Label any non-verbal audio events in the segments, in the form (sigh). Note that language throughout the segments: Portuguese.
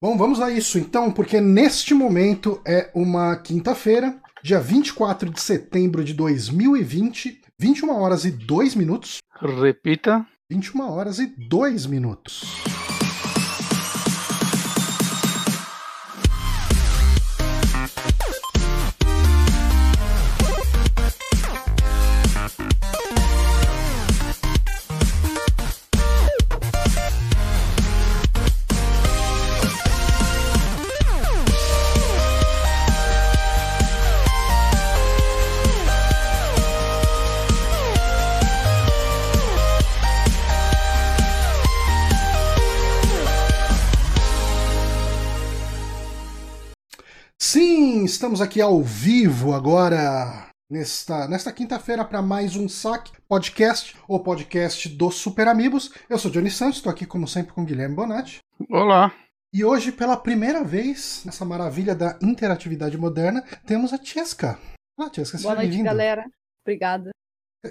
Bom, vamos a isso então, porque neste momento é uma quinta-feira, dia 24 de setembro de 2020, 21 horas e 2 minutos. Repita. 21 horas e 2 minutos. Estamos aqui ao vivo agora, nesta, nesta quinta-feira, para mais um saque podcast, o podcast dos Super Amigos. Eu sou Johnny Santos, estou aqui como sempre com Guilherme Bonatti. Olá. E hoje, pela primeira vez, nessa maravilha da interatividade moderna, temos a Tiesca. Olá, Tiesca, Boa noite, galera. Obrigada.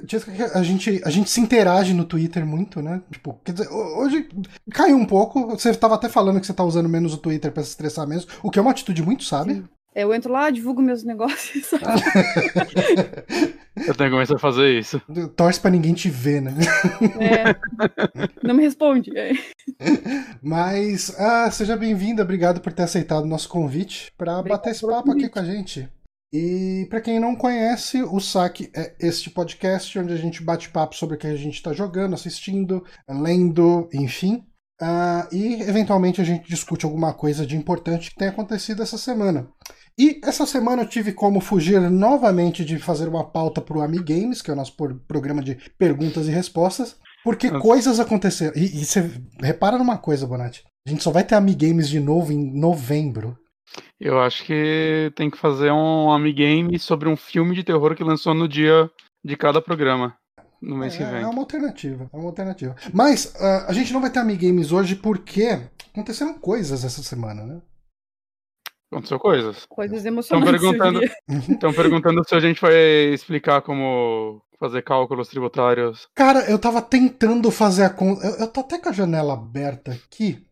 Tiesca, a gente, a gente se interage no Twitter muito, né? Tipo, quer dizer, hoje caiu um pouco. Você estava até falando que você está usando menos o Twitter para se estressar mesmo, o que é uma atitude muito sábia. Sim. Eu entro lá, divulgo meus negócios. (laughs) Eu tenho que começar a fazer isso. Torce pra ninguém te ver, né? É. Não me responde. É. Mas, ah, seja bem-vinda, obrigado por ter aceitado o nosso convite para bater esse papo aqui com a gente. E para quem não conhece, o Saque é este podcast onde a gente bate papo sobre o que a gente está jogando, assistindo, lendo, enfim. Uh, e eventualmente a gente discute alguma coisa de importante que tenha acontecido essa semana. E essa semana eu tive como fugir novamente de fazer uma pauta para o Amigames, que é o nosso programa de perguntas e respostas, porque Nossa. coisas aconteceram. E, e você repara numa coisa, Bonatti. A gente só vai ter Amigames de novo em novembro. Eu acho que tem que fazer um Amigame sobre um filme de terror que lançou no dia de cada programa. No mês é, que vem. É uma alternativa, é uma alternativa. Mas uh, a gente não vai ter Amigames hoje porque aconteceram coisas essa semana, né? Aconteceu coisas. Coisas emocionantes. Estão perguntando, estão perguntando se a gente vai explicar como fazer cálculos tributários. Cara, eu tava tentando fazer a conta. Eu, eu tô até com a janela aberta aqui.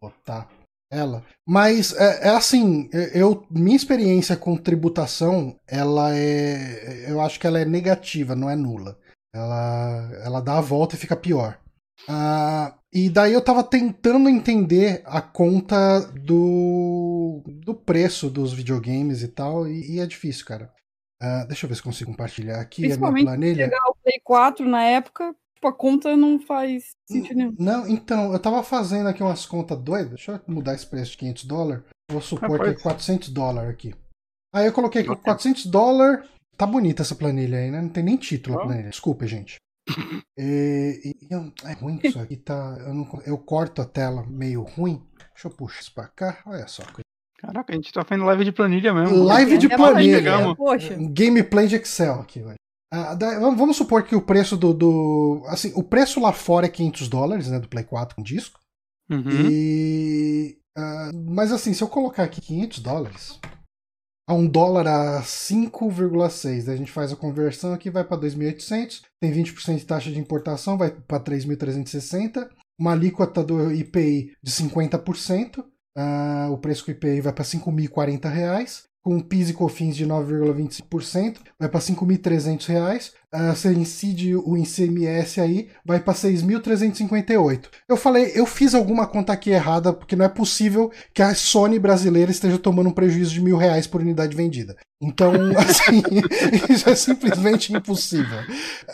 Botar ela. Mas é, é, assim, eu minha experiência com tributação, ela é, eu acho que ela é negativa, não é nula. Ela, ela dá a volta e fica pior. Uh, e daí eu tava tentando entender a conta do, do preço dos videogames e tal, e, e é difícil, cara. Uh, deixa eu ver se consigo compartilhar aqui a minha planilha. pegar o Play 4 na época, tipo, a conta não faz sentido nenhum. Não, então, eu tava fazendo aqui umas contas doidas. Deixa eu mudar esse preço de 500 dólares. Vou supor ah, que é 400 dólares aqui. Aí eu coloquei aqui 400 dólares. Tá bonita essa planilha aí, né? Não tem nem título a planilha. Desculpa, gente. (laughs) E, e, é ruim que isso aqui tá. Eu, não, eu, corto a tela meio ruim. Deixa eu puxar isso pra cá. Olha só. Caraca, a gente tá fazendo live de planilha mesmo. Live de planilha. Poxa. Gameplay de Excel aqui, ah, vamos supor que o preço do, do, Assim, o preço lá fora é 500 dólares, né? Do Play 4 um disco. Uhum. E. Uh, mas assim, se eu colocar aqui 500 dólares, a um dólar a 5,6. A gente faz a conversão aqui, vai para 2.800, tem 20% de taxa de importação, vai para 3.360, uma alíquota do IPI de 50%, uh, ah, o preço do IPI vai para 5.040 reais, com PIS e COFINS de 9,25%, vai para R$ 5.300. Uh, você incide o ICMS aí, vai para 6.358. Eu falei, eu fiz alguma conta aqui errada, porque não é possível que a Sony brasileira esteja tomando um prejuízo de mil reais por unidade vendida. Então, (laughs) assim, isso é simplesmente impossível.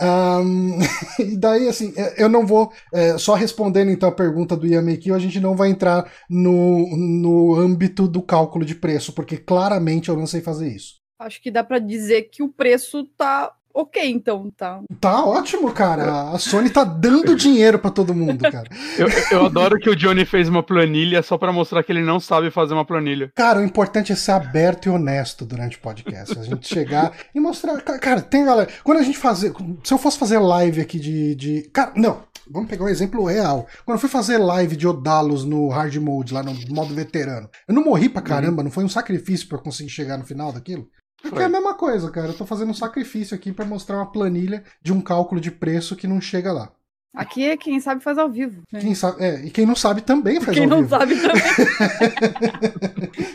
Um, (laughs) e daí, assim, é, eu não vou, é, só respondendo então a pergunta do Yamekio, a gente não vai entrar no, no âmbito do cálculo de preço, porque claramente eu não sei fazer isso. Acho que dá para dizer que o preço tá ok, então, tá. Tá ótimo, cara. A Sony tá dando dinheiro para todo mundo, cara. eu, eu adoro que o Johnny fez uma planilha só para mostrar que ele não sabe fazer uma planilha. Cara, o importante é ser aberto e honesto durante o podcast. A gente chegar e mostrar. Cara, tem galera. Quando a gente fazer. Se eu fosse fazer live aqui de. de... Cara, não. Vamos pegar um exemplo real. Quando eu fui fazer live de Odalos no hard mode, lá no modo veterano, eu não morri pra caramba, uhum. não foi um sacrifício para conseguir chegar no final daquilo? Porque é a mesma coisa, cara. Eu tô fazendo um sacrifício aqui para mostrar uma planilha de um cálculo de preço que não chega lá. Aqui é quem sabe faz ao vivo. Né? Quem sabe, é, e quem não sabe também faz quem ao vivo. Quem não sabe também.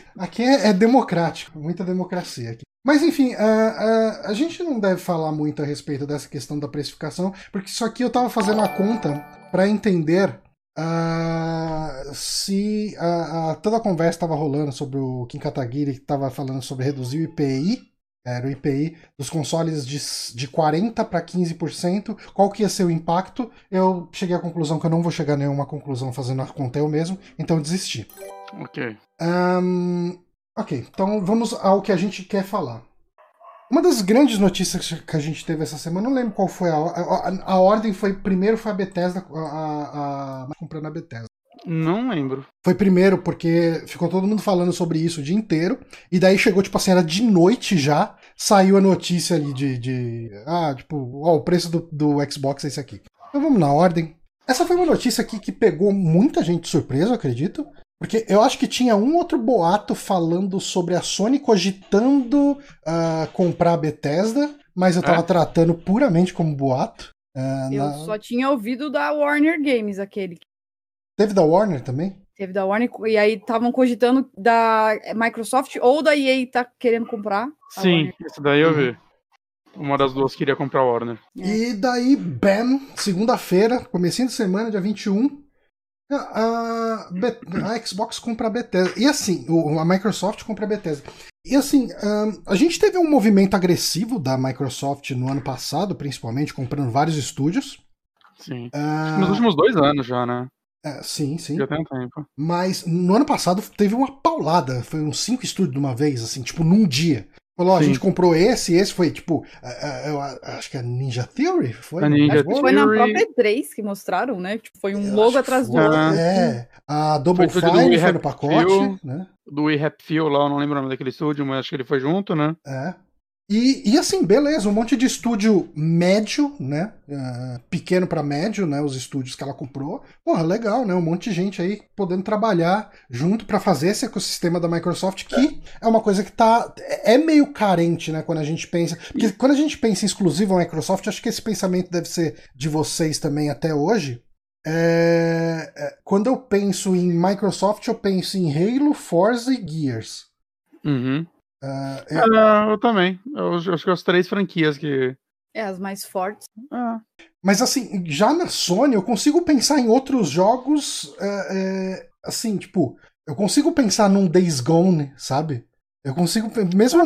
(laughs) aqui é, é, democrático, muita democracia aqui. Mas enfim, a, a, a gente não deve falar muito a respeito dessa questão da precificação, porque isso aqui eu estava fazendo a conta para entender Uh, se toda a conversa estava rolando sobre o Kim Kataguiri, que estava falando sobre reduzir o IPI, era o IPI dos consoles de, de 40% para 15%, qual que ia ser o impacto? Eu cheguei à conclusão que eu não vou chegar a nenhuma conclusão fazendo a conta eu mesmo, então eu desisti. Ok. Um, ok, então vamos ao que a gente quer falar. Uma das grandes notícias que a gente teve essa semana, não lembro qual foi a, a, a ordem, foi primeiro foi a Bethesda, a, a, comprando a Bethesda. Não lembro. Foi primeiro porque ficou todo mundo falando sobre isso o dia inteiro. E daí chegou, tipo assim, era de noite já. Saiu a notícia ali de. de ah, tipo, ó, o preço do, do Xbox é esse aqui. Então vamos na ordem. Essa foi uma notícia aqui que pegou muita gente de surpresa, eu acredito. Porque eu acho que tinha um outro boato falando sobre a Sony cogitando uh, comprar a Bethesda, mas eu tava é? tratando puramente como boato. Uh, eu na... só tinha ouvido da Warner Games, aquele. Teve da Warner também? Teve da Warner, e aí estavam cogitando da Microsoft ou da EA tá querendo comprar. Sim, isso daí eu vi. Uma das duas queria comprar a Warner. E daí, bam, segunda-feira, comecinho de semana, dia 21, a, a, Xbox compra a Bethesda. E assim, a Microsoft compra a Bethesda. E assim, a gente teve um movimento agressivo da Microsoft no ano passado, principalmente, comprando vários estúdios. Sim. Uh, Nos últimos dois anos já, né? É, sim, sim. Já tem um tempo. Mas no ano passado teve uma paulada. Foi uns cinco estúdios de uma vez, assim, tipo, num dia. Falou, a gente comprou esse, esse foi tipo, eu acho que a Ninja Theory foi. A Ninja Theory. Foi na própria 3 que mostraram, né? Tipo, foi um logo atrás do outro. É, a Double Fine foi no pacote, Feel, né? Do We Rap Feel lá, eu não lembro o nome daquele estúdio, mas acho que ele foi junto, né? É. E, e assim, beleza, um monte de estúdio médio, né? Uh, pequeno para médio, né? Os estúdios que ela comprou. Porra, legal, né? Um monte de gente aí podendo trabalhar junto para fazer esse ecossistema da Microsoft, que é. é uma coisa que tá. É meio carente, né? Quando a gente pensa. Porque quando a gente pensa em exclusivo a Microsoft, acho que esse pensamento deve ser de vocês também até hoje. É, é, quando eu penso em Microsoft, eu penso em Halo, Forza e Gears. Uhum. Uh, é... ah, eu também. Eu, acho que as três franquias que. É, as mais fortes. Ah. Mas assim, já na Sony eu consigo pensar em outros jogos. É, é, assim, tipo, eu consigo pensar num Days Gone, sabe? Eu consigo, mesmo.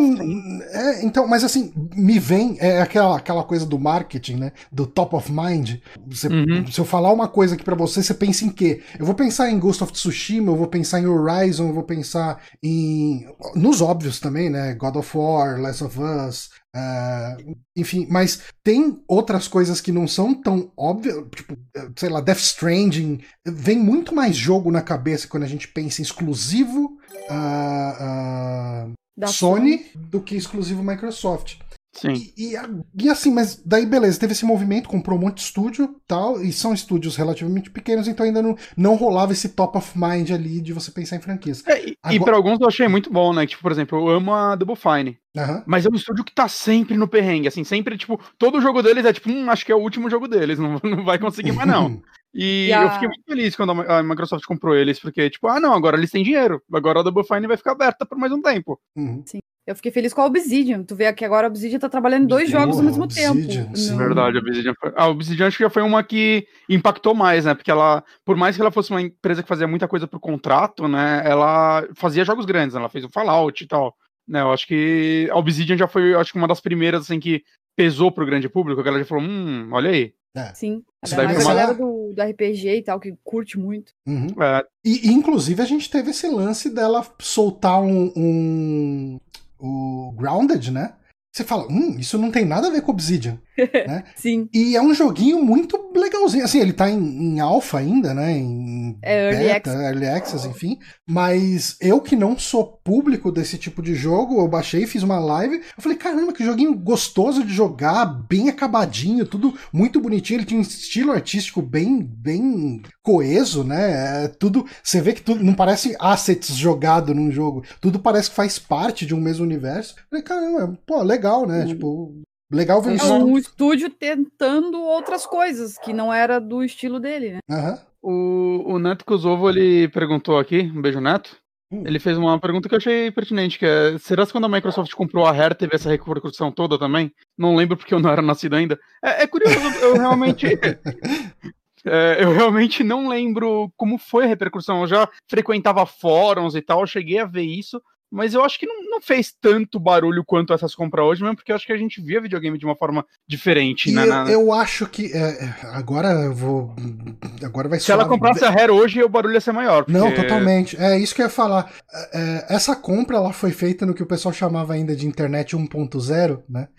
É, então, mas assim, me vem. É aquela, aquela coisa do marketing, né? Do top of mind. Você, uhum. Se eu falar uma coisa aqui para você, você pensa em quê? Eu vou pensar em Ghost of Tsushima, eu vou pensar em Horizon, eu vou pensar em. Nos óbvios também, né? God of War, Last of Us, Uh, enfim, mas tem outras coisas que não são tão óbvias, tipo, sei lá, Death Stranding. Vem muito mais jogo na cabeça quando a gente pensa em exclusivo uh, uh, Sony, Sony do que exclusivo Microsoft. Sim. E, e, e, assim, mas daí beleza, teve esse movimento, comprou um monte de estúdio tal, e são estúdios relativamente pequenos, então ainda não, não rolava esse top of mind ali de você pensar em franquias. É, e, Agora... e para alguns eu achei muito bom, né? Tipo, por exemplo, eu amo a Double Fine. Uhum. Mas é um estúdio que tá sempre no perrengue, assim, sempre, tipo, todo jogo deles é tipo, hum, acho que é o último jogo deles, (laughs) não, não vai conseguir mais não. (laughs) E, e a... eu fiquei muito feliz quando a Microsoft comprou eles, porque, tipo, ah, não, agora eles têm dinheiro, agora a Double Fine vai ficar aberta por mais um tempo. Uhum. Sim. Eu fiquei feliz com a Obsidian. Tu vê que agora a Obsidian tá trabalhando em dois jogos ao mesmo Obsidian, tempo. Sim. Verdade, a Obsidian, foi... a Obsidian acho que já foi uma que impactou mais, né? Porque ela, por mais que ela fosse uma empresa que fazia muita coisa pro contrato, né? Ela fazia jogos grandes, né? ela fez o Fallout e tal. Né, eu acho que a Obsidian já foi, acho que uma das primeiras assim que pesou pro grande público, que ela já falou, hum, olha aí. É. Sim. A, a galera do, do, RPG e tal, que curte muito. Uhum. É. E, inclusive, a gente teve esse lance dela soltar um, um o Grounded, né? Você fala, hum, isso não tem nada a ver com Obsidian. (laughs) né? Sim. E é um joguinho muito legalzinho. Assim, ele tá em, em alpha ainda, né? Em é, beta, early, access. early access, enfim. Mas eu que não sou público desse tipo de jogo, eu baixei, fiz uma live. Eu falei, caramba, que joguinho gostoso de jogar, bem acabadinho, tudo muito bonitinho. Ele tinha um estilo artístico bem, bem coeso, né? É, tudo. Você vê que tudo não parece assets jogado num jogo. Tudo parece que faz parte de um mesmo universo. Eu falei, caramba, pô, legal, né? Uhum. Tipo, Legal ver é isso. Um estúdio tentando outras coisas que não era do estilo dele, né? Uhum. O, o Neto Kosovo, ele perguntou aqui, um beijo, Neto. Hum. Ele fez uma pergunta que eu achei pertinente, que é, será que quando a Microsoft comprou a Rare teve essa repercussão toda também? Não lembro porque eu não era nascido ainda. É, é curioso, eu realmente... (laughs) É, eu realmente não lembro como foi a repercussão. Eu já frequentava fóruns e tal, cheguei a ver isso, mas eu acho que não, não, fez tanto barulho quanto essas compras hoje, mesmo porque eu acho que a gente via videogame de uma forma diferente, né? Eu, na... eu acho que. É, é, agora eu vou. Agora vai Se ela comprasse a Rare hoje, o barulho ia ser maior. Porque... Não, totalmente. É isso que eu ia falar. É, é, essa compra ela foi feita no que o pessoal chamava ainda de internet 1.0, né?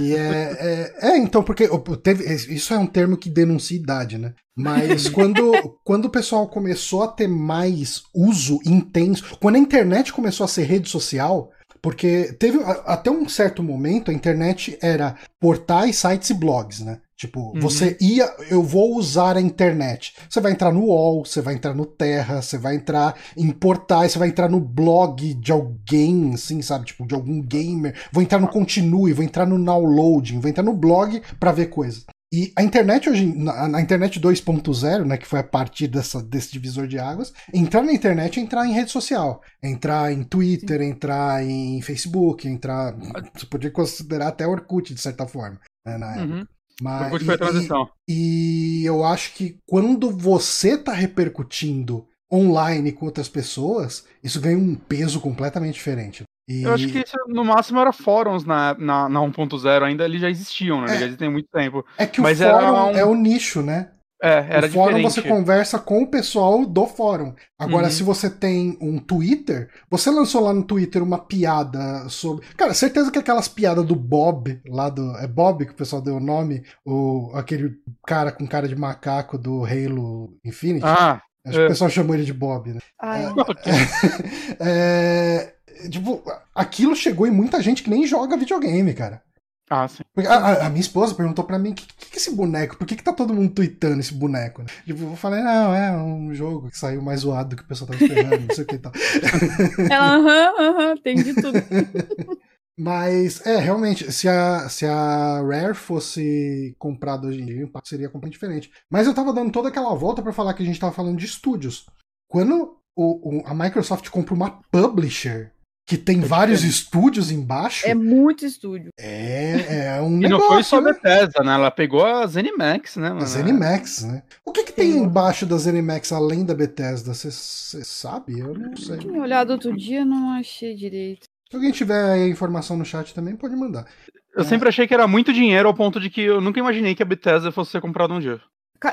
E é, é, é, então, porque teve, isso é um termo que denuncia idade, né? Mas (laughs) quando, quando o pessoal começou a ter mais uso intenso, quando a internet começou a ser rede social, porque teve até um certo momento a internet era portais, sites e blogs, né? Tipo, uhum. você ia, eu vou usar a internet. Você vai entrar no UOL, você vai entrar no Terra, você vai entrar em portais, você vai entrar no blog de alguém, assim, sabe? Tipo, de algum gamer. Vou entrar no Continue, vou entrar no Downloading, vou entrar no blog para ver coisas. E a internet hoje, na, na internet 2.0, né, que foi a partir dessa, desse divisor de águas, entrar na internet é entrar em rede social, entrar em Twitter, Sim. entrar em Facebook, entrar. Você podia considerar até Orkut, de certa forma, né, na uhum. época. Mas, Orkut foi a transição. E, e eu acho que quando você está repercutindo online com outras pessoas, isso ganha um peso completamente diferente. E... Eu acho que isso, no máximo era fóruns na, na, na 1.0, ainda eles já existiam, né? É, eles já existem há muito tempo. É que Mas o fórum um... é o nicho, né? É, era o fórum diferente. você conversa com o pessoal do fórum. Agora, uhum. se você tem um Twitter, você lançou lá no Twitter uma piada sobre. Cara, certeza que aquelas piadas do Bob, lá do. É Bob que o pessoal deu o nome? O, aquele cara com cara de macaco do Halo Infinite. Ah. Acho é. que o pessoal chamou ele de Bob, né? Ai. É, (laughs) é, tipo, aquilo chegou em muita gente que nem joga videogame, cara. Ah, sim. A, a, minha esposa perguntou para mim: o que, que, é esse boneco? Por que, que tá todo mundo tweetando esse boneco? Tipo, eu falei: não, é um jogo que saiu mais zoado do que o pessoal tava esperando, não sei o que e tal. (laughs) Ela, aham, aham, entendi tudo. (laughs) Mas, é, realmente, se a, se a Rare fosse comprada hoje em dia, o impacto seria completamente diferente. Mas eu tava dando toda aquela volta para falar que a gente tava falando de estúdios. Quando o, o, a Microsoft compra uma publisher que tem é vários estúdios embaixo. É muito estúdio. É, é um e (laughs) negócio. E não foi só a né? Bethesda, né? Ela pegou a ZeniMax, né? Mano? A ZeniMax, né? O que, que tem, tem embaixo da ZeniMax além da Bethesda? Você sabe? Eu não sei. Eu tinha olhado outro dia, não achei direito. Se alguém tiver a informação no chat também, pode mandar. Eu é. sempre achei que era muito dinheiro ao ponto de que eu nunca imaginei que a Bethesda fosse ser comprada um dia.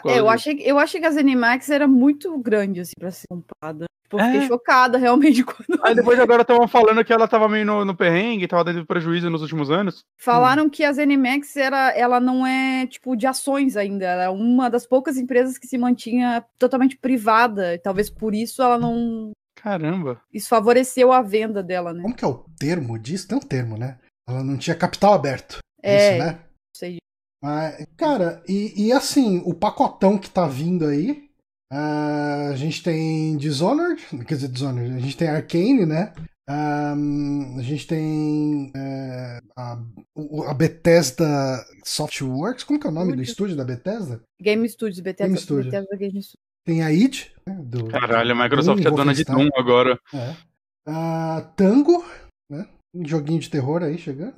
Eu achei, eu achei que a ZeniMax era muito grande, assim, pra ser comprada. Tipo, eu fiquei é. chocada, realmente. (laughs) Quando... Aí depois agora estavam falando que ela tava meio no, no perrengue, tava dando prejuízo nos últimos anos. Falaram hum. que a ZeniMax, era, ela não é, tipo, de ações ainda. Ela é uma das poucas empresas que se mantinha totalmente privada. E talvez por isso ela não... Caramba. Isso favoreceu a venda dela, né? Como que é o termo disso? Tem um termo, né? Ela não tinha capital aberto. É, isso, né? Mas, cara, e, e assim, o pacotão que tá vindo aí. Uh, a gente tem Dishonored, quer dizer, Dishonored, a gente tem Arcane, né? Um, a gente tem uh, a, a, Bethesda Softworks, como que é o nome do estúdio da Bethesda? Game Studios, Bethesda Game, Studio. Bethesda Game Studios. Tem a id, né, do, Caralho, a Microsoft Doom, é dona de Doom agora. É. Uh, Tango, né? Um joguinho de terror aí chegando.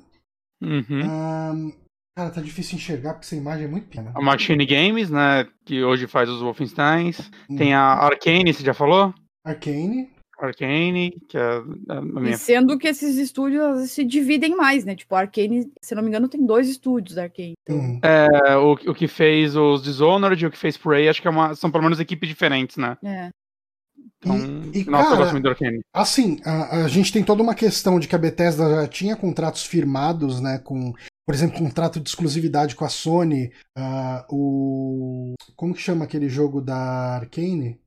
Uhum. Cara, tá difícil enxergar porque essa imagem é muito pequena. A Machine Games, né? Que hoje faz os Wolfensteins. Hum. Tem a Arcane, você já falou? Arcane. Arcane, que é a minha... E sendo que esses estúdios se dividem mais, né? Tipo, a Arcane, se não me engano, tem dois estúdios da Arcane. Então... Uhum. É, o, o que fez os Dishonored e o que fez Prey, acho que é uma, são pelo menos equipes diferentes, né? É. Então, e, e nossa, cara, eu gosto muito. Assim, a, a, gente tem toda uma questão de que a Bethesda já tinha contratos firmados, né, com por exemplo, contrato de exclusividade com a Sony, uh, o. Como que chama aquele jogo da Arcane?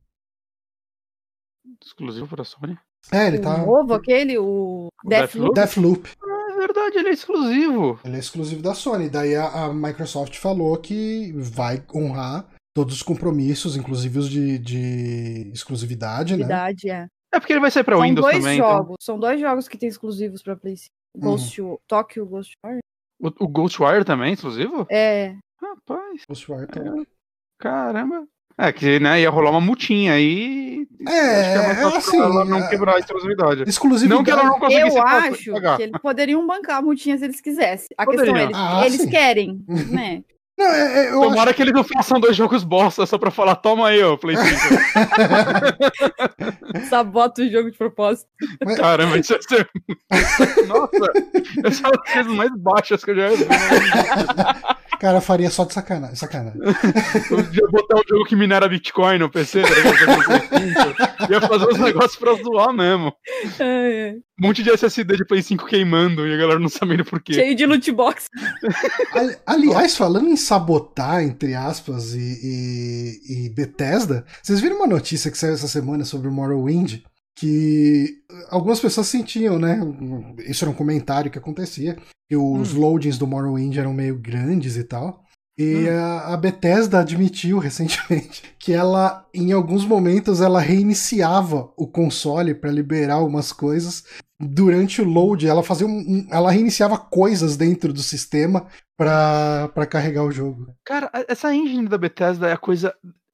Exclusivo para a Sony? É, ele tá. O novo, aquele, o Deathloop. Deathloop. É verdade, ele é exclusivo. Ele é exclusivo da Sony. Daí a, a Microsoft falou que vai honrar todos os compromissos, inclusive os de, de exclusividade, exclusividade né? É. é porque ele vai sair para Windows dois também. Jogos, então. São dois jogos que tem exclusivos para PlayStation. Ghost uhum. Tokyo Ghost War. O, o Ghostwire também, exclusivo? É. Rapaz. Ghostwire também. É. Caramba. É, que né, ia rolar uma multinha aí. É, é, é assim. Ela não é, quebrar a exclusividade. Exclusividade. Não que ela não conseguisse Eu acho pagar. que eles poderiam bancar a multinha se eles quisessem. A Poderiam. questão é, eles, ah, eles querem, (laughs) né? Não, é, é, Tomara acho... que eles não façam dois jogos bosta só pra falar, toma aí, ô Play 5. (laughs) Sabota o jogo de propósito. Mas... Caramba, isso ia ser. (laughs) Nossa, essa é uma das coisas mais baixas que eu já vi. (laughs) Cara, faria só de sacanagem. sacanagem. (laughs) Podia botar um jogo que minera Bitcoin no PC, tá Ia fazer uns negócios pra zoar mesmo. É, é. Um monte de SSD de Play 5 queimando e a galera não sabendo por quê. Cheio de loot box. Aliás, falando em sabotar, entre aspas, e, e, e Bethesda, vocês viram uma notícia que saiu essa semana sobre o Morrowind? Que algumas pessoas sentiam, né? Isso era um comentário que acontecia, que os hum. loadings do Morrowind eram meio grandes e tal. E hum. a, a Bethesda admitiu (laughs) recentemente que ela, em alguns momentos, ela reiniciava o console para liberar umas coisas durante o load. Ela fazia um, ela reiniciava coisas dentro do sistema para carregar o jogo. Cara, essa engine da Bethesda é a coisa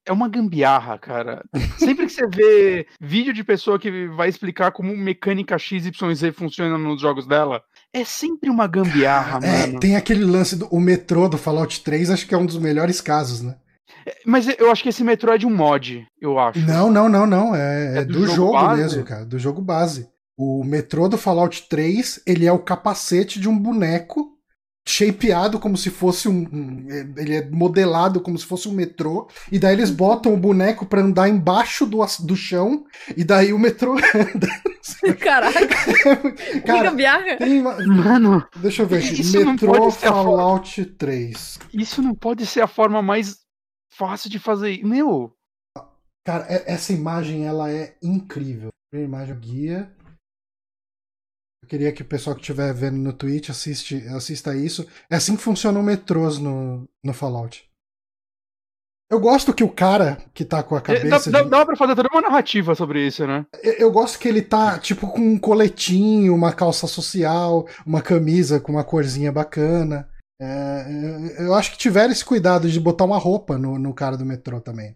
é uma gambiarra, cara. Sempre que você vê (laughs) vídeo de pessoa que vai explicar como mecânica XYZ funciona nos jogos dela, é sempre uma gambiarra, é, mano. Tem aquele lance do o metrô do Fallout 3, acho que é um dos melhores casos, né? É, mas eu acho que esse metrô é de um mod, eu acho. Não, não, não, não. É, é do, do, jogo, jogo mesmo, cara. Do jogo base. O metrô do Fallout 3, ele é o capacete de um boneco shapeado como se fosse um, um, Ele é modelado como se fosse um metrô. E daí eles botam o boneco pra andar embaixo do, do chão. E daí o metrô (laughs) anda. Caraca. (laughs) Cara, tem uma... Mano. Deixa eu ver aqui. Metrô Fallout forma... 3. Isso não pode ser a forma mais fácil de fazer. Meu. Cara, é, essa imagem ela é incrível. A imagem guia queria que o pessoal que estiver vendo no Twitch assiste, assista isso. É assim que funcionam metrôs no, no Fallout. Eu gosto que o cara que tá com a é, cabeça. Dá, de... dá pra fazer toda uma narrativa sobre isso, né? Eu, eu, gosto que ele tá, tipo, com um coletinho, uma calça social, uma camisa com uma corzinha bacana. É, eu acho que tiveram esse cuidado de botar uma roupa no, no cara do metrô também.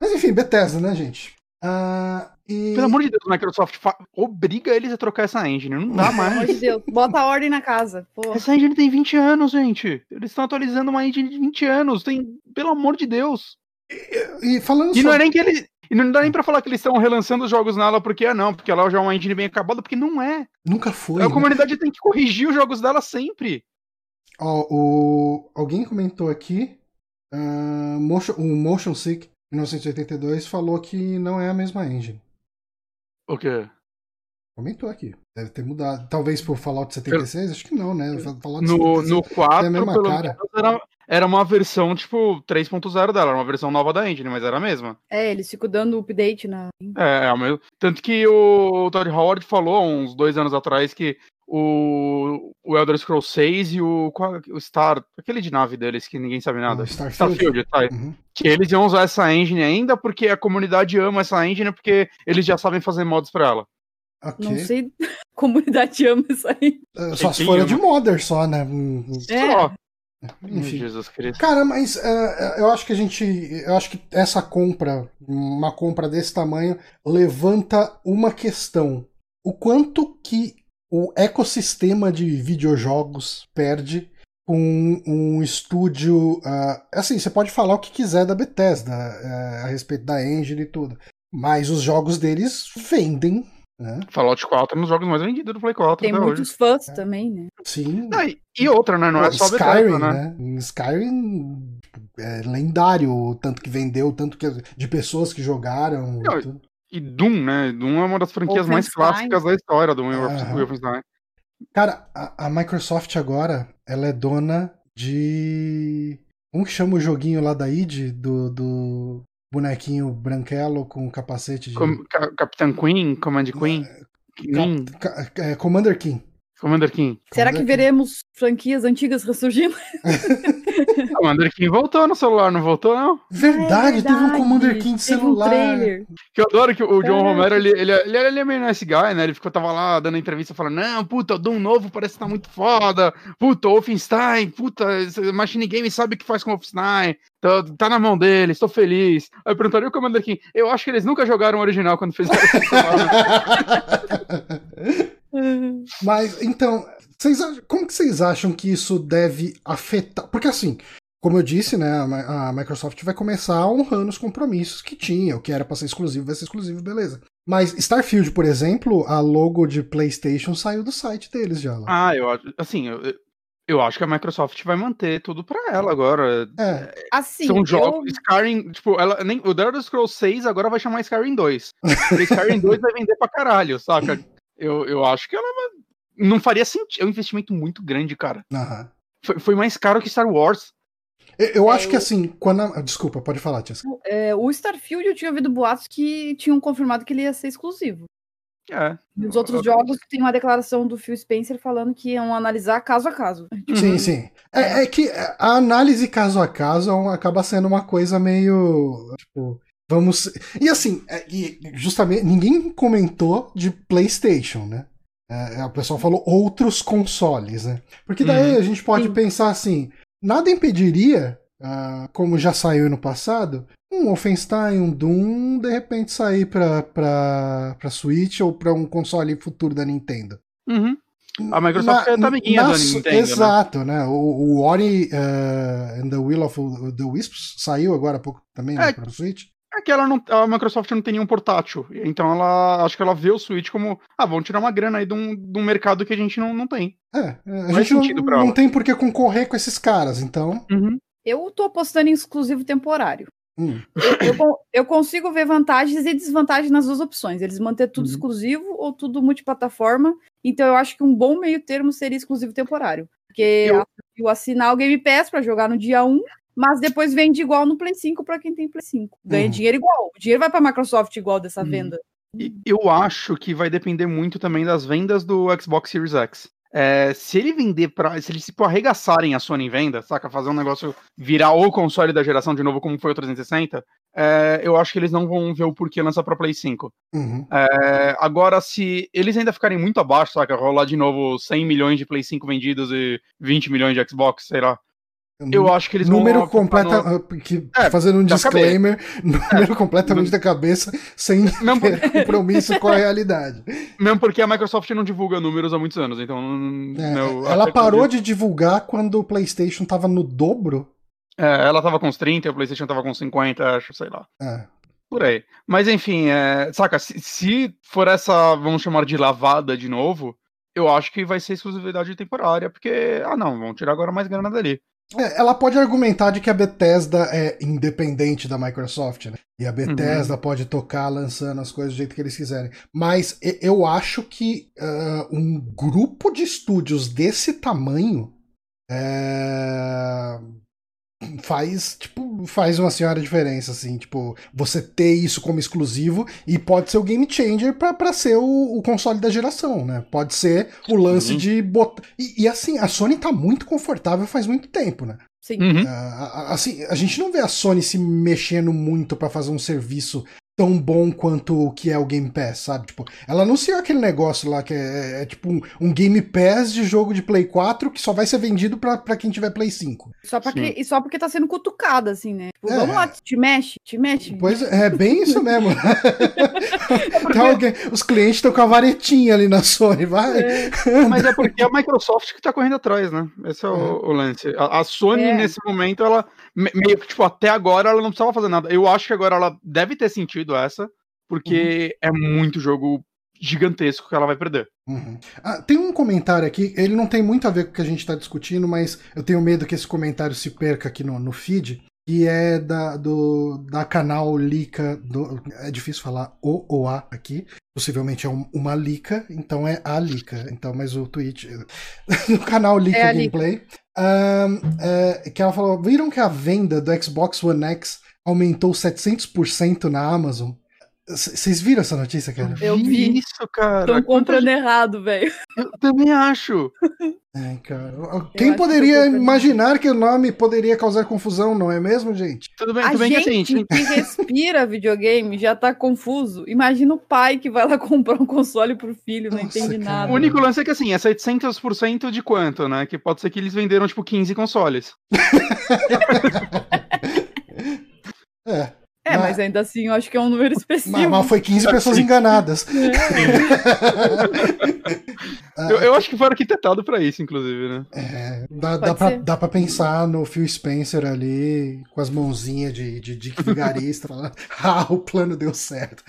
Mas enfim, Bethesda, né, gente? Uh, e... Pelo amor de Deus, Microsoft obriga eles a trocar essa engine. Não dá mais. Pelo amor de Deus, bota a ordem na casa. Porra. Essa engine tem 20 anos, gente. Eles estão atualizando uma engine de 20 anos. Tem, pelo amor de Deus. E, e falando E só... não é nem que eles. E não dá nem pra falar que eles estão relançando os jogos nela porque é não, porque ela já é uma engine bem acabada, porque não é. Nunca foi. A né? comunidade tem que corrigir os jogos dela sempre. Ó, o... alguém comentou aqui. Uh, motion, o Motion Sick 1982 falou que não é a mesma engine. O quê? Comentou aqui. Deve ter mudado. Talvez por Fallout 76? Eu... Acho que não, né? Fallout no, no 4, é a mesma cara. Era, era uma versão, tipo, 3.0 dela. Era uma versão nova da engine, mas era a mesma. É, eles ficam dando update na... É, é o mesmo. Tanto que o Todd Howard falou uns dois anos atrás que o, o Elder Scrolls 6 e o, qual, o Star, aquele de nave deles que ninguém sabe nada. Starfield. Starfield tá? Uhum. Que eles iam usar essa engine ainda porque a comunidade ama essa engine porque eles já sabem fazer mods pra ela. Okay. Não sei, (laughs) a comunidade ama essa engine. Uh, só se for de modder só, né? Hum, hum. É. Só. Enfim. Jesus Cristo. Cara, mas uh, eu acho que a gente. Eu acho que essa compra, uma compra desse tamanho, levanta uma questão. O quanto que o ecossistema de videojogos perde com um estúdio. Uh, assim, você pode falar o que quiser da Bethesda uh, a respeito da engine e tudo, mas os jogos deles vendem. Né? Fallout 4 é um dos jogos mais vendidos do Play 4. Tem muitos hoje. fãs é. também, né? Sim. Ah, e, e, outra, né? Não é só Skyrim, Bethesda, né? né? Skyrim é lendário, o tanto que vendeu, tanto que de pessoas que jogaram. Não, e, Doom, né? Doom é uma das franquias mais clássicas da história do Wolfenstein. Cara, a, a, Microsoft agora, ela é dona de. Como que chama o joguinho lá da id? Do, do bonequinho branquelo com capacete de. Com, Capitão Queen? Command Queen? Uh, Ca, é, Commander King. Commander King. Será que veremos franquias antigas ressurgindo? (laughs) Commander King voltou no celular, não voltou, não? Verdade, é verdade. teve um Commander King de celular. Um que eu adoro que o John é. Romero, ele, ele, ele, ele, é meio nice guy, né? Ele ficou, tava lá dando entrevista falando: Não, puta, o Doom novo parece que tá muito foda. Puta, Wolfenstein, puta, Machine Game sabe o que faz com Wolfenstein. Tá, tá na mão deles, estou feliz. Aí perguntaria o Commander King. Eu acho que eles nunca jogaram o original quando fizeram (laughs) (laughs) (laughs) Mas, então, vocês, como que vocês acham que isso deve afetar? Porque assim, como eu disse, né, a Microsoft vai começar honrando os compromissos que tinha, o que era para ser exclusivo vai ser exclusivo, beleza. Mas Starfield, por exemplo, a logo de PlayStation saiu do site deles já. Lá. Ah, eu acho, assim, eu, eu acho que a Microsoft vai manter tudo para ela agora. É. Assim, São jogos. Eu... Skyrim, tipo, ela, nem, o The Elder Scrolls 6 agora vai chamar Skyrim 2. (laughs) o Skyrim 2 vai vender pra caralho, saca? Eu, eu acho que ela não faria sentido. É um investimento muito grande, cara. Uhum. Foi, foi mais caro que Star Wars. Eu, eu é, acho que assim, quando. A... Desculpa, pode falar, Tia. É, o Starfield eu tinha ouvido boatos que tinham confirmado que ele ia ser exclusivo. É. E os outros jogos tem uma declaração do Phil Spencer falando que iam analisar caso a caso. Sim, sim. É, é que a análise caso a caso acaba sendo uma coisa meio. Tipo, vamos. E assim, é, justamente, ninguém comentou de PlayStation, né? É, o pessoal falou outros consoles, né? Porque daí uhum. a gente pode Sim. pensar assim: nada impediria, uh, como já saiu no passado, um Wolfenstein, um Doom, de repente sair pra, pra, pra Switch ou pra um console futuro da Nintendo. Uhum. A Microsoft na, é amiguinha na, da Nintendo. Né? Exato, né? né? O, o Ori uh, and the Will of the Wisps saiu agora há pouco também né, é, né, pra Switch. É que ela não, a Microsoft não tem nenhum portátil. Então ela acho que ela vê o Switch como, ah, vamos tirar uma grana aí de um, de um mercado que a gente não, não tem. É, a gente não, não tem por que concorrer com esses caras, então. Uhum. Eu tô apostando em exclusivo temporário. Hum. Eu, eu, eu, consigo ver vantagens e desvantagens nas duas opções. Eles manter tudo uhum. exclusivo ou tudo multiplataforma. Então eu acho que um bom meio termo seria exclusivo temporário. Porque eu, eu assinar o Game Pass para jogar no dia 1 mas depois vende igual no Play 5 para quem tem Play 5. Ganha uhum. dinheiro igual. O dinheiro vai para a Microsoft igual dessa uhum. venda. eu acho que vai depender muito também das vendas do Xbox Series X. É, se ele vender para. Se eles tipo, arregaçarem a Sony em venda, saca? Fazer um negócio virar o console da geração de novo, como foi o 360, é, eu acho que eles não vão ver o porquê lançar pra Play 5. Uhum. É, agora, se eles ainda ficarem muito abaixo, saca? Rolar de novo 100 milhões de Play 5 vendidos e 20 milhões de Xbox, sei lá. Eu acho que eles número vão. Completa, no... que, é, fazendo um disclaimer, (laughs) número é. completamente da cabeça, sem não, compromisso com a realidade. (laughs) Mesmo porque a Microsoft não divulga números há muitos anos, então. É, ela parou de divulgar quando o PlayStation tava no dobro. É, ela tava com uns 30, o PlayStation tava com 50, acho, sei lá. É. Por aí. Mas enfim, é, saca, se, se for essa, vamos chamar de lavada de novo, eu acho que vai ser exclusividade temporária, porque, ah não, vamos tirar agora mais grana dali. É, ela pode argumentar de que a Bethesda é independente da Microsoft, né? E a Bethesda uhum. pode tocar lançando as coisas do jeito que eles quiserem. Mas eu acho que uh, um grupo de estúdios desse tamanho é, faz, tipo, faz uma senhora diferença, assim, tipo, você ter isso como exclusivo e pode ser o game changer para ser o, o, console da geração, né? Pode ser o lance uhum. de botar. E, e, assim, a Sony tá muito confortável faz muito tempo, né? Sim. Uhum. Uh, assim, a gente não vê a Sony se mexendo muito para fazer um serviço tão bom quanto o que é o Game Pass, sabe? Tipo, ela anunciou aquele negócio lá que é, é, é tipo um, um, Game Pass de jogo de Play 4 que só vai ser vendido pra, pra quem tiver Play 5. Só que, e só porque tá sendo cutucada, assim, né? Tipo, é. vamos lá, te mexe, te mexe. Pois é, é bem isso mesmo. porque... (laughs) (laughs) alguém, os clientes estão com a varetinha ali na Sony, vai. É. Mas é porque é a Microsoft que tá correndo atrás, né? Esse é o, é. o lance. A, a Sony, nesse momento, ela meio que, tipo, até agora ela não precisava fazer nada. Eu acho que agora ela deve ter sentido essa, porque uhum. é muito jogo gigantesco que ela vai perder. Uhum. Ah, tem um comentário aqui, ele não tem muito a ver com o que a gente está discutindo, mas eu tenho medo que esse comentário se perca aqui no, no feed, que é da, do, da canal Lica, do, é difícil falar o ou a aqui, possivelmente é um, uma Lica, então é a Lica, então, mas o tweet, no (laughs) canal Lica é Gameplay, um, é, que ela falou: viram que a venda do Xbox One X aumentou 700% na Amazon? Vocês viram essa notícia, cara? Eu vi isso, cara. Estão comprando Quantas... errado, velho. Eu também acho. (laughs) É, cara. Quem poderia imaginar que o nome poderia causar confusão, não é mesmo, gente? Tudo bem, tudo bem que assim. que respira (laughs) videogame já tá confuso. Imagina o pai que vai lá (laughs) comprar um console pro filho, não Nossa, entende cara. nada. O único lance é que assim, é 700% de quanto, né? Que pode ser que eles venderam tipo 15 consoles. é. É, mas, mas, ainda assim eu acho que é um número expressivo. Mas, mas foi 15 pessoas enganadas. É. (laughs) eu, eu, acho que foi arquitetado para isso, inclusive, né? É, dá, dá, pra, dá pra pensar no Phil Spencer ali, com as mãozinhas de, de Dick Vigarista, (laughs) falando, ah, o plano deu certo.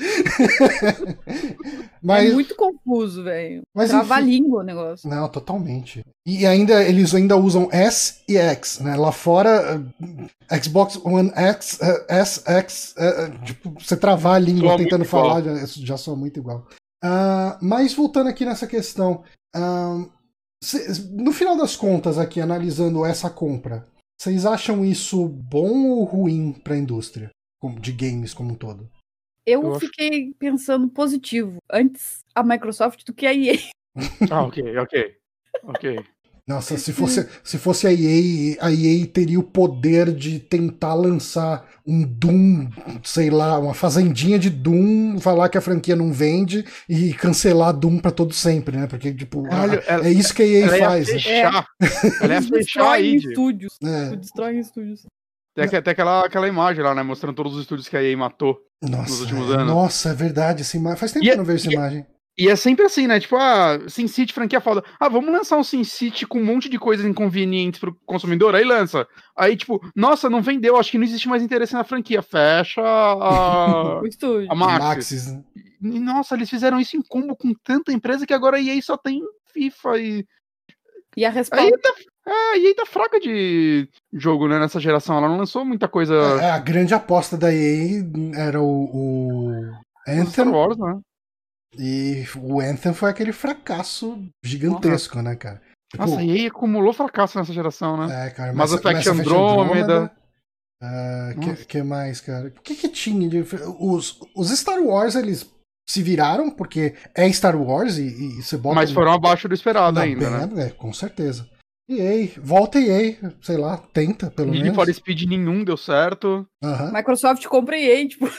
(laughs) mas, é muito confuso, velho. Trava a língua o negócio. Não, totalmente. E ainda eles ainda usam S e X, né? Lá fora, uh, Xbox One X, uh, S, X, uh, tipo, você travar a língua soa tentando falar, já, já soa muito igual. Uh, mas voltando aqui nessa questão, uh, cê, no final das contas, aqui analisando essa compra, vocês acham isso bom ou ruim para a indústria de games como um todo? Eu, Eu fiquei acho... pensando positivo antes a Microsoft do que a EA. ah, ok, ok. Ok. Nossa, se fosse, se fosse a EA, a EA teria o poder de tentar lançar um Doom, sei lá, uma fazendinha de Doom, falar que a franquia não vende e cancelar Doom para todo sempre, né? Porque, tipo, Olha, a, ela, é isso que a EA ela faz. Ia né? fechar. Né? Ela ia (laughs) fechar em estúdios. É. Destrói em estúdios. Tem, até aquela, aquela imagem lá, né? Mostrando todos os estúdios que a EA matou nossa, nos últimos anos. Nossa, é verdade. Essa imagem. Faz tempo que eu não vejo essa imagem. E é sempre assim, né? Tipo, ah, SimCity, franquia foda. Ah, vamos lançar um SimCity com um monte de coisas inconvenientes pro consumidor, aí lança. Aí, tipo, nossa, não vendeu, acho que não existe mais interesse na franquia. Fecha a, (laughs) a Maxis. Maxis né? E, nossa, eles fizeram isso em combo com tanta empresa que agora a EA só tem FIFA e... E a resposta... Aí tá, é, a EA tá fraca de jogo, né, nessa geração. Ela não lançou muita coisa... É, a grande aposta da EA era o... o... Anthem, Star Wars, né? E o Anthem foi aquele fracasso gigantesco, Nossa. né, cara? Tipo, Nossa, e aí acumulou fracasso nessa geração, né? É, cara. Mass, Mass Effect Andromeda. O uh, que, que, mais, cara? O que, que tinha de... Os, os Star Wars, eles se viraram, porque é Star Wars e, e você bota... Mas foram abaixo do esperado ainda, né? É, com certeza. EA, volta EA, sei lá, tenta pelo Need menos. for Speed nenhum deu certo. Uhum. Microsoft compra EA, tipo... (laughs)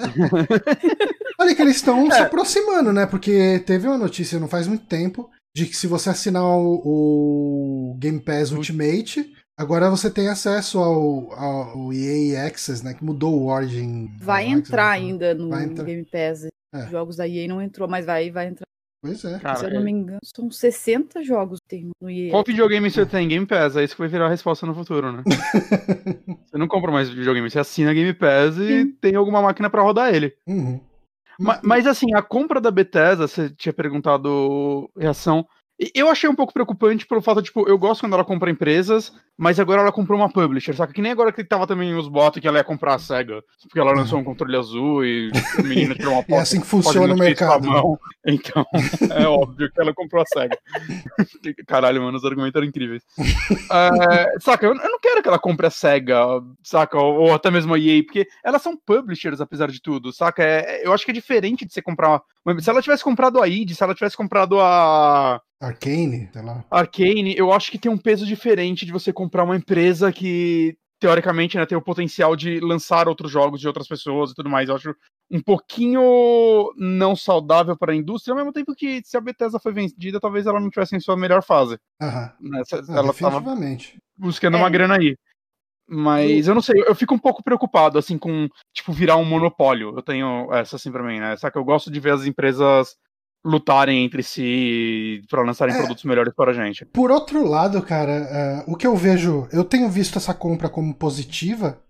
(laughs) Olha que eles estão (laughs) é. se aproximando, né? Porque teve uma notícia não faz muito tempo de que se você assinar o, o Game Pass Ultimate, agora você tem acesso ao, ao EA Access, né? Que mudou o Origin. Vai entrar Access, ainda no entrar. Game Pass. É. Jogos da EA não entrou, mas vai, vai entrar. Pois é. Cara, Se eu não me engano, são 60 jogos que tem no EA. Qual videogame você tem? Game Pass, é isso que vai virar a resposta no futuro, né? (laughs) você não compra mais videogame, você assina Game Pass e Sim. tem alguma máquina para rodar ele. Uhum. Mas, mas, assim, a compra da Bethesda, você tinha perguntado reação. Eu achei um pouco preocupante pelo fato, tipo, eu gosto quando ela compra empresas, mas agora ela comprou uma publisher, saca? Que nem agora que tava também os botos que ela ia comprar a SEGA, porque ela lançou um controle azul e a menina tirou uma (laughs) foto. É assim que funciona o mercado. Então, (laughs) é óbvio que ela comprou a SEGA. (laughs) Caralho, mano, os argumentos eram incríveis. É, saca, eu, não quero que ela compre a SEGA, saca? Ou, até mesmo a EA, porque elas são publishers, apesar de tudo, saca? É, eu acho que é diferente de você comprar uma... Se ela tivesse comprado a id, se ela tivesse comprado a Arcane, sei lá. Arcane, eu acho que tem um peso diferente de você comprar uma empresa que, teoricamente, né, tem o potencial de lançar outros jogos de outras pessoas e tudo mais. Eu acho um pouquinho não saudável para a indústria, ao mesmo tempo que se a Bethesda foi vendida, talvez ela não tivesse em sua melhor fase. Aham. Né? Ela definitivamente. buscando é. uma grana aí. Mas eu não sei, eu fico um pouco preocupado, assim, com, tipo, virar um monopólio. Eu tenho essa, assim, pra mim, né? Só que eu gosto de ver as empresas lutarem entre si para lançarem é, produtos melhores para a gente. Por outro lado, cara, uh, o que eu vejo, eu tenho visto essa compra como positiva,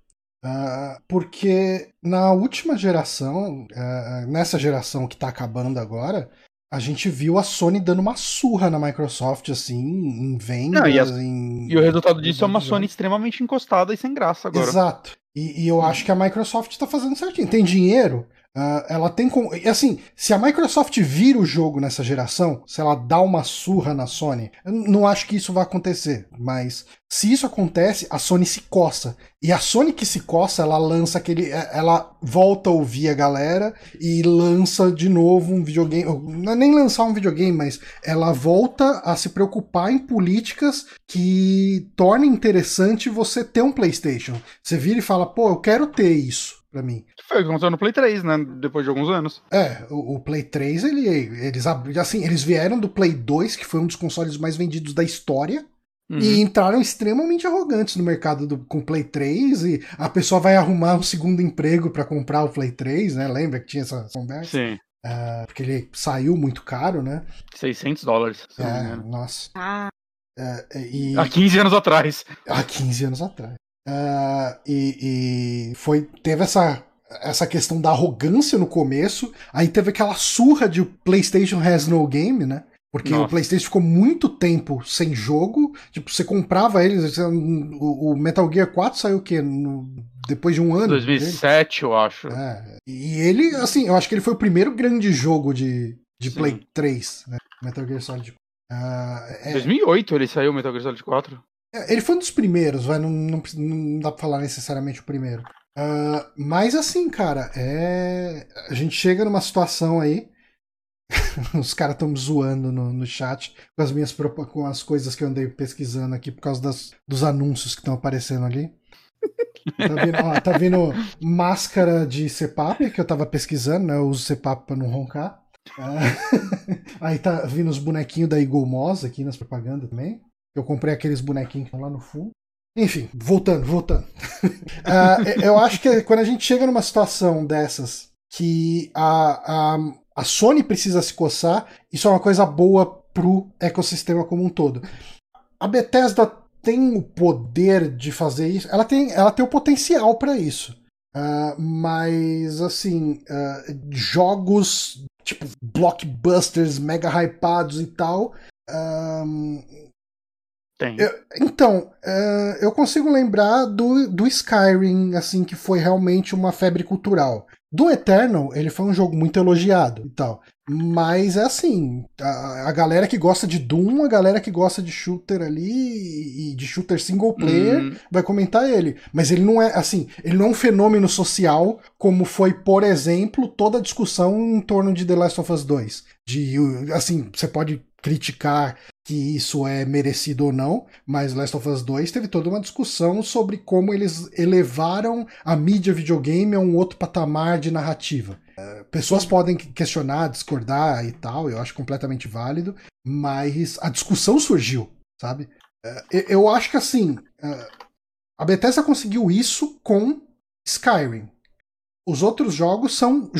uh, porque na última geração, uh, nessa geração que está acabando agora, a gente viu a Sony dando uma surra na Microsoft, assim, em vendas. Não, e, as, em... e, o resultado disso é uma Sony extremamente encostada e sem graça agora. Exato. E, e eu acho que a Microsoft está fazendo certinho. Tem dinheiro? Uh, ela tem como. Assim, se a Microsoft vira o jogo nessa geração, se ela dá uma surra na Sony, eu não acho que isso vai acontecer. Mas se isso acontece, a Sony se coça. E a Sony que se coça, ela lança aquele. É, ela volta a ouvir a galera e lança de novo um videogame. Não é nem lançar um videogame, mas ela volta a se preocupar em políticas que tornem interessante você ter um PlayStation. Você vira e fala, pô, eu quero ter isso para mim. Foi o que aconteceu no Play 3, né? Depois de alguns anos. É, o, o, Play 3, ele, eles, assim, eles vieram do Play 2, que foi um dos consoles mais vendidos da história. Uhum. E entraram extremamente arrogantes no mercado do, com Play 3 e a pessoa vai arrumar um segundo emprego para comprar o Play 3, né? Lembra que tinha essa conversa? Sim. Uh, porque ele saiu muito caro, né? 600 dólares. É, nossa. Ah. Uh, e... Há 15 anos atrás. Há 15 anos atrás. Uh, e, e foi, teve essa, essa questão da arrogância no começo, aí teve aquela surra de PlayStation has no game, né? Porque Nossa. o PlayStation ficou muito tempo sem jogo. Tipo, você comprava eles. O, Metal Gear 4 saiu o quê? No, depois de um ano? 2007, dele. eu acho. É. E ele, assim, eu acho que ele foi o primeiro grande jogo de, de Play 3, né? Metal Gear Solid 4. Uh, é... 2008 ele saiu, Metal Gear Solid 4. É, ele foi um dos primeiros, vai, não, não, não dá pra falar necessariamente o primeiro. Uh, mas assim, cara, é. A gente chega numa situação aí. (laughs) Os caras estão me zoando no, no chat com as minhas com as coisas que eu andei pesquisando aqui por causa das, dos anúncios que estão aparecendo ali. (laughs) Tá vindo, ó, tá vindo máscara de CPAP que eu tava pesquisando, né? Eu uso CPAP pra não roncar. Uh, (laughs) aí tá vindo os bonequinhos da Eagle Moss aqui nas propagandas também. Eu comprei aqueles bonequinhos que estão lá no fundo. Enfim, voltando, voltando. uh, (laughs) eu acho que quando a gente chega numa situação dessas que a, a, a Sony precisa se coçar, isso é uma coisa boa pro ecossistema como um todo. A Bethesda tem o poder de fazer isso, ela tem, ela tem o potencial para isso. Uh, mas, assim, uh, jogos tipo blockbusters mega hypados e tal. Um, tem. Eu, então, uh, eu consigo lembrar do, do Skyrim, assim, que foi realmente uma febre cultural. Do Eternal, ele foi um jogo muito elogiado e tal. Mas é assim, a, a, galera que gosta de Doom, a galera que gosta de shooter ali e de shooter single player hum. vai comentar ele. Mas ele não é assim, ele não é um fenômeno social como foi, por exemplo, toda a discussão em torno de The Last of Us 2. De assim, você pode criticar que isso é merecido ou não, mas Last of Us 2 teve toda uma discussão sobre como eles elevaram a mídia videogame a um outro patamar de narrativa. É, pessoas podem questionar, discordar e tal, eu acho completamente válido, mas a discussão surgiu, sabe? É, eu acho que assim, é, a Bethesda conseguiu isso com Skyrim. Os outros jogos são.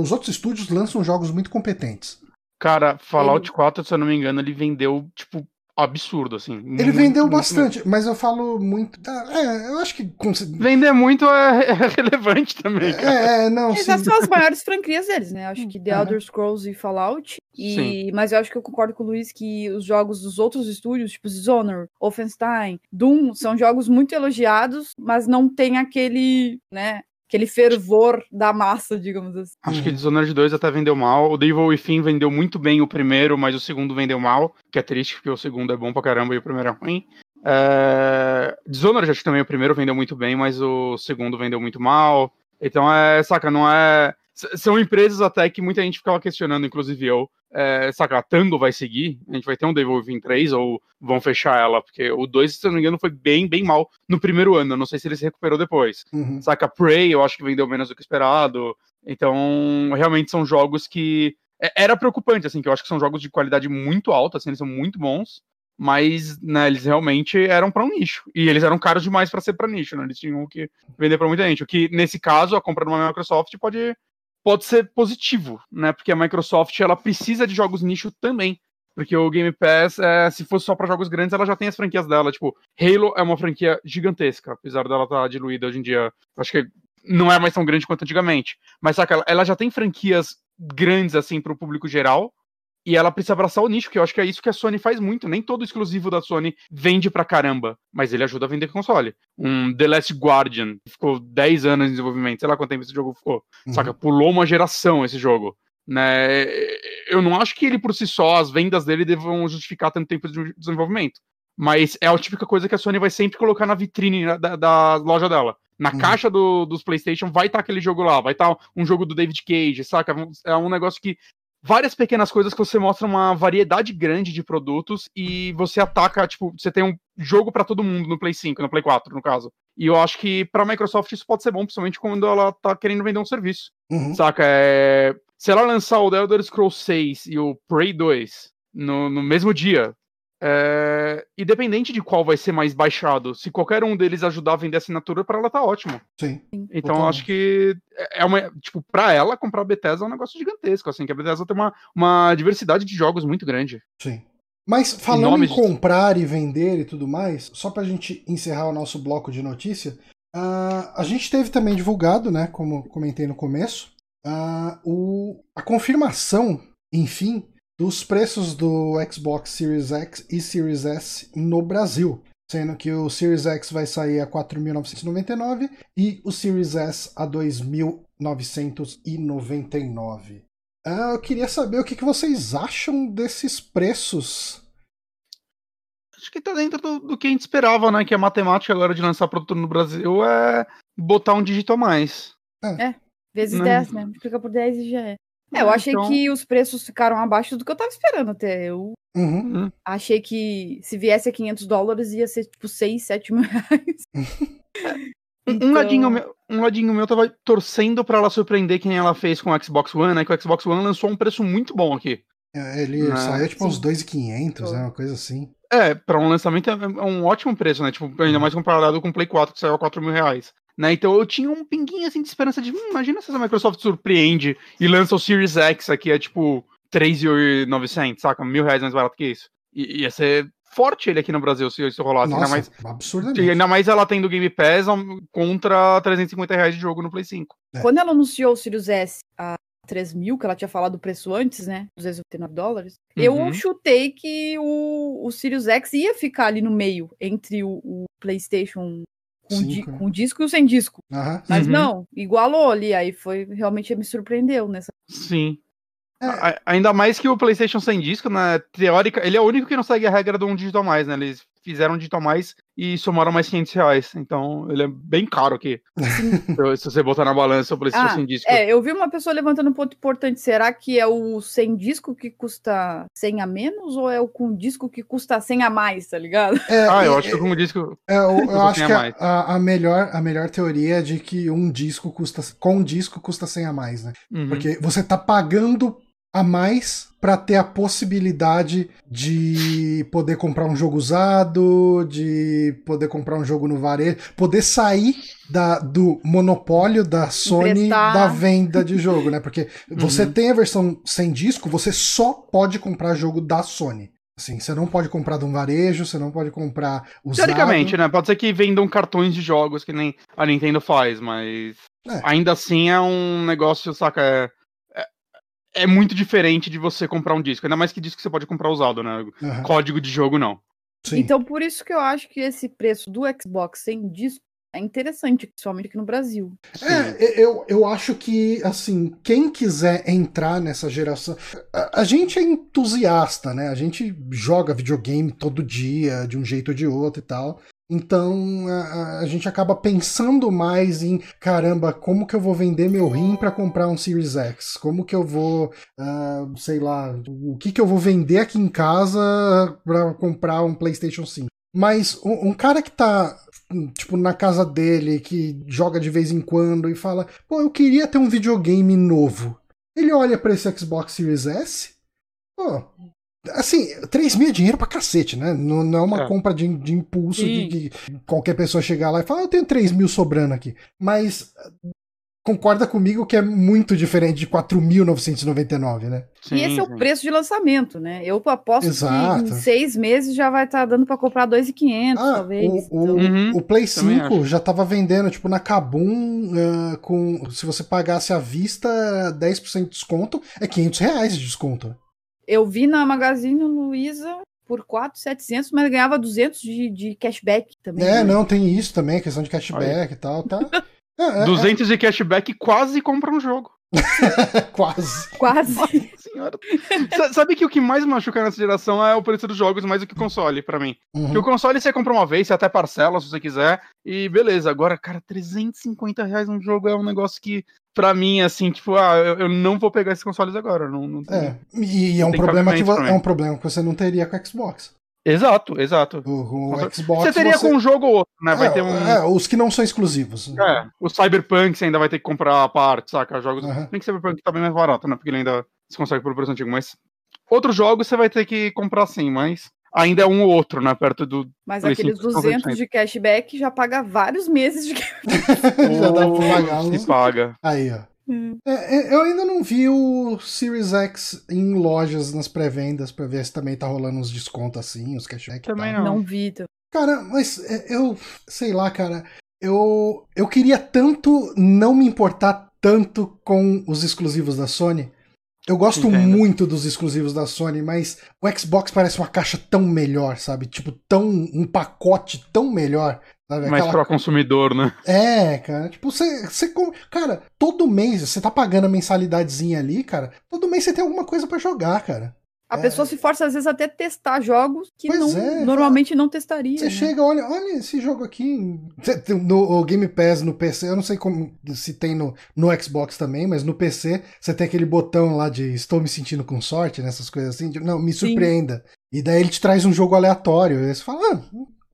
Os outros estúdios lançam jogos muito competentes. Cara, Fallout ele... 4, se eu não me engano, ele vendeu, tipo, absurdo, assim. Ele muito, vendeu muito, bastante, muito. mas eu falo muito. É, eu acho que. Vender muito é, é (laughs) relevante também. É, é, não. Essas são as maiores franquias deles, né? Acho que The é. Elder Scrolls e Fallout. E... Mas eu acho que eu concordo com o Luiz que os jogos dos outros estúdios, tipo Dishonored, Wolfenstein, Doom, são jogos muito elogiados, mas não tem aquele, né? Aquele fervor da massa, digamos assim. Acho que Dishonored 2 até vendeu mal. O Devil Within vendeu muito bem o primeiro, mas o segundo vendeu mal, que é triste porque o segundo é bom pra caramba e o primeiro é ruim. É... Dishonored acho que também o primeiro vendeu muito bem, mas o segundo vendeu muito mal. Então é, saca, não é são empresas até que muita gente ficava questionando, inclusive eu. É, saca, a Tango vai seguir? A gente vai ter um Devil Within 3 ou vão fechar ela? Porque o 2, se eu não me engano, foi bem, bem mal no primeiro ano. Eu não sei se ele se recuperou depois. Uhum. Saca, Prey, eu acho que vendeu menos do que esperado. Então, realmente são jogos que. É, era preocupante, assim, que eu acho que são jogos de qualidade muito alta, assim, eles são muito bons mas né, eles realmente eram para um nicho. E eles eram caros demais para ser para nicho, né? Eles tinham que vender para muita gente. O que, nesse caso, a compra de uma Microsoft pode pode ser positivo, né? Porque a Microsoft ela precisa de jogos nicho também. Porque o Game Pass, é, se fosse só para jogos grandes, ela já tem as franquias dela. Tipo, Halo é uma franquia gigantesca, apesar dela estar tá diluída hoje em dia. Acho que não é mais tão grande quanto antigamente. Mas saca, ela, já tem franquias grandes assim para o público geral. E ela precisa abraçar o nicho, que eu acho que é isso que a Sony faz muito. Nem todo exclusivo da Sony vende pra caramba, mas ele ajuda a vender console. Um The Last Guardian, que ficou 10 anos em desenvolvimento, sei lá quanto tempo esse jogo ficou. Uhum. Saca? Pulou uma geração esse jogo. Né? Eu não acho que ele por si só, as vendas dele devam justificar tanto tempo de desenvolvimento. Mas é a típica coisa que a Sony vai sempre colocar na vitrine da, da loja dela. Na uhum. caixa do, dos PlayStation vai estar tá aquele jogo lá, vai estar tá um jogo do David Cage, saca? É um negócio que várias pequenas coisas que você mostra uma variedade grande de produtos e você ataca, tipo, você tem um jogo para todo mundo no Play 5, no Play 4, no caso. E eu acho que para a Microsoft isso pode ser bom, principalmente quando ela tá querendo vender um serviço. Uhum. Saca? É... Se ela lançar o The Elder Scrolls 6 e o Prey 2 no, no mesmo dia, é... independente de qual vai ser mais baixado, se qualquer um deles ajudar a vender assinatura, para ela tá ótimo. Sim. Então acho que é, é uma. Tipo, pra ela, comprar a Bethesda é um negócio gigantesco, assim, que a Bethesda tem uma, uma diversidade de jogos muito grande. Sim. Mas falando em, em comprar e vender e tudo mais, só pra gente encerrar o nosso bloco de notícia, uh, a gente teve também divulgado, né, como comentei no começo, uh, o, a confirmação, enfim, dos preços do Xbox Series X e Series S no Brasil. Sendo que o Series X vai sair a 4.999 e o Series S a 2.999. Ah, eu queria saber o que, que vocês acham desses preços. Acho que tá dentro do, do, que a gente esperava, né? Que a matemática agora de lançar produto no Brasil é botar um dígito a mais. É, é vezes né? 10, né? Fica por 10 e já é. É, eu achei então... que os preços ficaram abaixo do que eu tava esperando até. Eu uhum. uhum. achei que se viesse a 500 dólares ia ser tipo 6, 7 mil reais. (laughs) então... um, ladinho meu, um ladinho meu tava torcendo para ela surpreender quem ela fez com o Xbox One, né? Que o Xbox One lançou um preço muito bom aqui. É, ele né? saiu tipo Sim. uns 2,500, né? Uma coisa assim. É, pra um lançamento é, é um ótimo preço, né? Tipo, ainda uhum. mais comparado com o Play 4 que saiu a 4 mil reais. Né? Então eu tinha um pinguinho assim de esperança de, hum, imagina se a Microsoft surpreende e lança o Series X aqui é tipo 3.900, saca? Mil reais mais barato que isso. I ia ser forte ele aqui no Brasil se isso rolasse. Nossa, ainda mais, absurdamente. Ainda mais ela tendo Game Pass contra 350 reais de jogo no Play 5. É. Quando ela anunciou o Series S a 3 mil, que ela tinha falado o preço antes, né? 289 dólares. Uhum. Eu chutei que o, o Sirius X ia ficar ali no meio, entre o, o PlayStation com, di com disco e o sem disco. Uhum. Mas uhum. não, igualou ali, aí foi realmente me surpreendeu nessa. Sim. É. Ainda mais que o PlayStation sem disco, né? Teórica, ele é o único que não segue a regra do um digital mais, né? Eles fizeram um digital mais e somaram mais 500 reais. Então, ele é bem caro aqui. (laughs) se você botar na balança o PlayStation ah, sem disco. É, eu vi uma pessoa levantando um ponto importante. Será que é o sem disco que custa 100 a menos ou é o com disco que custa 100 a mais, tá ligado? É, ah, eu acho que com disco. É, eu, eu acho que a, a, melhor, a melhor teoria é de que um disco custa. Com um disco custa 100 a mais, né? Uhum. Porque você tá pagando a mais para ter a possibilidade de poder comprar um jogo usado, de poder comprar um jogo no varejo, poder sair da, do monopólio da Sony Emprestar. da venda de jogo, né? Porque (laughs) você uhum. tem a versão sem disco, você só pode comprar jogo da Sony. Assim, você não pode comprar de um varejo, você não pode comprar usado. Teoricamente, né? Pode ser que vendam cartões de jogos que nem a Nintendo faz, mas é. ainda assim é um negócio, saca? É é muito diferente de você comprar um disco. Ainda mais que disco você pode comprar usado, né? Uhum. Código de jogo, não. Sim. Então, por isso que eu acho que esse preço do Xbox sem disco é interessante, principalmente aqui no Brasil. É, eu, eu acho que, assim, quem quiser entrar nessa geração. A, a, gente é entusiasta, né? A gente joga videogame todo dia, de um jeito ou de outro e tal. Então a, a, gente acaba pensando mais em caramba, como que eu vou vender meu rim para comprar um Series X? Como que eu vou, uh, sei lá, o que que eu vou vender aqui em casa para comprar um PlayStation 5? Mas um, um, cara que tá tipo na casa dele, que joga de vez em quando e fala, pô, eu queria ter um videogame novo. Ele olha para esse Xbox Series S, pô, Assim, 3 mil é dinheiro pra cacete, né? Não, não é uma é. compra de, de impulso de, de, qualquer pessoa chegar lá e falar, ah, eu tenho 3 mil sobrando aqui. Mas concorda comigo que é muito diferente de 4.999, né? Sim, e esse é o preço de lançamento, né? Eu aposto Exato. que em seis meses já vai estar tá dando para comprar 2.500, ah, talvez. O, então... uhum, o Play 5 já estava vendendo, tipo, na Kabum, uh, com, se você pagasse à vista 10% de desconto, é 500 reais de desconto. Eu vi na Magazine Luiza por 4,700, mas ganhava 200 de, de cashback também. É, né? não, tem isso também, questão de cashback e tal, tá? (laughs) É, é, 200 é. de cashback quase compra um jogo. (laughs) Quase. Quase. Nossa senhora. Sabe que o que mais machuca nessa geração é o preço dos jogos mais do que o console, para mim. Uhum. Que o console você compra uma vez, você até parcela se você quiser, e beleza. Agora, cara, 350 reais um jogo é um negócio que, para mim, assim, tipo, ah, eu, eu, não vou pegar esses consoles agora. Não, não é, e é um, problema que, é um problema que você não teria com o Xbox. Exato, exato. O, o Xbox. Você teria você... com um jogo ou outro, né? Vai é, ter um. É, os que não são exclusivos. É, o Cyberpunk você ainda vai ter que comprar a parte, saca? Jogos. Uhum. Nem que Cyberpunk tá bem mais barato, né? Porque ele ainda se consegue pelo preço antigo, mas. Outros jogos você vai ter que comprar sim, mas ainda é um ou outro, né? Perto do. Mas aqueles 200 de cashback já paga vários meses de (laughs) cashback. já dá pra pagar. Se paga. Aí, ó. Hum. É, é, eu ainda não vi o Series X em lojas nas pré-vendas pra ver se também tá rolando uns descontos assim, os cashback. Também não. Não vi. Cara, mas é, eu sei lá, cara. Eu, eu queria tanto não me importar tanto com os exclusivos da Sony. Eu gosto Entendo. muito dos exclusivos da Sony, mas o Xbox parece uma caixa tão melhor, sabe? Tipo, tão um pacote tão melhor Sabe? Mais Aquela... consumidor, né? É, cara. Tipo, você, você. Cara, todo mês você tá pagando a mensalidadezinha ali, cara. Todo mês você tem alguma coisa para jogar, cara. A é. pessoa se força às vezes até testar jogos que não, é, normalmente não testaria. Você né? chega, olha, olha esse jogo aqui. (laughs) No Game Pass no PC, eu não sei como se tem no, no Xbox também, mas no PC você tem aquele botão lá de estou me sentindo com sorte, nessas coisas assim. De, não, me surpreenda. Sim. E daí ele te traz um jogo aleatório. E você fala, ah,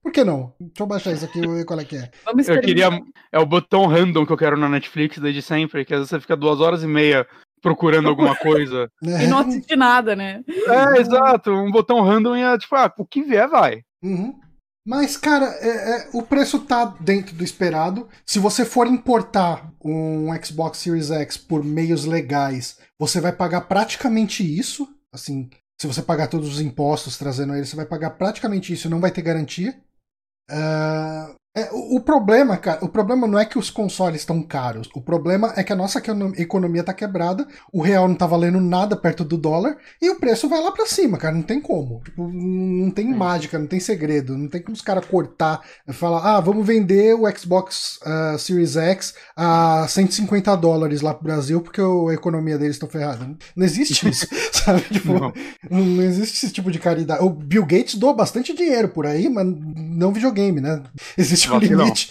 por que não? Deixa eu baixar isso aqui e ver qual é que é. (laughs) Vamos eu queria. É o botão random que eu quero na Netflix desde sempre, que às vezes você fica duas horas e meia procurando alguma (laughs) coisa. e não assiste nada, né? É, exato. Um botão random e é tipo, ah, o que vier vai. Uhum. Mas, cara, é, é, o preço tá dentro do esperado. Se você for importar um Xbox Series X por meios legais, você vai pagar praticamente isso. Assim, se você pagar todos os impostos trazendo ele, você vai pagar praticamente isso, não vai ter garantia. Uh, é, o, o, problema, cara, o problema não é que os consoles estão caros. O problema é que a nossa economia tá quebrada, o real não tá valendo nada perto do dólar e o preço vai lá para cima, cara. Não tem como. Tipo, não tem é. mágica, não tem segredo. Não tem como os caras cortar e falar, ah, vamos vender o Xbox uh, Series X a 150 dólares lá pro Brasil porque a economia deles está ferrada. Não existe isso, (laughs) (laughs) sabe? Tipo, não. não existe esse tipo de caridade. O Bill Gates doa bastante dinheiro por aí, mas não videogame, né? Existe existe um limite.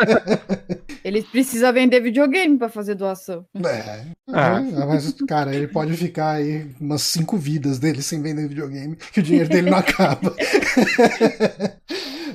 (laughs) ele precisa vender videogame para fazer doação. É, é, mas, cara, ele pode ficar aí umas cinco vidas dele sem vender videogame, que o dinheiro dele não acaba. (laughs)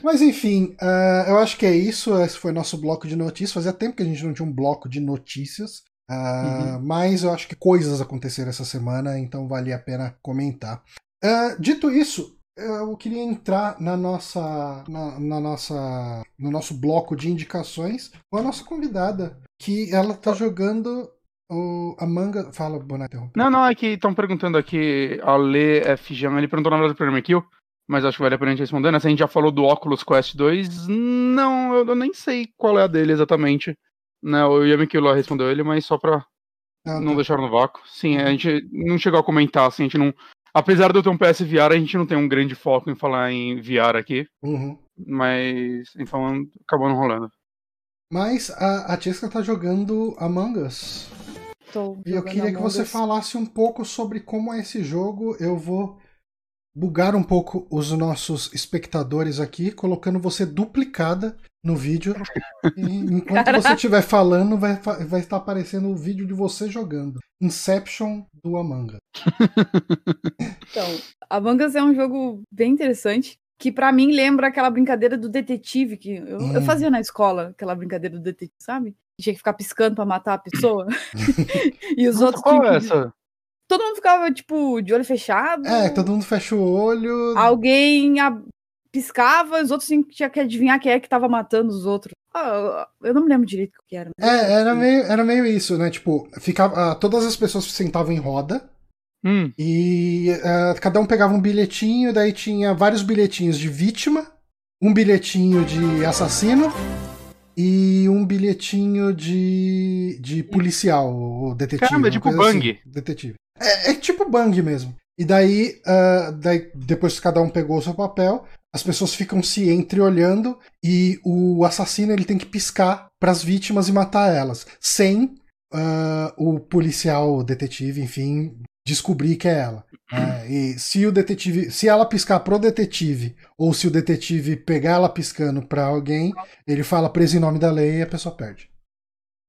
Mas enfim, uh, eu acho que é isso. Esse foi nosso bloco de notícias. Fazia tempo que a gente não tinha um bloco de notícias. Uh, uhum. Mas eu acho que coisas aconteceram essa semana, então vale a pena comentar. Uh, dito isso, eu queria entrar na nossa, na, na, nossa, no nosso bloco de indicações com a nossa convidada, que ela tá jogando o Among Fala, Bonato. Não, não, é que estão perguntando aqui, a Lê F. Jean, ele perguntou na verdade do programa Kill, mas acho que vale a pena a gente responder, né? Se a gente já falou do Oculus Quest 2, não, eu, eu nem sei qual é a dele exatamente. Né, o Yamikilo respondeu ele, mas só pra ah, não tá. deixar no vácuo. Sim, a gente não chegou a comentar, assim, a gente não Apesar de eu ter um PS VR, a gente não tem um grande foco em falar em VR aqui. Uhum. Mas, então, acabou não rolando. Mas a, a Jessica tá jogando Among Us. Tô e eu queria que você falasse um pouco sobre como é esse jogo. Eu vou bugar um pouco os nossos espectadores aqui, colocando você duplicada no vídeo. enquanto Caraca. você estiver falando, vai, vai estar aparecendo o vídeo de você jogando. Inception do Among Us. então, Among Us é um jogo bem interessante. Que para mim lembra aquela brincadeira do detetive que eu, hum. eu, fazia na escola, aquela brincadeira do detetive, sabe? Tinha que ficar piscando para matar a pessoa. (laughs) (laughs) e os outros. Qual é essa? Todo mundo ficava, tipo, de olho fechado. É, todo mundo fecha o olho. Alguém piscava, os outros tinham que adivinhar quem é que tava matando os outros. Ah, eu não me lembro direito o que era. É, era meio, era meio isso, né? Tipo, ficava, uh, todas as pessoas sentavam em roda. Hum. E uh, cada um pegava um bilhetinho, daí tinha vários bilhetinhos de vítima, um bilhetinho de assassino e um bilhetinho de, de policial, ou detetive. Caramba, é tipo Bang. Assim, detetive. É, é tipo bang mesmo. E daí, uh, daí, depois que cada um pegou o seu papel, as pessoas ficam se entreolhando e o assassino ele tem que piscar para as vítimas e matar elas, sem uh, o policial, o detetive, enfim, descobrir que é ela. Né? E se o detetive, se ela piscar pro detetive ou se o detetive pegar ela piscando para alguém, ele fala preso em nome da lei e a pessoa perde.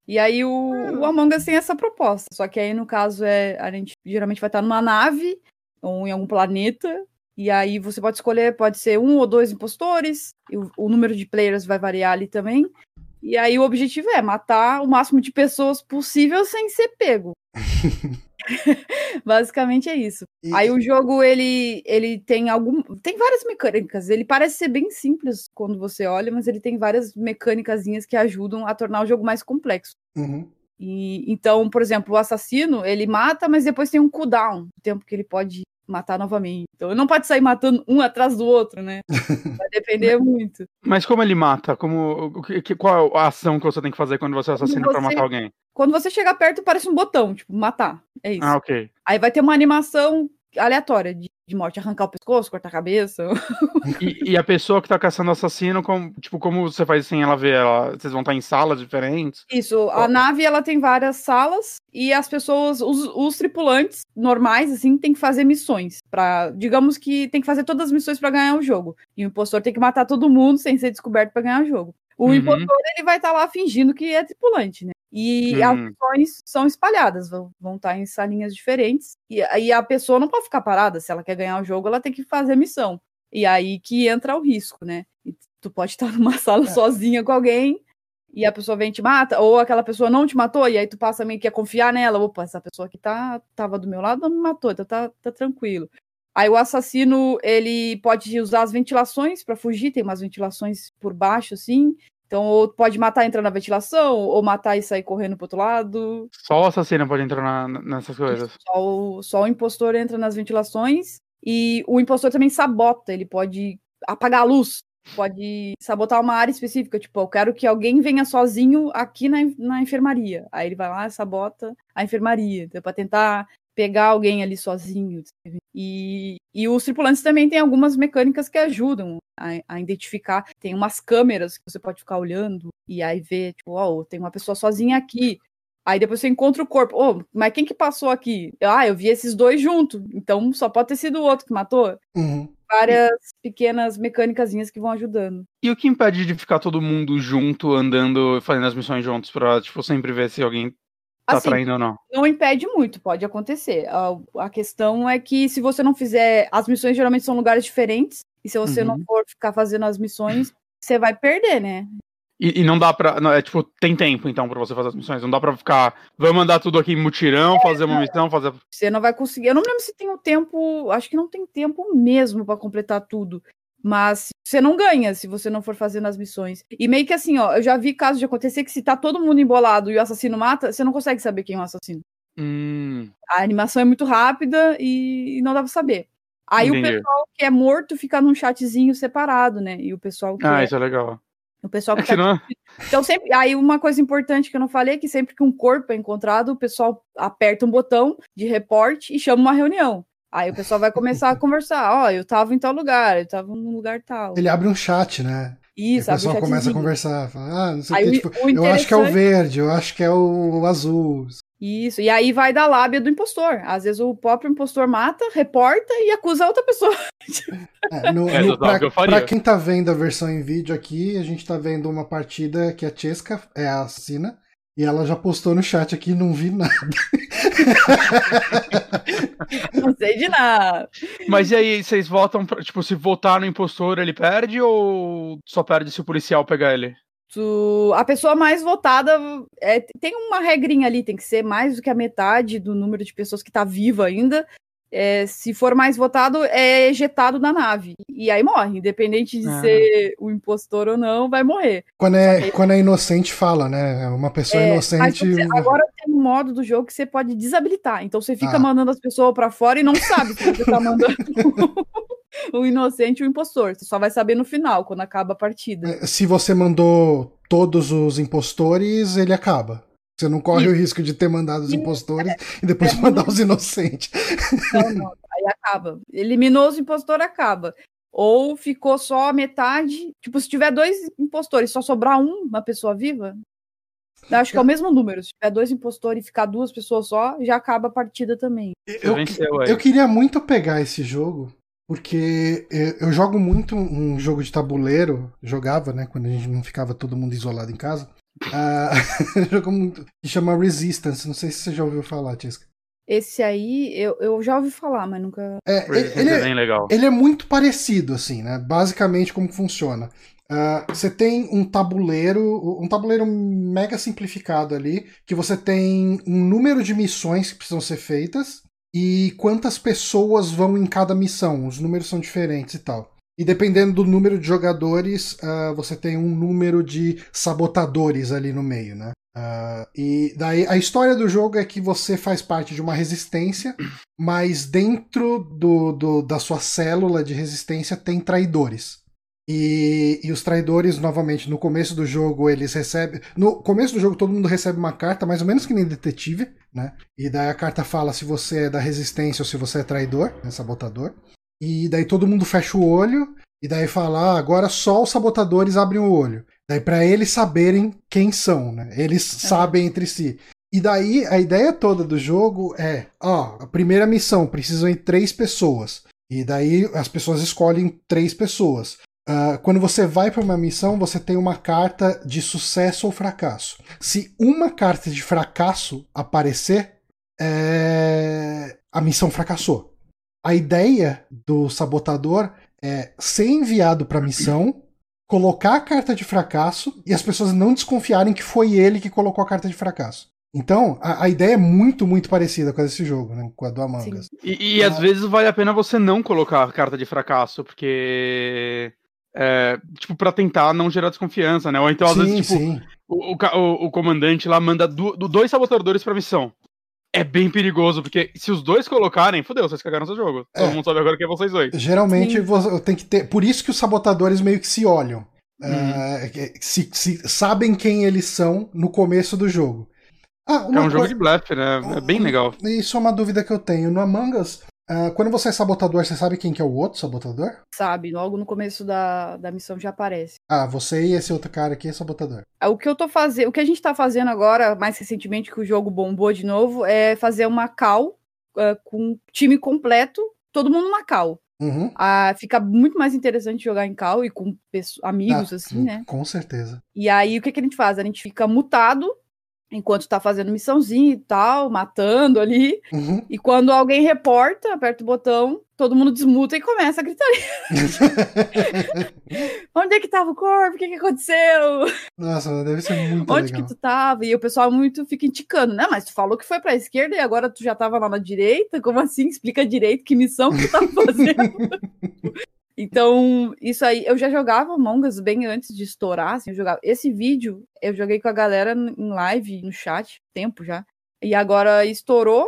E aí o, o Among Us tem essa proposta, só que aí no caso é a gente geralmente vai estar numa nave ou em algum planeta e aí você pode escolher, pode ser um ou dois impostores, o, o número de players vai variar ali também. E aí o objetivo é matar o máximo de pessoas possível sem ser pego. (laughs) (laughs) Basicamente é isso. E... Aí o jogo ele ele tem algum tem várias mecânicas. Ele parece ser bem simples quando você olha, mas ele tem várias mecânicas que ajudam a tornar o jogo mais complexo. Uhum. E então, por exemplo, o assassino ele mata, mas depois tem um cooldown, o tempo que ele pode matar novamente. Então não pode sair matando um atrás do outro, né? (laughs) Vai depender muito. Mas como ele mata? Como, qual a ação que você tem que fazer quando você assassina você, pra matar alguém? Quando você chega perto, parece um botão, tipo, matar. É isso. Ah, ok. Aí vai ter uma animação aleatória de, de morte, arrancar o pescoço, cortar a cabeça. E, e, a pessoa que tá caçando o assassino, como, tipo, como você faz sem ela ver? Ela, vocês vão estar em salas diferentes? Isso, a nave ela tem várias salas e as pessoas, os, os tripulantes normais, assim, tem que fazer missões. para digamos que tem que fazer todas as missões para ganhar o jogo. E o impostor tem que matar todo mundo sem ser descoberto para ganhar o jogo. O uhum. impostor ele vai estar tá lá fingindo que é tripulante, né? E hum. as missões são espalhadas, vão, vão estar em salinhas diferentes. E aí a pessoa não pode ficar parada. Se ela quer ganhar o jogo, ela tem que fazer missão. E aí que entra o risco, né? E tu pode estar (laughs) numa sala é. sozinha com alguém e a pessoa vem e te mata, ou aquela pessoa não te matou, e aí tu passa meio que a confiar nela. Opa, essa pessoa aqui tá, tava do meu lado, não me matou, então tá, tá tranquilo. Aí o assassino, ele pode usar as ventilações para fugir, tem umas ventilações por baixo, assim, então, ou pode matar e entrar na ventilação, ou matar e sair correndo pro outro lado. Só o assassino pode entrar na, nessas coisas. Só o, só o impostor entra nas ventilações. E o impostor também sabota, ele pode apagar a luz, pode sabotar uma área específica. Tipo, eu quero que alguém venha sozinho aqui na, na enfermaria. Aí ele vai lá, sabota a enfermaria, então, pra tentar pegar alguém ali sozinho. E, e os tripulantes também têm algumas mecânicas que ajudam a, a, identificar. Tem umas câmeras que você pode ficar olhando e aí ver, tipo, ó, oh, tem uma pessoa sozinha aqui. Aí depois você encontra o corpo. Oh, mas quem que passou aqui? Ah, eu vi esses dois juntos. Então só pode ter sido o outro que matou. Uhum. Várias pequenas mecânicas que vão ajudando. E o que impede de ficar todo mundo junto, andando, fazendo as missões juntos, pra, tipo, sempre ver se alguém tá assim, traindo ou não. Não impede muito, pode acontecer. A, a, questão é que se você não fizer. As missões geralmente são lugares diferentes. E se você uhum. não for ficar fazendo as missões, você vai perder, né? E, e, não dá pra. Não, é tipo, tem tempo então pra você fazer as missões. Não dá pra ficar. Vamos mandar tudo aqui em mutirão, é, fazer uma missão, fazer. Você não vai conseguir. Eu não lembro se tem o tempo. Acho que não tem tempo mesmo para completar tudo. Mas você não ganha se você não for fazendo as missões. E meio que assim, ó, eu já vi casos de acontecer que se tá todo mundo embolado e o assassino mata, você não consegue saber quem é o assassino. Hum. A animação é muito rápida e não dá pra saber. Aí Entendi. o pessoal que é morto fica num chatzinho separado, né? E o pessoal que. Ah, é... isso é legal. O pessoal que, é que tá... não... Então, sempre. Aí, uma coisa importante que eu não falei é que sempre que um corpo é encontrado, o pessoal aperta um botão de reporte e chama uma reunião. Aí o pessoal vai começar a conversar. Ó, oh, eu tava em tal lugar, eu tava num lugar tal. Ele abre um chat, né? Isso, e o pessoal um começa a conversar. Fala, ah, não sei aí, o que. Tipo, eu acho que é o verde, eu acho que é o azul. Isso, e aí vai da lábia do impostor. Às vezes o próprio impostor mata, reporta e acusa a outra pessoa. (laughs) É, no, é, no, pra, pra, quem tá vendo a versão em vídeo aqui, a gente tá vendo uma partida que a Chesca é a assassina. E ela já postou no chat aqui, não vi nada. (laughs) (laughs) não sei de nada. Mas e aí, vocês votam, pra, tipo, se votar no impostor, ele perde ou só perde se o policial pegar ele? Tu, a pessoa mais votada é, tem uma regrinha ali, tem que ser mais do que a metade do número de pessoas que tá viva ainda é, se for mais votado, é ejetado da nave. E aí morre, independente de ah. ser o impostor ou não, vai morrer. Quando é, quando é inocente, fala, né? Uma pessoa é, inocente. Você, agora tem um modo do jogo que você pode desabilitar. Então você fica ah. mandando as pessoas para fora e não sabe se você tá mandando (laughs) o inocente e o impostor. Você só vai saber no final, quando acaba a partida. É, se você mandou todos os impostores, ele acaba. Você não corre o risco de ter mandado os impostores é, e depois é, (laughs) mandar os inocentes. Não, não, aí acaba. Eliminou os impostores, acaba. Ou ficou só a metade. Tipo, se tiver dois impostores, só sobrar um, uma pessoa viva, eu acho que é o mesmo número. Se tiver dois impostores e ficar duas pessoas só, já acaba a partida também. Eu, eu queria muito pegar esse jogo, porque eu jogo muito um jogo de tabuleiro, jogava, né, quando a gente não ficava todo mundo isolado em casa. (laughs) Uh, jogo muito, que chama Resistance, não sei se você já ouviu falar, Tisca. Esse aí, eu, eu já ouvi falar, mas nunca. É, ele, é, bem legal. ele é muito parecido, assim, né? Basicamente como funciona. Uh, você tem um tabuleiro, um tabuleiro mega simplificado ali, que você tem um número de missões que precisam ser feitas e quantas pessoas vão em cada missão. Os números são diferentes e tal. E dependendo do número de jogadores, uh, você tem um número de sabotadores ali no meio, né? Uh, e daí a história do jogo é que você faz parte de uma resistência, mas dentro do, do da sua célula de resistência tem traidores. E, e, os traidores, novamente, no começo do jogo, eles recebem. No começo do jogo, todo mundo recebe uma carta, mais ou menos que nem detetive, né? E daí a carta fala se você é da resistência ou se você é traidor, né? sabotador. E daí todo mundo fecha o olho, e daí fala: ah, agora só os sabotadores abrem o olho. Daí para eles saberem quem são, né? Eles é. sabem entre si. E daí a ideia toda do jogo é: ó, a primeira missão precisam ir três pessoas. E daí as pessoas escolhem três pessoas. Uh, quando você vai para uma missão, você tem uma carta de sucesso ou fracasso. Se uma carta de fracasso aparecer, é... a missão fracassou. A ideia do sabotador é ser enviado para a missão, colocar a carta de fracasso e as pessoas não desconfiarem que foi ele que colocou a carta de fracasso. Então, a, a, ideia é muito, muito parecida com esse jogo, né? Com a do Among Us. E, e ah. às vezes vale a pena você não colocar a carta de fracasso, porque é, tipo, para tentar não gerar desconfiança, né? Ou então, às sim, vezes, tipo, o, o, o, comandante lá manda do, do dois sabotadores pra missão. É bem perigoso, porque se os dois colocarem, fodeu, vocês cagaram seu jogo. É. Todo mundo sabe agora que é vocês dois. Geralmente você tem que ter. Por isso que os sabotadores meio que se olham. Uhum. Uh, se, se, sabem quem eles são no começo do jogo. Ah, é um jogo de blefe, né? É bem legal. Isso é uma dúvida que eu tenho. No Among Us, Uh, quando você é sabotador, você sabe quem que é o outro sabotador? Sabe, logo no começo da, da missão já aparece. Ah, você e esse outro cara aqui é sabotador. Ah, o que eu tô fazendo, o que a gente tá fazendo agora, mais recentemente que o jogo bombou de novo, é fazer uma call uh, com time completo, todo mundo numa call. Uhum. Ah, fica muito mais interessante jogar em call e com amigos, ah, assim, né? Com certeza. E aí, o que, que a gente faz? A gente fica mutado enquanto tá fazendo missãozinha e tal, matando ali. Uhum. E quando alguém reporta, aperta o botão, todo mundo desmuta e começa a gritar. (laughs) Onde é que tava o corpo? O que, que aconteceu? Nossa, deve ser muito Onde legal. que tu tava? E o pessoal muito fica indicando, né? Mas tu falou que foi pra esquerda e agora tu já tava lá na direita? Como assim? Explica direito que missão que tu tava fazendo. (laughs) Então, isso aí, eu já jogava Among Us bem antes de estourar, assim, eu jogava. Esse vídeo, eu joguei com a galera em live, no chat, tempo já. E agora estourou,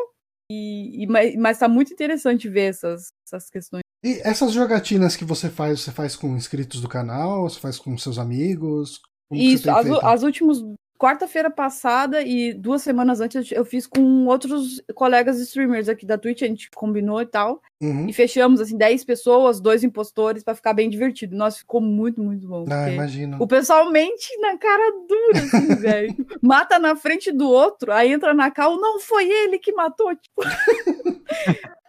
e, e mas tá muito interessante ver essas, essas questões. E essas jogatinas que você faz, você faz com inscritos do canal, você faz com seus amigos? Isso, as, as últimas quarta-feira passada e duas semanas antes eu fiz com outros colegas streamers aqui da Twitch, a gente combinou e tal. Uhum. E fechamos, assim, 10 pessoas, dois impostores, para ficar bem divertido. Nossa, ficou muito, muito bom. Ah, imagino. O pessoal mente na cara dura, assim, (laughs) velho. Mata na frente do outro, aí entra na cal, não foi ele que matou, tipo. (laughs)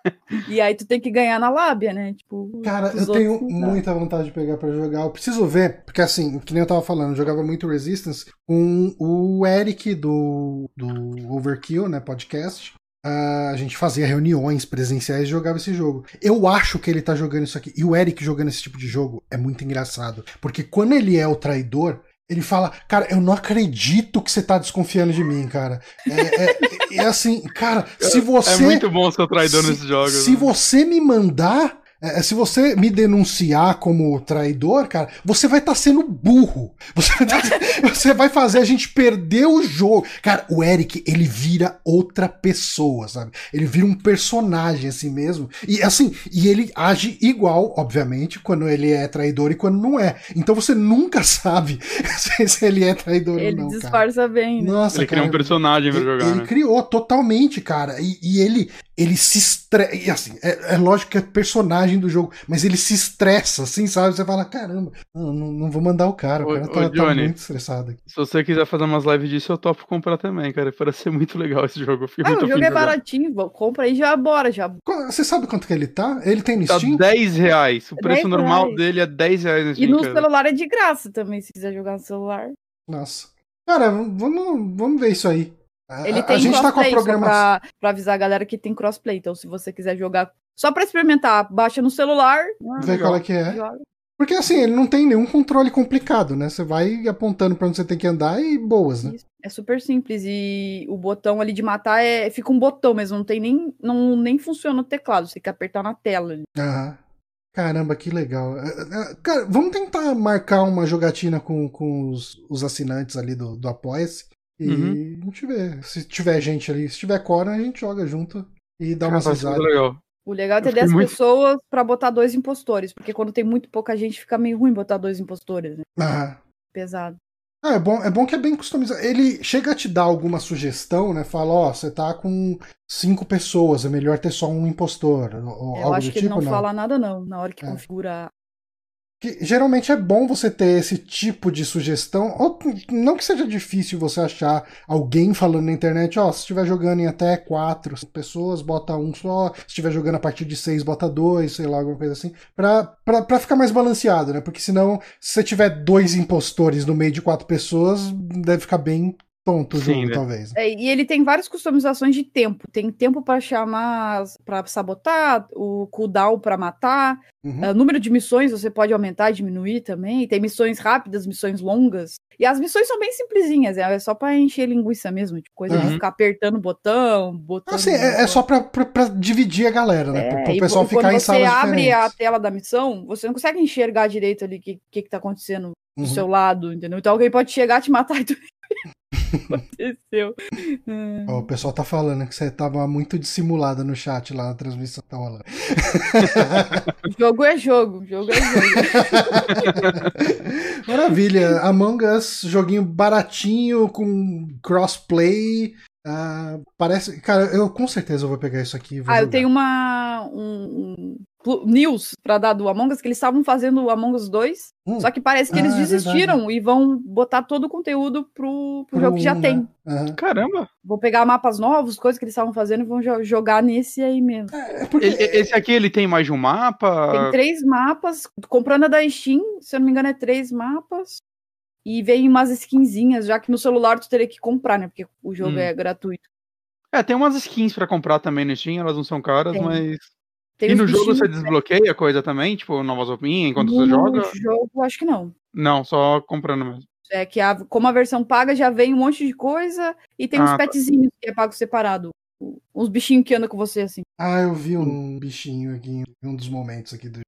e aí tu tem que ganhar na lábia, né? Tipo, Cara, eu tenho muita vontade de pegar para jogar. Eu preciso ver, porque assim, que nem eu tava falando, eu jogava muito Resistance com o Eric do, do Overkill, né? Podcast. Uh, a gente fazia reuniões presenciais e jogava esse jogo. Eu acho que ele tá jogando isso aqui. E o Eric jogando esse tipo de jogo é muito engraçado. Porque quando ele é o traidor, ele fala, cara, eu não acredito que você tá desconfiando de mim, cara. É, é, é assim, cara, (laughs) se você. É muito bom ser traidor se, nesses jogos. Se né? você me mandar É, é, se você me denunciar como traidor, cara, você vai estar tá sendo burro. (laughs) Você vai, tá, você vai, fazer a gente perder o jogo. Cara, o Eric, ele vira outra pessoa, sabe? Ele vira um personagem assim mesmo. E assim, e ele age igual, obviamente, quando ele é traidor e quando não é. Então você nunca (laughs) sabe se ele é traidor ele ou não. Ele disfarça cara. bem, né? Nossa, ele cara, criou um personagem pra jogar. Ele né? criou totalmente, cara. E, e ele, ele se estressa. E assim, é, é, lógico que é personagem do jogo, mas ele se estressa, assim, sabe? Você fala, caramba, não, não, vou mandar o cara. O cara tá, tá Johnny, tá, muito estressado aqui. Se você quiser fazer umas lives disso, eu topo comprar também, cara. (laughs) Parece ser muito legal esse jogo. ah, o jogo é baratinho, compra aí já bora, já. Você sabe quanto que ele tá? Ele tem no tá Steam? 10 reais. O preço normal reais. dele é 10 reais no Steam. E no cara. celular é de graça também, se quiser jogar no celular. Nossa. Cara, vamos, vamos ver isso aí. Ele tem a gente tá com a programação. Pra, pra, avisar a galera que tem crossplay. Então, se você quiser jogar só pra experimentar, baixa no celular. Vê qual é que é. Joga. Porque assim, ele não tem nenhum controle complicado, né? Você vai apontando pra onde você tem que andar e boas, né? É super simples. E o botão ali de matar é. Fica um botão mesmo, não tem nem. Não, nem funciona o teclado, você tem que apertar na tela. Aham. Caramba, que legal. É, é, cara, vamos tentar marcar uma jogatina com, com os, os assinantes ali do, do Apoia-se. E uhum. a gente vê. Se tiver gente ali, se tiver Cora, a gente joga junto e dá uma risada. legal. O legal é ter 10 muito... pessoas para botar dois impostores, porque quando tem muito pouca gente fica meio ruim botar dois impostores, né? Ah. Pesado. Ah, é bom, é bom que é bem customizado. Ele chega a te dar alguma sugestão, né? Fala, ó, oh, você tá com cinco pessoas, é melhor ter só um impostor. Ou Eu algo acho do que tipo, ele não, não, fala nada, não, na hora que é. configura que geralmente é bom você ter esse tipo de sugestão, ou não que seja difícil você achar alguém falando na internet, ó, oh, se estiver jogando em até quatro pessoas, bota um só, se estiver jogando a partir de seis, bota dois, sei lá, alguma coisa assim, pra, pra, pra ficar mais balanceado, né? Porque senão, se você tiver dois impostores no meio de quatro pessoas, deve ficar bem tonto o Sim, jogo, né? talvez. É, e ele tem várias customizações de tempo. Tem tempo para chamar, para sabotar, o cooldown para matar, uhum. uh, número de missões você pode aumentar e diminuir também. Tem missões rápidas, missões longas. E as missões são bem simplesinhas, é só para encher linguiça mesmo, tipo, coisa uhum. de ficar apertando o botão, botão. Assim, é, é, só para dividir a galera, né? É, para o pessoal ficar em salas Quando você abre diferentes. a tela da missão, você não consegue enxergar direito ali o que, que, que tá acontecendo do uhum. seu lado, entendeu? Então alguém pode chegar, te matar e tu (laughs) aconteceu. Oh, o pessoal tá falando que você tava muito dissimulada no chat lá na transmissão. Tá rolando. (laughs) jogo é jogo, jogo é jogo. (laughs) Maravilha. Among Us, joguinho baratinho, com crossplay. Uh, parece. Cara, eu com certeza vou pegar isso aqui. ah, eu tenho uma. Um, um news pra dar do Among Us, que eles estavam fazendo o Among Us 2. Hum. Só que parece que ah, eles é desistiram é e vão botar todo o conteúdo pro, pro, pro jogo que já tem. Uhum. Caramba! Vou pegar mapas novos, coisas que eles estavam fazendo e vão jogar nesse aí mesmo. É, é porque... ele, esse aqui ele tem mais de um mapa? Tem três mapas. Comprando a da Steam, se eu não me engano, é três mapas. E vem umas skinzinhas, já que no celular tu teria que comprar, né? Porque o jogo hum. é gratuito. É, tem umas skins para comprar também no Steam, elas não são caras, tem. mas. Tem e no jogo você desbloqueia né? coisa também, tipo, novas roupinhas enquanto no você joga? No jogo, acho que não. Não, só comprando mesmo. É que a, como a versão paga já vem um monte de coisa e tem ah, uns tá. petzinhos tá. que é pago separado. Uns bichinhos que andam com você assim. Ah, eu vi um bichinho aqui em um dos momentos aqui do.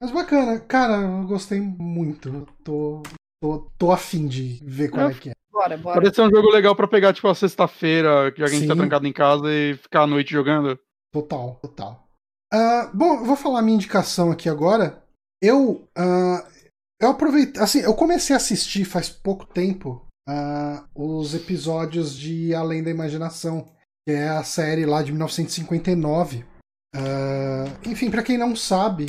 Mas bacana, cara, eu gostei muito. tô Tô, tô afim de ver qual é que é. Bora, bora. Parece ser um jogo legal pra pegar, tipo, a sexta-feira, que alguém Sim. tá trancado em casa e ficar à noite jogando. Total, total. Uh, bom, eu vou falar minha indicação aqui agora. Eu, uh, eu aproveitei, assim, eu comecei a assistir faz pouco tempo uh, os episódios de Além da Imaginação, que é a série lá de 1959. enfim, para quem não sabe,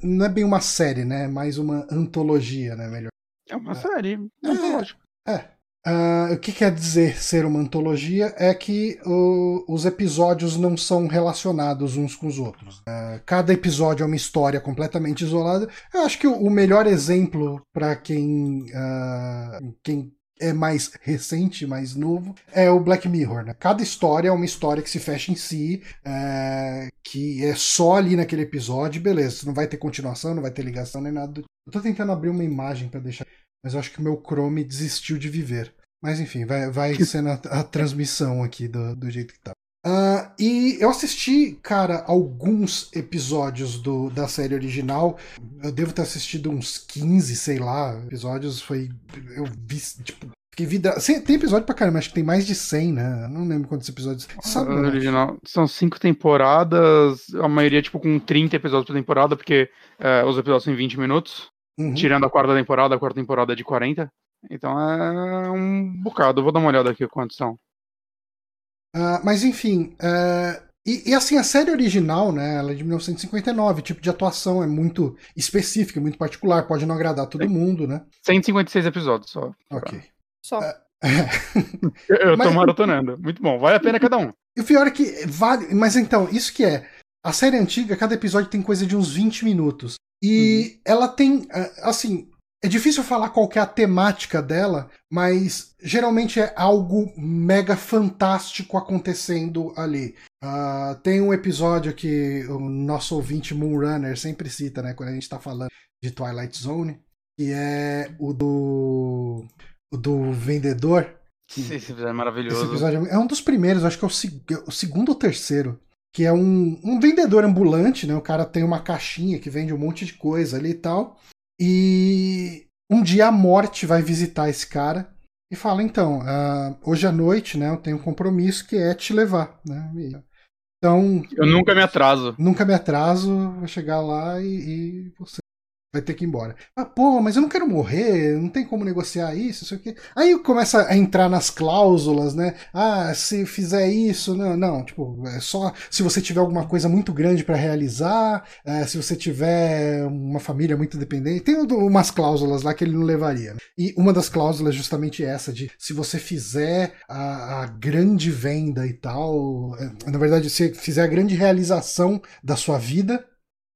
não é bem uma série, né? É mais uma antologia, né? Melhor. É uma série é, antológica. É. Uh, o que quer dizer ser uma antologia é que uh, os episódios não são relacionados uns com os outros. Uh, cada episódio é uma história completamente isolada. Eu acho que o, o melhor exemplo para quem, ah, quem é mais recente, mais novo, é o Black Mirror. Né? Cada história é uma história que se fecha em si, é, que é só ali naquele episódio, beleza. Não vai ter continuação, não vai ter ligação nem nada. Eu tô tentando abrir uma imagem para deixar mas eu acho que o meu Chrome desistiu de viver. Mas enfim, vai, vai sendo a, a transmissão aqui do, do jeito que tá. Uh, e eu assisti, cara, alguns episódios do, da série original. Eu devo ter assistido uns 15, sei lá, episódios. Foi. Eu vi, tipo, Fiquei vida. Tem episódio pra caramba, acho que tem mais de 100, né? Não lembro quantos episódios. Sabe, né? original. São cinco temporadas, a maioria, tipo, com 30 episódios por temporada, porque é, os episódios têm 20 minutos. Uhum. Tirando a quarta temporada, a quarta temporada é de 40. Então é um bocado. Vou dar uma olhada aqui quantos são. Uh, mas enfim, uh, e, e, assim, a série original, né, ela é de 1959, o tipo de atuação é muito específica, muito particular, pode não agradar todo mundo, né? 156 episódios só. Ok. Só. É. (laughs) eu tô maratonando. Muito bom. Vale a pena cada um. E o pior é que vale. Mas então, isso que é. A série antiga, cada episódio tem coisa de uns 20 minutos. E uhum. ela tem. É, assim. É difícil falar qual é a temática dela, mas geralmente é algo mega fantástico acontecendo ali. Uh, tem um episódio que o nosso ouvinte Moonrunner sempre cita, né? Quando a gente tá falando de Twilight Zone, que é o do do vendedor. Esse episódio é maravilhoso. Esse episódio é um dos primeiros, acho que é o, o segundo ou terceiro. Que é um, um vendedor ambulante, né? O cara tem uma caixinha que vende um monte de coisa ali e tal. E um dia a morte vai visitar esse cara e fala: então, uh, hoje à noite, né? Eu tenho um compromisso que é te levar, né? Então. Eu nunca me atraso. Nunca me atraso, vou chegar lá e, e você vai ter que ir embora. Ah, pô, mas eu não quero morrer, não tem como negociar isso, não sei o quê. Aí começa a entrar nas cláusulas, né? Ah, se fizer isso, não, não, tipo, é só se você tiver alguma coisa muito grande para realizar, é, se você tiver uma família muito dependente, tem umas cláusulas lá que ele não levaria. Né? E uma das cláusulas é justamente essa de se você fizer a, a grande venda e tal, é, na verdade, se fizer a grande realização da sua vida,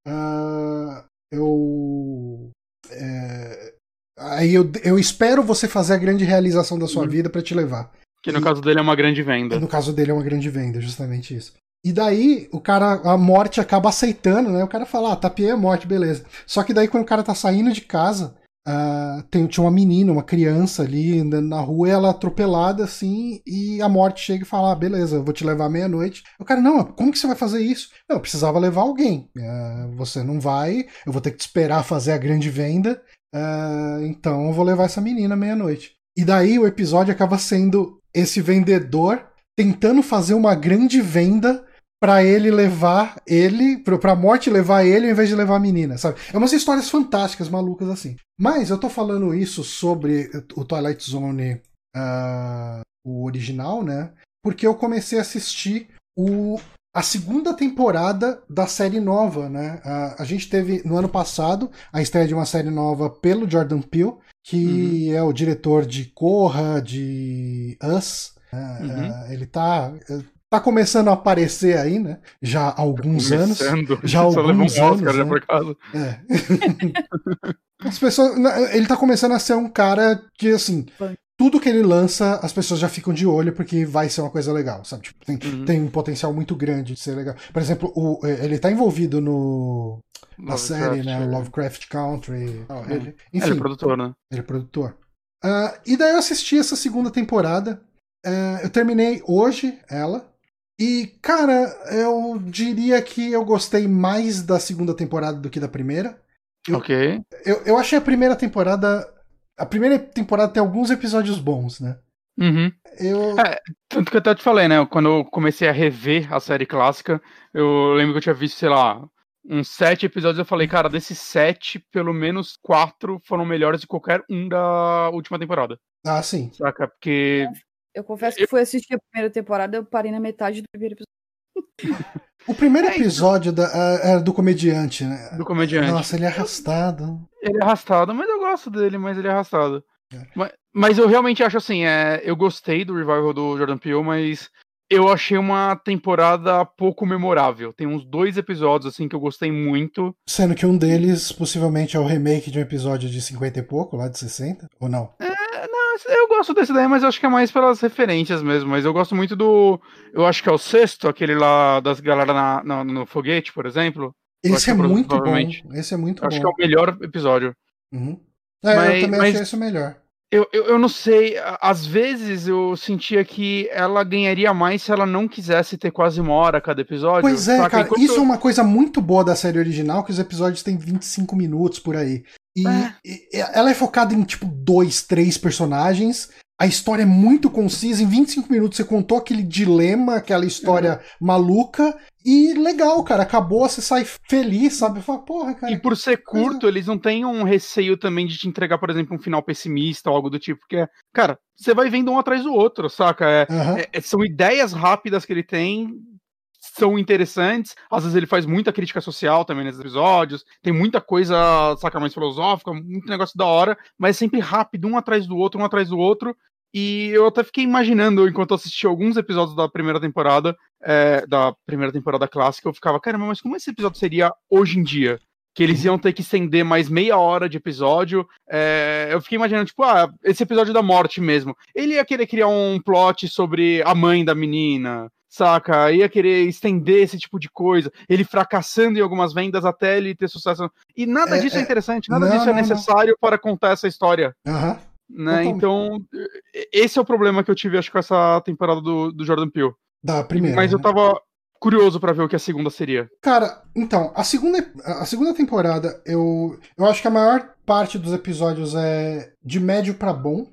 Uh, eu. É, aí eu, eu espero você fazer a grande realização da sua uhum. vida para te levar. Que no e, caso dele é uma grande venda. No caso dele é uma grande venda, justamente isso. E daí o cara, a morte acaba aceitando, né? O cara fala, ah, tapiei a morte, beleza. Só que daí quando o cara tá saindo de casa, Uh, tem, tinha uma menina, uma criança ali andando na rua, ela é atropelada assim, e a morte chega e fala: ah, beleza, vou te levar meia-noite. O cara, não, como que você vai fazer isso? Não, eu precisava levar alguém. Uh, você não vai, eu vou ter que te esperar fazer a grande venda, uh, então eu vou levar essa menina meia-noite. E daí o episódio acaba sendo esse vendedor tentando fazer uma grande venda para ele levar ele, pra morte levar ele ao invés de levar a menina, sabe? É umas histórias fantásticas, malucas assim. Mas eu tô falando isso sobre o Twilight Zone, uh, o original, né? Porque eu comecei a assistir o, a segunda temporada da série nova, né? Uh, a gente teve no ano passado a estreia de uma série nova pelo Jordan Peele, que uhum. é o diretor de Corra, de Us. Uh, uhum. ele tá tá começando a aparecer aí, né? Já há alguns anos. Já há (laughs) alguns um anos. Oscar, né? por causa. É. (laughs) as pessoas, ele tá começando a ser um cara que, assim, tudo que ele lança, as pessoas já ficam de olho porque vai ser uma coisa legal, sabe? Tipo, tem, uhum. tem um potencial muito grande de ser legal. Por exemplo, o, ele tá envolvido no. Na série, né? É. Lovecraft Country. Oh, ele, enfim, ele é produtor, né? Ele é produtor. Uh, e daí eu assisti essa segunda temporada. Uh, eu terminei hoje ela. E, cara, eu diria que eu gostei mais da segunda temporada do que da primeira. Eu, ok. Eu, eu achei a primeira temporada. A primeira temporada tem alguns episódios bons, né? Uhum. Eu... É, tanto que eu até te falei, né? Quando eu comecei a rever a série clássica, eu lembro que eu tinha visto, sei lá, uns sete episódios. Eu falei, cara, desses sete, pelo menos quatro foram melhores de qualquer um da última temporada. Ah, sim. Saca? Porque eu confesso que fui assistir a primeira temporada, eu parei na metade do primeiro episódio. (laughs) O primeiro é, episódio da, é, era do comediante, né? Do comediante. Nossa, ele é arrastado. Ele é arrastado, mas eu gosto dele, mas ele é arrastado. É. Mas, mas, eu realmente acho assim, é, eu gostei do revival do Jordan Peele, mas eu achei uma temporada pouco memorável. Tem uns dois episódios assim que eu gostei muito. Sendo que um deles possivelmente é o remake de um episódio de 50 e pouco, lá de 60, ou não? É, não, eu gosto desse daí, mas eu acho que é mais pelas referências mesmo. Mas eu gosto muito do. Eu acho que é o sexto, aquele lá das galera na, na no foguete, por exemplo. Esse é, muito bom. Esse é muito acho bom. Acho que é o melhor episódio. Uhum. É, mas, eu também mas... achei esse o melhor. Eu, eu, eu, não sei, às vezes eu sentia que ela ganharia mais se ela não quisesse ter quase uma hora cada episódio. Pois é, saca? cara, Enquanto... isso é uma coisa muito boa da série original, que os episódios têm 25 minutos por aí. E, e ela é focada em, tipo, dois, três personagens, a história é muito concisa, em 25 minutos você contou aquele dilema, aquela história uhum. maluca, e legal, cara, acabou, você sai feliz, sabe? Fala, porra, cara. E por ser curto, eles não têm um receio também de te entregar, por exemplo, um final pessimista ou algo do tipo, que é, cara, você vai vendo um atrás do outro, saca? É, uhum. é, são ideias rápidas que ele tem, são interessantes. Às vezes ele faz muita crítica social também nesses episódios. Tem muita coisa, saca, mais filosófica, muito negócio da hora, mas é sempre rápido, um atrás do outro, um atrás do outro. E eu até fiquei imaginando, enquanto assisti alguns episódios da primeira temporada, é, da primeira temporada clássica, eu ficava, caramba, mas como esse episódio seria hoje em dia? Que eles iam ter que estender mais meia hora de episódio. É, eu fiquei imaginando, tipo, ah, esse episódio da morte mesmo. Ele ia querer criar um plot sobre a mãe da menina, saca? Ia querer estender esse tipo de coisa. Ele fracassando em algumas vendas até ele ter sucesso. E nada é, disso é, é interessante, nada não, disso é necessário não. para contar essa história. Uhum. Né? Então, esse é o problema que eu tive, acho, com essa temporada do, do Jordan Peele. Da primeira. Mas né? eu tava curioso para ver o que a segunda seria. Cara, então, a segunda, a segunda temporada, eu, eu acho que a maior parte dos episódios é de médio para bom.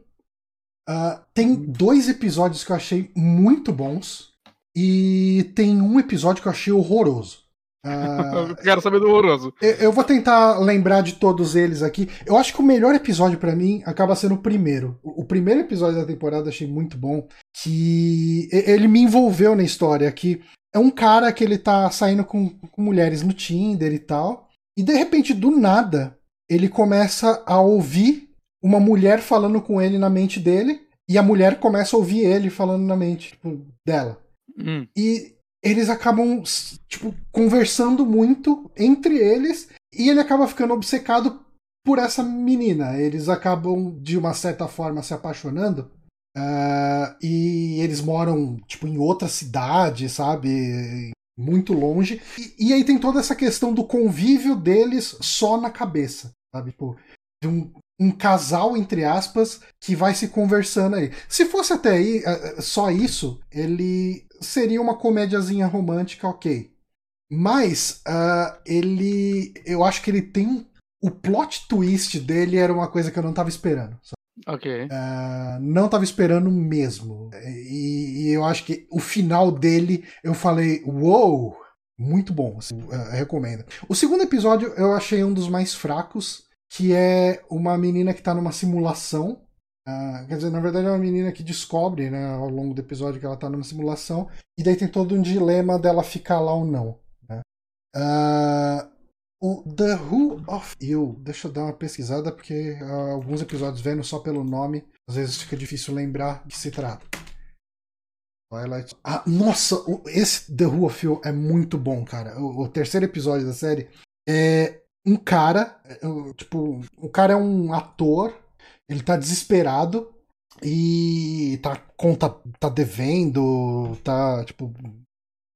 Uh, tem dois episódios que eu achei muito bons. E tem um episódio que eu achei horroroso. (laughs) Uh, Quero saber do horroroso. Eu, eu, vou tentar lembrar de todos eles aqui. Eu acho que o melhor episódio para mim acaba sendo o primeiro. O, o, primeiro episódio da temporada achei muito bom. Que ele me envolveu na história. Que é um cara que ele tá saindo com, com mulheres no Tinder e tal. E de repente, do nada, ele começa a ouvir uma mulher falando com ele na mente dele. E a mulher começa a ouvir ele falando na mente tipo, dela. Hum. E eles acabam, tipo, conversando muito entre eles e ele acaba ficando obcecado por essa menina. Eles acabam, de uma certa forma, se apaixonando. Uh, e eles moram, tipo, em outra cidade, sabe? Muito longe. E, e, aí tem toda essa questão do convívio deles só na cabeça, sabe? Tipo, de um, um casal, entre aspas, que vai se conversando aí. Se fosse até aí, uh, só isso, ele seria uma comédiazinha romântica, ok. Mas uh, ele. Eu acho que ele tem. O plot twist dele era uma coisa que eu não tava esperando. Sabe? Ok. Uh, não tava esperando mesmo. E, e, eu acho que o final dele, eu falei, uou! Wow! Muito bom, assim, uh, recomendo. O segundo episódio eu achei um dos mais fracos, que é uma menina que tá numa simulação Uh, quer dizer, na verdade é uma menina que descobre, né, ao longo do episódio que ela tá numa simulação, e daí tem todo um dilema dela ficar lá ou não. Né? Uh, o The Who of You, deixa eu dar uma pesquisada, porque uh, alguns episódios vendo só pelo nome, às vezes fica difícil lembrar de que se trata. Twilight. Ah, nossa, esse The Who of You é muito bom, cara. O, o terceiro episódio da série é um cara, é, tipo, o cara é um ator ele tá desesperado e tá conta tá devendo, tá tipo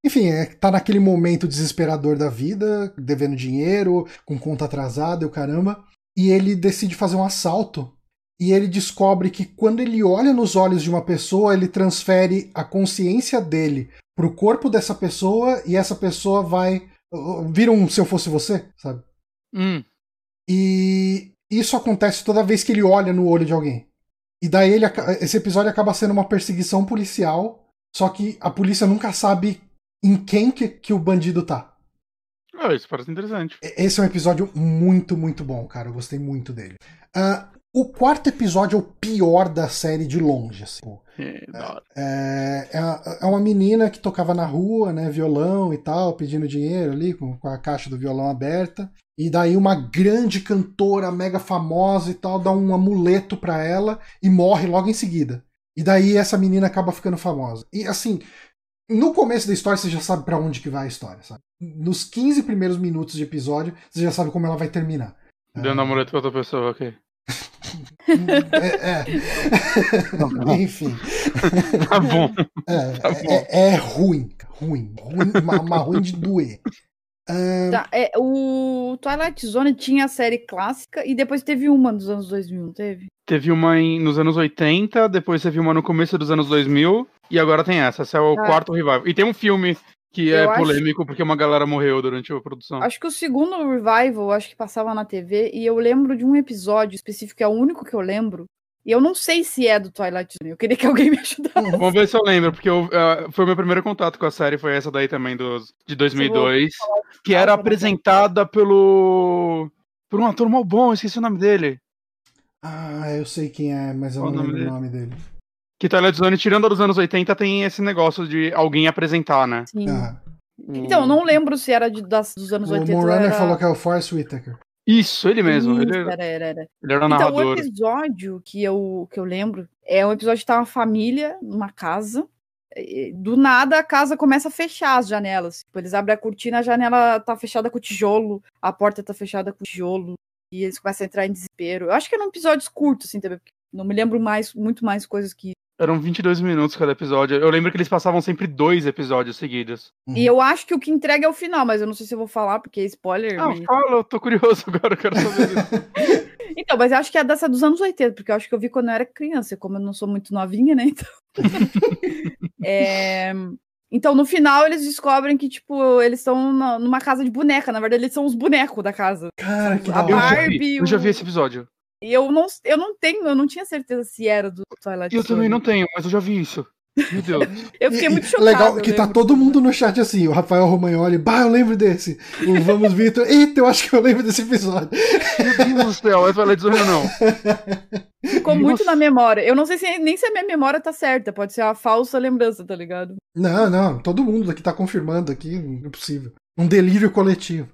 enfim, é, tá naquele momento desesperador da vida, devendo dinheiro, com conta atrasada e o caramba, e ele decide fazer um assalto. E ele descobre que quando ele olha nos olhos de uma pessoa, ele transfere a consciência dele pro corpo dessa pessoa e essa pessoa vai vira um se eu fosse você, sabe? Hum. E isso acontece toda vez que ele olha no olho de alguém. E daí ele, esse episódio acaba sendo uma perseguição policial, só que a polícia nunca sabe em quem que, que o bandido tá. Ah, isso parece interessante. Esse é um episódio muito, muito bom, cara. Eu gostei muito dele. Uh, o quarto episódio é o pior da série de longe, assim. É, é, é, é, uma menina que tocava na rua, né, violão e tal, pedindo dinheiro ali, com, com a caixa do violão aberta. E daí uma grande cantora, mega famosa e tal, dá um amuleto para ela e morre logo em seguida. E daí essa menina acaba ficando famosa. E assim, no começo da história você já sabe para onde que vai a história, sabe? Nos 15 primeiros minutos de episódio, você já sabe como ela vai terminar. Dando é... amuleto pra outra pessoa, ok é, é. (laughs) Enfim. Tá bom. É, tá bom. É, é, ruim, ruim, ruim uma, uma, ruim de doer. Uh... Tá, é, o Twilight Zone tinha a série clássica e depois teve uma nos anos 2000, não teve? Teve uma em, nos anos 80, depois teve uma no começo dos anos 2000 e agora tem essa. Esse é o ah. quarto revival. E tem um filme que é polêmico acho... porque uma galera morreu durante a produção. Acho que o segundo revival, acho que passava na TV, e eu lembro de um episódio específico, que é o único que eu lembro. E eu não sei se é do Twilight Zone. Eu queria que alguém me ajudasse. Vamos ver se eu lembro, porque eu, uh, foi o meu primeiro contato com a série, foi essa daí também, dos, de 2002. Que era apresentada pelo. por um ator mal bom, esqueci o nome dele. Ah, eu sei quem é, mas eu Qual não lembro o nome dele. Que Twilight Zone, tirando a dos anos 80, tem esse negócio de alguém apresentar, né? Sim. Ah. Então, não lembro se era de, das, dos anos o 80. O Moorunner era... falou que é o Forrest Whitaker. Isso, ele mesmo. Isso, ele, era, era, era. ele era narrador. Então, o episódio que eu, que eu lembro é um episódio que tá uma família numa casa. Do nada a casa começa a fechar as janelas. Tipo, eles abrem a cortina, a janela tá fechada com tijolo, a porta tá fechada com tijolo. E eles começam a entrar em desespero. Eu acho que eram episódios curtos, assim, também. Não me lembro mais, muito mais coisas que eram 22 minutos cada episódio. Eu lembro que eles passavam sempre dois episódios seguidos. Uhum. E eu acho que o que entrega é o final, mas eu não sei se eu vou falar, porque é spoiler. Ah, mas... fala, eu tô curioso (laughs) agora, eu quero saber (laughs) então, mas eu acho que é dessa dos anos 80, porque eu acho que eu vi quando eu era criança, como eu não sou muito novinha, né? Então. (laughs) é... Então, no final, eles descobrem que, tipo, eles estão numa casa de boneca. Na verdade, eles são os bonecos da casa. Cara, que a Barbie. Eu já vi, eu já vi esse episódio. E eu não, eu não tenho, eu não tinha certeza se era do Twilight Eu também não tenho, mas eu já vi isso. Meu Deus. (laughs) eu fiquei muito chocado. (laughs) Legal que tá todo mundo no chat assim, o Rafael Romagnoli, bah, eu lembro desse. O Vamos Vitor, (laughs) eita, eu acho que eu lembro desse episódio. Meu Deus do céu, é Twilight Zone ou não? Ficou Nossa. muito na memória. Eu não sei se nem se a minha memória tá certa, pode ser uma falsa lembrança, tá ligado? Não, não, todo mundo aqui tá confirmando aqui, não é possível. Um delírio coletivo.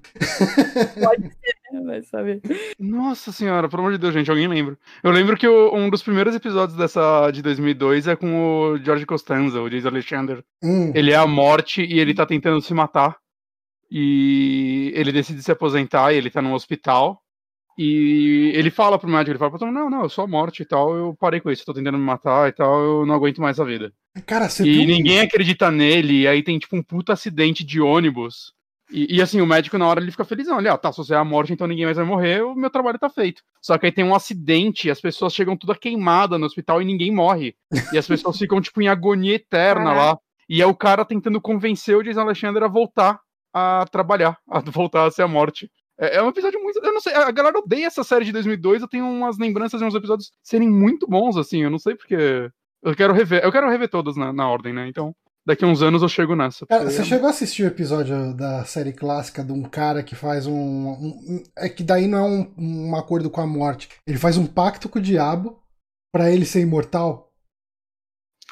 Pode ser? Vai saber. Nossa senhora, pelo amor de Deus, gente, alguém lembra? Eu lembro que o, um dos primeiros episódios dessa de 2002 é com o George Costanza, o Jason Alexander. Hum. Ele é a morte e ele tá tentando se matar. E ele decide se aposentar e ele tá num hospital. E ele fala pro médico, ele fala pra não, não, eu sou a morte e tal, eu parei com isso, tô tentando me matar e tal, eu não aguento mais a vida. Cara, você E ninguém acredita nele, e aí tem tipo um puta acidente de ônibus e, e, assim, o médico na hora ele fica felizão. Ele, ah, tá, se você é a morte, então ninguém mais vai morrer, o meu trabalho tá feito. Só que aí tem um acidente, as pessoas chegam toda queimada no hospital e ninguém morre. E as pessoas (laughs) ficam, tipo, em agonia eterna lá. E é o cara tentando convencer o Jason Alexander a voltar a trabalhar, a voltar a ser a morte. É, é um episódio muito. Eu não sei, a galera odeia essa série de 2002. Eu tenho umas lembranças de uns episódios serem muito bons, assim. Eu não sei porque. Eu quero rever. Eu quero rever todos na, na ordem, né? Então daqui a uns anos eu chego nessa. Cara, você chegou a assistir o episódio da série clássica de um cara que faz um. um é que daí não é um, um, acordo com a morte. Ele faz um pacto com o diabo para ele ser imortal.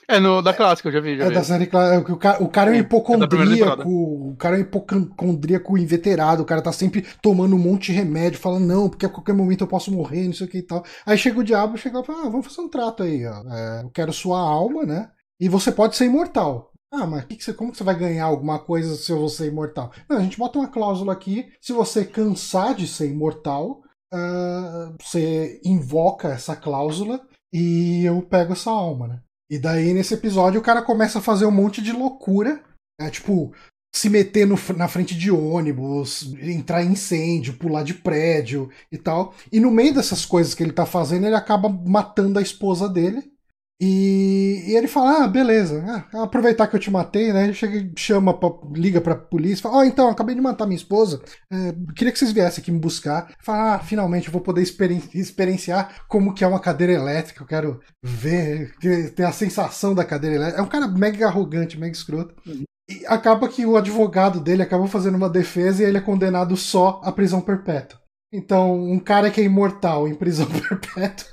É, no, da clássica, eu já vi. Já é vi. da série clássica. O cara, o cara é um é, é hipocondríaco. o cara é um hipocondríaco inveterado. O cara tá sempre tomando um monte de remédio, falando, não, porque a qualquer momento eu posso morrer, não sei o que e tal. Aí chega o diabo e chega lá e fala, ah, vamos fazer um trato aí, ó. É, eu quero sua alma, né? E você pode ser imortal. Ah, mas que que você, como que você vai ganhar alguma coisa se você é imortal? Não, a gente bota uma cláusula aqui. Se você cansar de ser imortal, uh, você invoca essa cláusula e eu pego essa alma, né? E daí, nesse episódio, o cara começa a fazer um monte de loucura. É tipo, se meter no, na frente de ônibus, entrar em incêndio, pular de prédio e tal. E no meio dessas coisas que ele tá fazendo, ele acaba matando a esposa dele. E, e, ele fala: Ah, beleza, ah, aproveitar que eu te matei, né? Ele chega chama, pra, liga pra polícia, fala: Ó, oh, então, acabei de matar minha esposa, é, queria que vocês viessem aqui me buscar. Fala: Ah, finalmente eu vou poder experien experienciar como que é uma cadeira elétrica, eu quero ver, ter a sensação da cadeira elétrica. É um cara mega arrogante, mega escroto. Uhum. E acaba que o advogado dele acaba fazendo uma defesa e ele é condenado só à prisão perpétua. Então, um cara que é imortal em prisão (laughs) perpétua.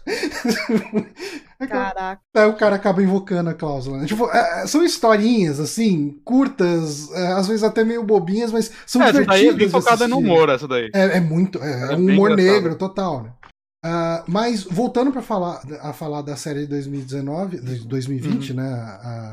Caraca. Aí o cara acaba invocando a cláusula. Né? Tipo, é, é, são historinhas, assim, curtas, é, às vezes até meio bobinhas, mas são é, divertidas. Essa daí é bem focada no humor, essa daí. É, é muito. É, é um humor negro total, né? Uh, mas voltando para falar a falar da série de 2019, de 2020, uhum. né, a,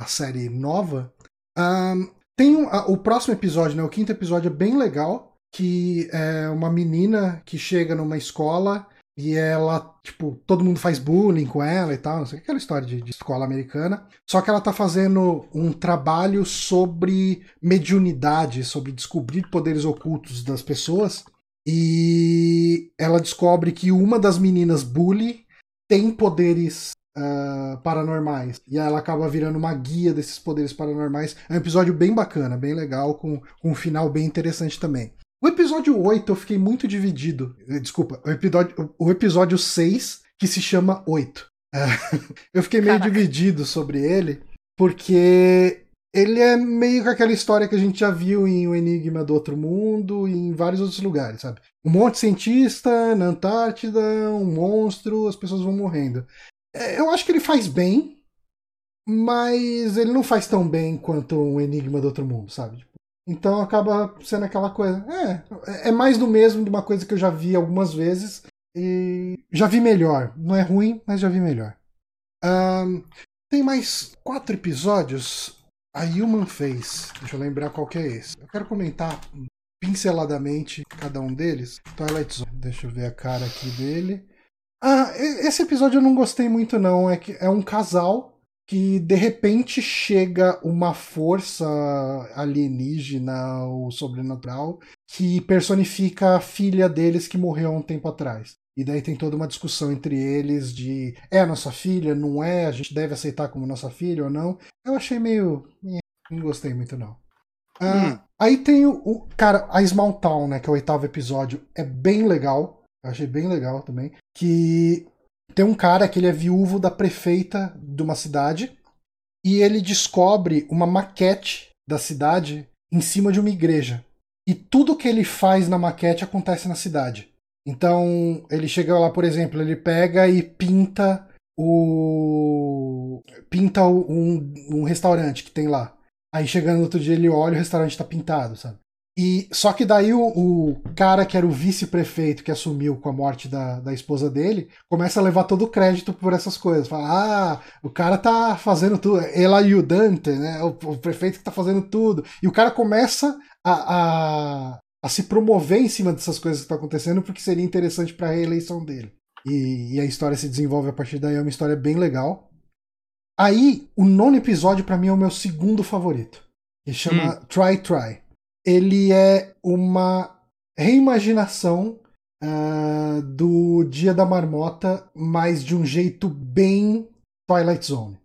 a série nova, uh, tem um, a, o próximo episódio, né, o quinto episódio é bem legal, que é uma menina que chega numa escola e ela, tipo, todo mundo faz bullying com ela e tal, não sei aquela história de, de, escola americana. Só que ela tá fazendo um trabalho sobre mediunidade, sobre descobrir poderes ocultos das pessoas. E ela descobre que uma das meninas bully tem poderes uh, paranormais. E ela acaba virando uma guia desses poderes paranormais. É um episódio bem bacana, bem legal, com, com um final bem interessante também. O episódio 8 eu fiquei muito dividido. Eh, desculpa, o episódio, o episódio 6, que se chama 8. (laughs) eu fiquei meio Caraca. dividido sobre ele, porque ele é meio com aquela história que a gente já viu em O Enigma do Outro Mundo e em vários outros lugares, sabe? Um monte de cientista na Antártida, um monstro, as pessoas vão morrendo. É, eu acho que ele faz bem, mas ele não faz tão bem quanto um Enigma do Outro Mundo, sabe? Então acaba sendo aquela coisa. É, é mais do mesmo de uma coisa que eu já vi algumas vezes. E já vi melhor. Não é ruim, mas já vi melhor. Um, tem mais quatro episódios. A Human fez. Deixa eu lembrar qual que é esse. Eu quero comentar pinceladamente cada um deles. Twilight Zone. Deixa eu ver a cara aqui dele. Ah, esse episódio eu não gostei muito, não. É que é um casal que de repente chega uma força alienígena ou sobrenatural que personifica a filha deles que morreu há um tempo atrás. E daí tem toda uma discussão entre eles de é a nossa filha, não é, a gente deve aceitar como nossa filha ou não. Eu achei meio. Não gostei muito, não. Ah, hum. Aí tem o, o, Cara, a Small Town, né? Que é o oitavo episódio. É bem legal. Eu achei bem legal também. Que tem um cara que ele é viúvo da prefeita de uma cidade e ele descobre uma maquete da cidade em cima de uma igreja. E tudo que ele faz na maquete acontece na cidade. Então, ele chega lá, por exemplo, ele pega e pinta o. pinta um, um restaurante que tem lá. Aí chegando no outro dia ele olha o restaurante está pintado, sabe? E só que daí o, o cara que era o vice-prefeito que assumiu com a morte da, da esposa dele começa a levar todo o crédito por essas coisas. Fala, ah, o cara tá fazendo tudo, ele ajudante, né? O, o, prefeito que tá fazendo tudo. E o cara começa a, a, a se promover em cima dessas coisas que estão acontecendo porque seria interessante para a reeleição dele. E, e, a história se desenvolve a partir daí, é uma história bem legal. Aí, o nono episódio para mim é o meu segundo favorito. Ele chama hum. Try Try ele é uma reimaginação uh, do Dia da Marmota, mas de um jeito bem Twilight Zone.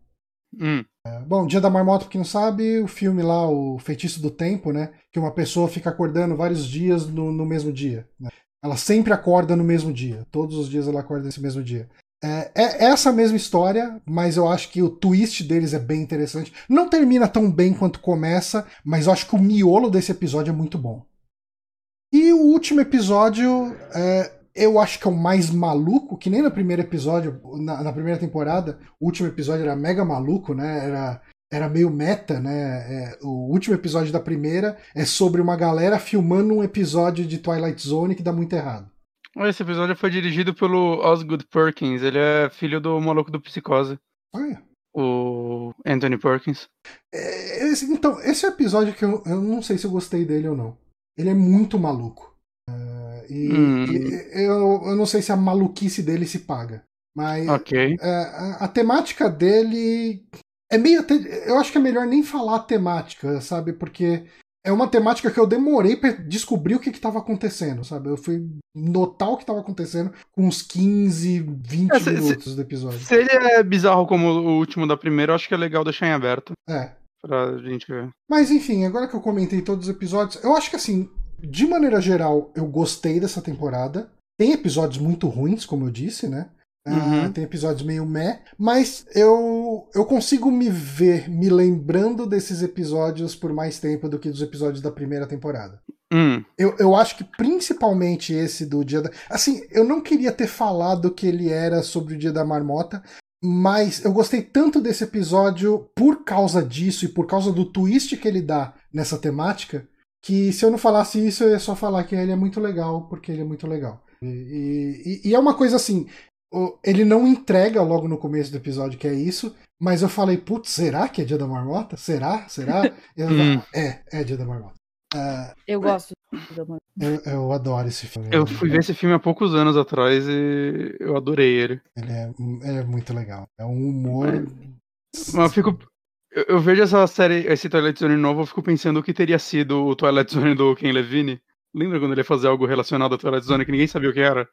Hum. Uh, bom, Dia da Marmota, pra quem não sabe, o filme lá, o Feitiço do Tempo, né? Que uma pessoa fica acordando vários dias no, no mesmo dia. Né? Ela sempre acorda no mesmo dia. Todos os dias ela acorda nesse mesmo dia. É, é, essa mesma história, mas eu acho que o twist deles é bem interessante. Não termina tão bem quanto começa, mas eu acho que o miolo desse episódio é muito bom. E o último episódio, é, eu acho que é o mais maluco, que nem no primeiro episódio, na, na, primeira temporada, o último episódio era mega maluco, né? Era, era meio meta, né? É, o último episódio da primeira é sobre uma galera filmando um episódio de Twilight Zone que dá muito errado. Esse episódio foi dirigido pelo Osgood Perkins. Ele é filho do maluco do Psicose. É. O Anthony Perkins. É, esse, então, esse episódio que eu, eu não sei se eu gostei dele ou não. Ele é muito maluco. Uh, e, hum. e eu, eu não sei se a maluquice dele se paga. Mas okay. uh, a, a, temática dele é meio. Eu acho que é melhor nem falar a temática, sabe? Porque é uma temática que eu demorei para descobrir o que estava acontecendo, sabe? Eu fui notar o que estava acontecendo com uns 15, 20 é, se, minutos do episódio. Se ele é bizarro como o último da primeira, eu acho que é legal deixar em aberto. É. Pra gente ver. Mas enfim, agora que eu comentei todos os episódios, eu acho que assim, de maneira geral, eu gostei dessa temporada. Tem episódios muito ruins, como eu disse, né? Uhum. Uh, tem episódios meio meh, mas eu, eu consigo me ver me lembrando desses episódios por mais tempo do que dos episódios da primeira temporada. Hum. Eu, eu acho que principalmente esse do Dia da. Assim, eu não queria ter falado que ele era sobre o Dia da Marmota, mas eu gostei tanto desse episódio por causa disso e por causa do twist que ele dá nessa temática, que se eu não falasse isso, eu ia só falar que ele é muito legal, porque ele é muito legal. E, e, e é uma coisa assim, ele não entrega logo no começo do episódio que é isso, mas eu falei, putz, será que é dia da marmota? Será? Será? (laughs) Eu, hum. É, é dia da marmota. Uh, eu gosto. Eu, eu adoro esse filme. Eu fui ver esse filme há poucos anos atrás e eu adorei ele. Ele é, ele é muito legal. É um humor. Mas eu fico. Eu, eu, vejo essa série, esse Twilight Zone novo, eu fico pensando o que teria sido o Twilight Zone do Ken Levine. Lembra quando ele ia fazer algo relacionado a Twilight Zone que ninguém sabia o que era?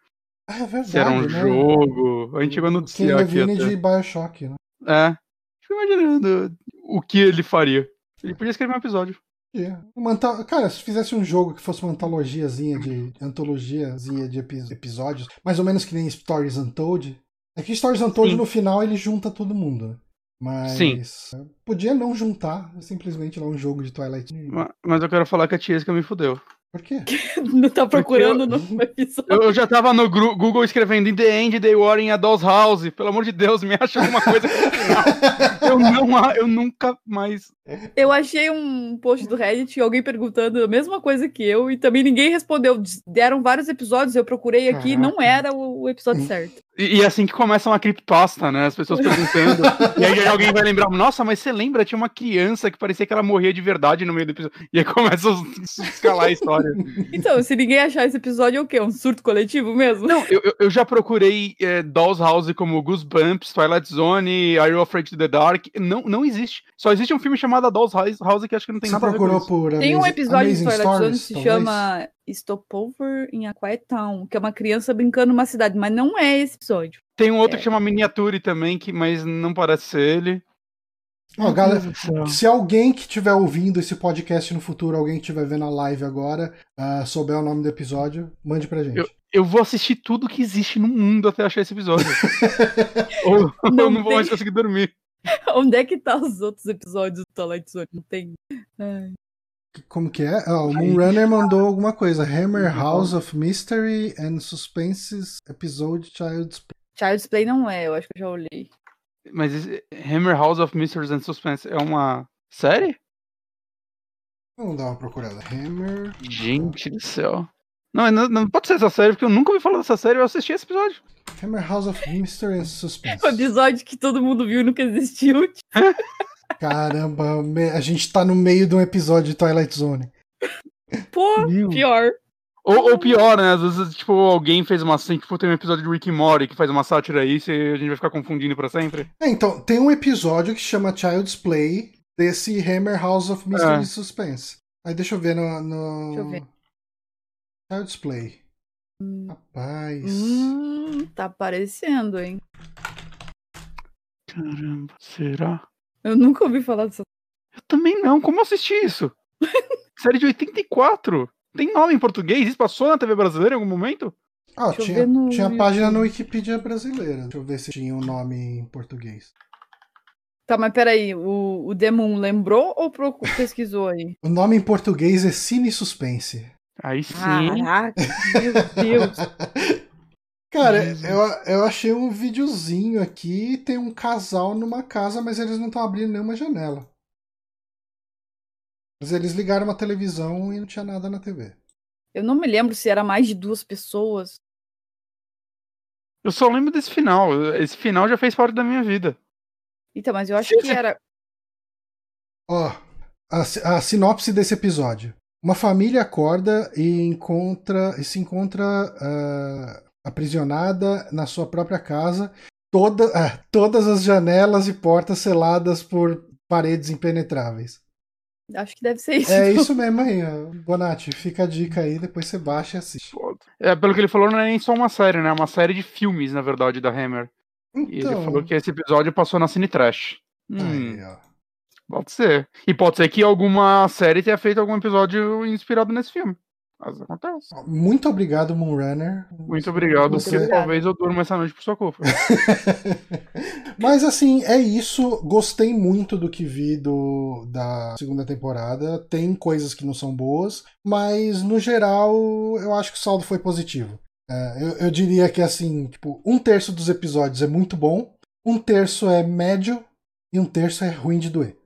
Ah, é verdade. Se era um né? jogo. A gente chegou no Ken Levine até. de Bioshock, né? É. Fico imaginando o que ele faria. Ele podia escrever um episódio. Yeah. Uma Cara, se fizesse um jogo que fosse uma antologiazinha de antologiazinha de episódios, mais ou menos que nem Stories Untold. É que Stories Untold Sim. no final ele junta todo mundo, né? Mas Sim. podia não juntar, simplesmente lá um jogo de Twilight. Mas eu quero falar que a Tiesca me fudeu. Por quê? (laughs) Não tá procurando eu, no (laughs) episódio. Eu, já tava no Google escrevendo In the End They War in a Doll's House. Pelo amor de Deus, me acha alguma coisa (laughs) eu não, eu nunca mais. Eu achei um post do Reddit alguém perguntando a mesma coisa que eu e também ninguém respondeu. Deram vários episódios, eu procurei aqui, Caraca. não era o, o episódio certo. E, e, assim que começa uma criptosta, né? As pessoas perguntando. e aí alguém vai lembrar, nossa, mas você lembra? Tinha uma criança que parecia que ela morria de verdade no meio do episódio. E aí começa a escalar a história. Então, se ninguém achar esse episódio, é o quê? Um surto coletivo mesmo? Não, eu, eu já procurei é, Dolls House como Goosebumps, Twilight Zone, Are You Afraid to the Dark? Não, não existe. Só existe um filme chamado Dolls House que acho que não tem Você nada a ver com isso. Por tem um episódio de Twilight Zone que se chama Stopover in a Quiet Town, que é uma criança brincando numa cidade, mas não é esse episódio. Tem um outro é. que chama Miniature também, que, mas não parece ser ele. Oh, galera, se alguém que estiver ouvindo esse podcast no futuro, alguém que estiver vendo a live agora, uh, souber o nome do episódio, mande pra gente. Eu, eu vou assistir tudo que existe no mundo até achar esse episódio. (laughs) Ou não eu não vou mais conseguir dormir. (laughs) Onde é que tá os outros episódios do Twilight Zone? Não tem. Ai. Como que é? Oh, o Moonrunner mandou alguma coisa. Hammer House of Mystery and Suspenses Episode Child's Play. Child's Play não é, eu acho que eu já olhei. Mas Hammer House of Mysteries and Suspense é uma série? Vamos dar uma procurada. Hammer. Gente do céu. Não, não, não, pode ser essa série, porque eu nunca ouvi falar dessa série, eu assisti esse episódio. Hammer House of Mystery and Suspense. O episódio que todo mundo viu e nunca existiu. (laughs) Caramba, a gente tá no meio de um episódio de Twilight Zone. Pô, Meu. pior. Ou, ou, pior, né? Às vezes, tipo, alguém fez uma. Assim, tipo, tem um episódio de Rick and Morty que faz uma sátira aí e a gente vai ficar confundindo pra sempre. É, então, tem um episódio que chama Child's Play desse Hammer House of Mystery é. Suspense. Aí deixa eu ver no. no... Deixa eu ver. Child's Play. Rapaz. Hum, tá aparecendo, hein? Caramba, será? Eu nunca ouvi falar dessa. Eu também não. Como assisti isso? (laughs) Série de 84. Tem nome em português? Isso passou na TV brasileira em algum momento? Ah, tinha, tinha página no Wikipedia brasileira. Deixa eu ver se tinha o um nome em português. Tá, mas peraí, o, o Demon lembrou ou pesquisou aí? o nome em português é Cine Suspense. Aí sim. Caraca, meu Deus. (laughs) Cara, eu, eu achei um videozinho aqui, tem um casal numa casa, mas eles não estão abrindo nenhuma janela. Mas eles ligaram uma televisão e não tinha nada na TV. Eu não me lembro se era mais de duas pessoas. Eu só lembro desse final. Esse final já fez parte da minha vida. Então, mas eu acho que era. Ó, a, a sinopse desse episódio. Uma família acorda e encontra e se encontra uh, aprisionada na sua própria casa, toda, uh, todas as janelas e portas seladas por paredes impenetráveis. Acho que deve ser isso. É (laughs) isso mesmo aí, Bonatti. Fica a dica aí, depois você baixa e assiste. É, pelo que ele falou, não é nem só uma série, né? É uma série de filmes, na verdade, da Hammer. Então... E ele então. falou que esse episódio passou na Cine Trash. Hum, aí, ó. Pode ser. E pode ser que alguma série tenha feito algum episódio inspirado nesse filme. Mas acontece. Muito obrigado, Moonrunner. Muito obrigado, Você... porque talvez eu durma essa noite por sua culpa. (laughs) Mas assim, é isso. Gostei muito do que vi do, da segunda temporada. Tem coisas que não são boas, mas no geral eu acho que o saldo foi positivo. É, eu, eu diria que assim, tipo, um terço dos episódios é muito bom, um terço é médio e um terço é ruim de doer.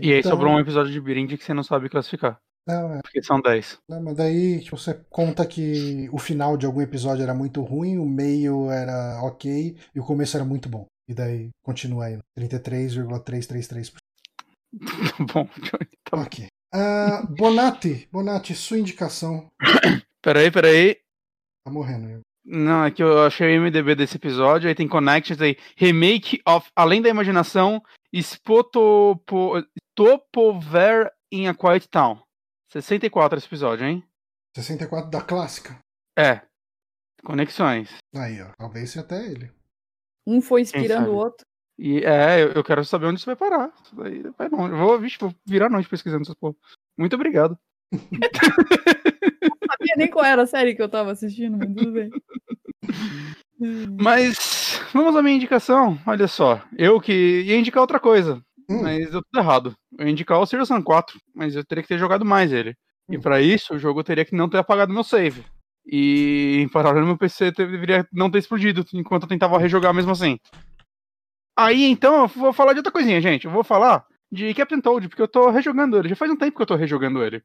E aí então... sobrou um episódio de Birindy que você não sabe classificar. Não, é. Porque são 10. Não, mas daí tipo, você conta que o final de algum episódio era muito ruim, o meio era ok e o começo era muito bom. E daí continua aí, 33,333%. (laughs) (laughs) Tá bom, tá Ok. Uh, Bonatti, Bonatti, sua indicação. (coughs) peraí, peraí. Tá morrendo. Eu. Não, é que eu achei o MDB desse episódio, aí tem Connections aí. Remake of Além da Imaginação, Spotopo, Topover in a Quiet Town. 64 esse episódio, hein? 64 da clássica? É. Conexões. Aí, ó. Talvez seja até ele. Um foi inspirando o outro. E é, eu, eu, quero saber onde isso vai parar. Isso daí vai longe. Eu vou, vixe, vou virar noite pesquisando essas porra. Muito obrigado. (laughs) não sabia nem qual era a série que eu tava assistindo, mas tudo bem. (laughs) Mas vamos à minha indicação. Olha só, eu que ia indicar outra coisa, hum. mas eu tudo errado. Eu ia indicar o Serious Sam 4, mas eu teria que ter jogado mais ele. Hum. E para isso, o jogo teria que não ter apagado meu save. E em paralelo, meu PC deveria não ter explodido enquanto eu tentava rejogar mesmo assim. Aí então eu vou falar de outra coisinha, gente. Eu vou falar de Captain Toad, porque eu tô rejogando ele. Já faz um tempo que eu tô rejogando ele.